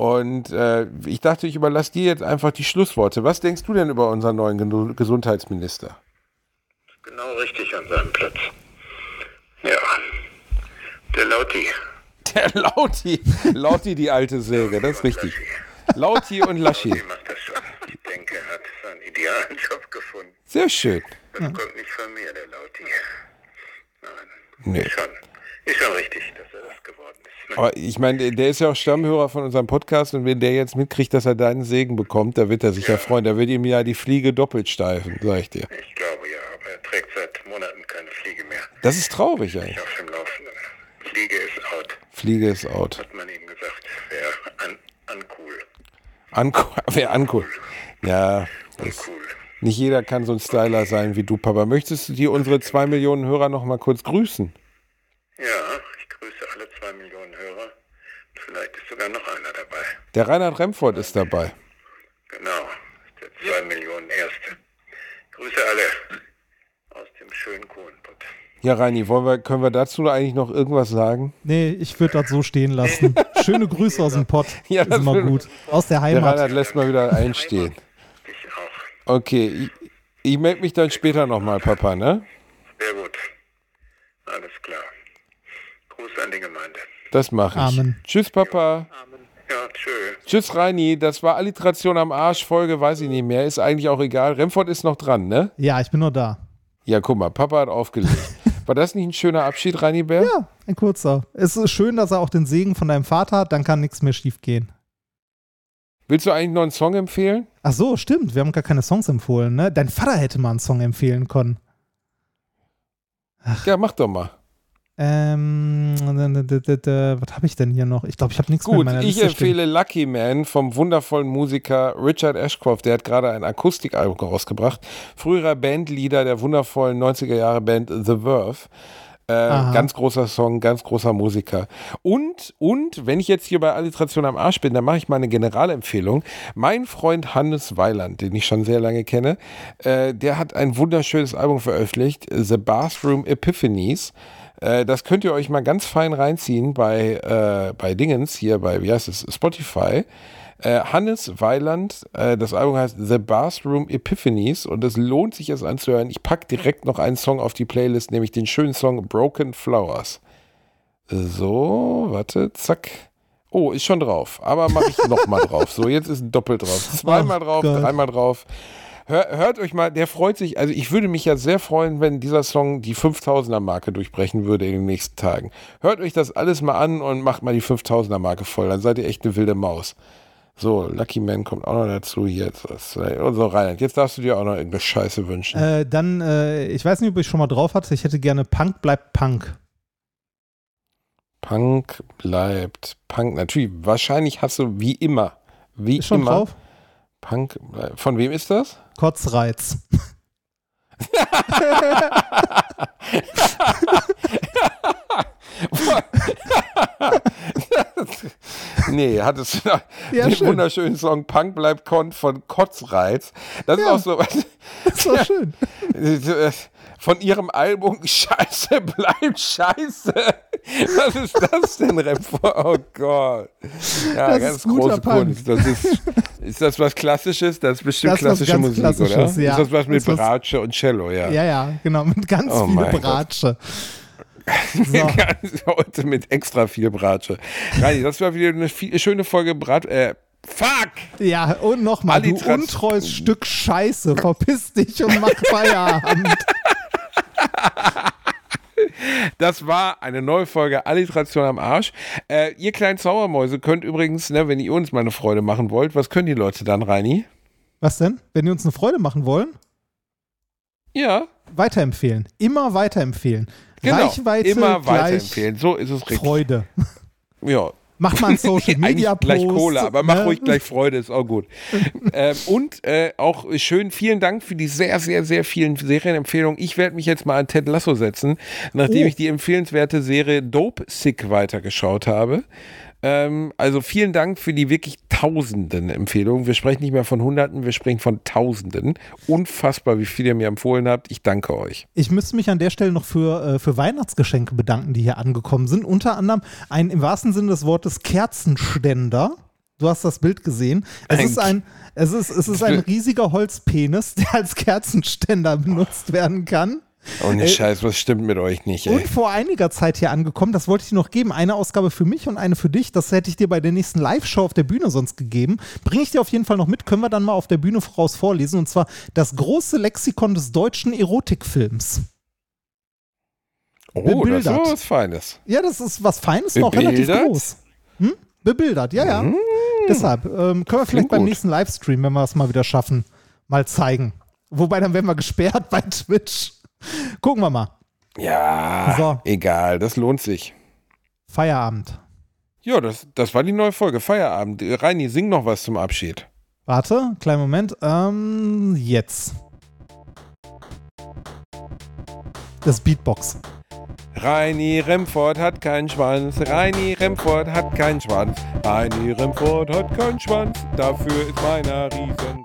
Und äh, ich dachte, ich überlasse dir jetzt einfach die Schlussworte. Was denkst du denn über unseren neuen Gesundheitsminister? Genau richtig an seinem Platz. Ja, der Lauti. Der Lauti. Lauti, die alte Säge, das ist richtig. Lauti und Laschi. Lauti macht das schon. Ich denke, er hat seinen idealen Job gefunden. Sehr schön. Das ja. kommt nicht von mir, der Lauti. Nein. Nee. Schon. Ist schon richtig, dass er das geworden ist. Aber ich meine, der ist ja auch Stammhörer von unserem Podcast und wenn der jetzt mitkriegt, dass er deinen Segen bekommt, da wird er sich ja, ja freuen. Da wird ihm ja die Fliege doppelt steifen, sag ich dir. Ich glaube ja, aber er trägt seit Monaten keine Fliege mehr. Das ist traurig eigentlich. Auf dem Laufenden. Fliege ist out. Fliege ist out. Hat man ihm gesagt. Wäre un uncool. Uncool. Wäre uncool. Ja. Uncool. Nicht jeder kann so ein Styler sein wie du, Papa. Möchtest du dir unsere zwei Millionen Hörer noch mal kurz grüßen? Ja, ich grüße alle zwei Millionen Hörer. Vielleicht ist sogar noch einer dabei. Der Reinhard Remford ist dabei. Genau, der zwei Millionen Erste. Grüße alle aus dem schönen Kohlenpott. Ja, Reini, wollen wir, können wir dazu eigentlich noch irgendwas sagen? Nee, ich würde das so stehen lassen. Schöne Grüße aus dem Pott. Ja, das ist immer gut. Aus der Heimat. Der Reinhard lässt mal wieder einstehen. Ich auch. Okay, ich, ich melde mich dann später nochmal, Papa, ne? Sehr gut. Alles klar. Gruß an die Gemeinde. Das mache ich. Amen. Tschüss, Papa. Amen. Ja, tschüss. Tschüss, Reini. Das war Alliteration am Arsch. Folge weiß ich nicht mehr. Ist eigentlich auch egal. Remford ist noch dran, ne? Ja, ich bin nur da. Ja, guck mal, Papa hat aufgelegt. War das nicht ein schöner Abschied, Reini Bär? Ja, ein kurzer. Es ist schön, dass er auch den Segen von deinem Vater hat. Dann kann nichts mehr schief gehen. Willst du eigentlich noch einen Song empfehlen? Ach so, stimmt. Wir haben gar keine Songs empfohlen, ne? Dein Vater hätte mal einen Song empfehlen können. Ach. Ja, mach doch mal. Ähm, was habe ich denn hier noch? Ich glaube, ich habe nichts Gut, mehr in meiner ich Liste empfehle Lucky Man vom wundervollen Musiker Richard Ashcroft. Der hat gerade ein Akustikalbum rausgebracht. Früherer Bandleader der wundervollen 90er Jahre Band The Verve. Äh, ganz großer Song, ganz großer Musiker. Und, und, wenn ich jetzt hier bei Alliteration am Arsch bin, dann mache ich mal eine Generalempfehlung. Mein Freund Hannes Weiland, den ich schon sehr lange kenne, äh, der hat ein wunderschönes Album veröffentlicht, The Bathroom Epiphanies. Äh, das könnt ihr euch mal ganz fein reinziehen bei, äh, bei Dingens, hier bei, wie heißt es, Spotify. Äh, Hannes Weiland, äh, das Album heißt The Bathroom Epiphanies und es lohnt sich es anzuhören. Ich packe direkt noch einen Song auf die Playlist, nämlich den schönen Song Broken Flowers. So, warte, zack. Oh, ist schon drauf. Aber mache ich nochmal drauf. So, jetzt ist doppelt drauf. Zweimal Ach drauf, dreimal drauf. Hör, hört euch mal, der freut sich. Also, ich würde mich ja sehr freuen, wenn dieser Song die 5000er-Marke durchbrechen würde in den nächsten Tagen. Hört euch das alles mal an und macht mal die 5000er-Marke voll. Dann seid ihr echt eine wilde Maus. So, Lucky Man kommt auch noch dazu. Jetzt was. Und so, Reinhard, jetzt darfst du dir auch noch irgendeine Scheiße wünschen. Äh, dann, äh, ich weiß nicht, ob ich schon mal drauf hatte. Ich hätte gerne Punk bleibt Punk. Punk bleibt Punk. Natürlich, wahrscheinlich hast du wie immer, wie Ist schon immer, drauf? Punk. bleibt- Von wem ist das? Kotzreiz. Nee, du noch Ja, den schön. wunderschönen Song Punk bleibt Kont von Kotzreiz. Das Ja. ist auch so was. Das war schön. Von ihrem Album Scheiße bleibt Scheiße. Was ist das denn, Rapper? Oh Gott. Ja, Das ganz ist guter große. Kunst. Das ist, ist das was Klassisches? Das ist bestimmt Das ist klassische Musik, oder? ja. Ist das was mit Das Bratsche und Cello, ja. Ja, ja, genau. Mit ganz Oh viel mein Gott. So. Heute mit extra viel Bratsche. Reini, das war wieder eine viel, schöne Folge Brat. Äh, fuck! Ja, und nochmal, du untreues Stück Scheiße. Verpiss dich und mach Feierabend. Das war eine neue Folge Alliteration am Arsch. Äh, ihr kleinen Zaubermäuse könnt übrigens, ne, wenn ihr uns mal eine Freude machen wollt, was können die Leute dann, Reini? Was denn? Wenn die uns eine Freude machen wollen, Ja, weiterempfehlen. Immer weiterempfehlen. genau. Reichweite Immer gleich weiterempfehlen. So ist es richtig. Freude. Ja. Mach mal einen Social Media Eigentlich gleich Post. Kohle, aber mach ne? ruhig gleich Freude, ist auch gut. ähm, und äh, auch schön, vielen Dank für die sehr, sehr, sehr vielen Serienempfehlungen. Ich werde mich jetzt mal an Ted Lasso setzen, nachdem Oh. ich die empfehlenswerte Serie Dope Sick weitergeschaut habe. Ähm, also vielen Dank für die wirklich tausenden Empfehlungen. Wir sprechen nicht mehr von Hunderten, wir sprechen von Tausenden. Unfassbar, wie viel ihr mir empfohlen habt. Ich danke euch. Ich müsste mich an der Stelle noch für, äh, für Weihnachtsgeschenke bedanken, die hier angekommen sind. Unter anderem ein im wahrsten Sinne des Wortes Kerzenständer. Du hast das Bild gesehen. Es ist ein, es ist, es ist ein riesiger Holzpenis, der als Kerzenständer benutzt werden kann. Ohne Äh, Scheiß, was stimmt mit euch nicht, ey? Und vor einiger Zeit hier angekommen, das wollte ich dir noch geben. Eine Ausgabe für mich und eine für dich. Das hätte ich dir bei der nächsten Live-Show auf der Bühne sonst gegeben. Bringe ich dir auf jeden Fall noch mit, können wir dann mal auf der Bühne voraus vorlesen. Und zwar das große Lexikon des deutschen Erotikfilms. Oh, das ist bebildert. was Feines. Ja, das ist was Feines, noch relativ Bebildert? groß. Hm? Bebildert, ja, ja. Deshalb ähm, können wir vielleicht beim nächsten Livestream, wenn wir es mal wieder schaffen, mal zeigen. Wobei dann werden wir gesperrt bei Twitch. Gucken wir mal. Ja, So. egal, das lohnt sich. Feierabend. Ja, das, das war die neue Folge. Feierabend. Reini, sing noch was zum Abschied. Warte, kleinen Moment. Ähm, jetzt. Das Beatbox. Reini Remford hat keinen Schwanz. Reini Remford hat keinen Schwanz. Reini Remford hat keinen Schwanz. Dafür ist meiner riesen.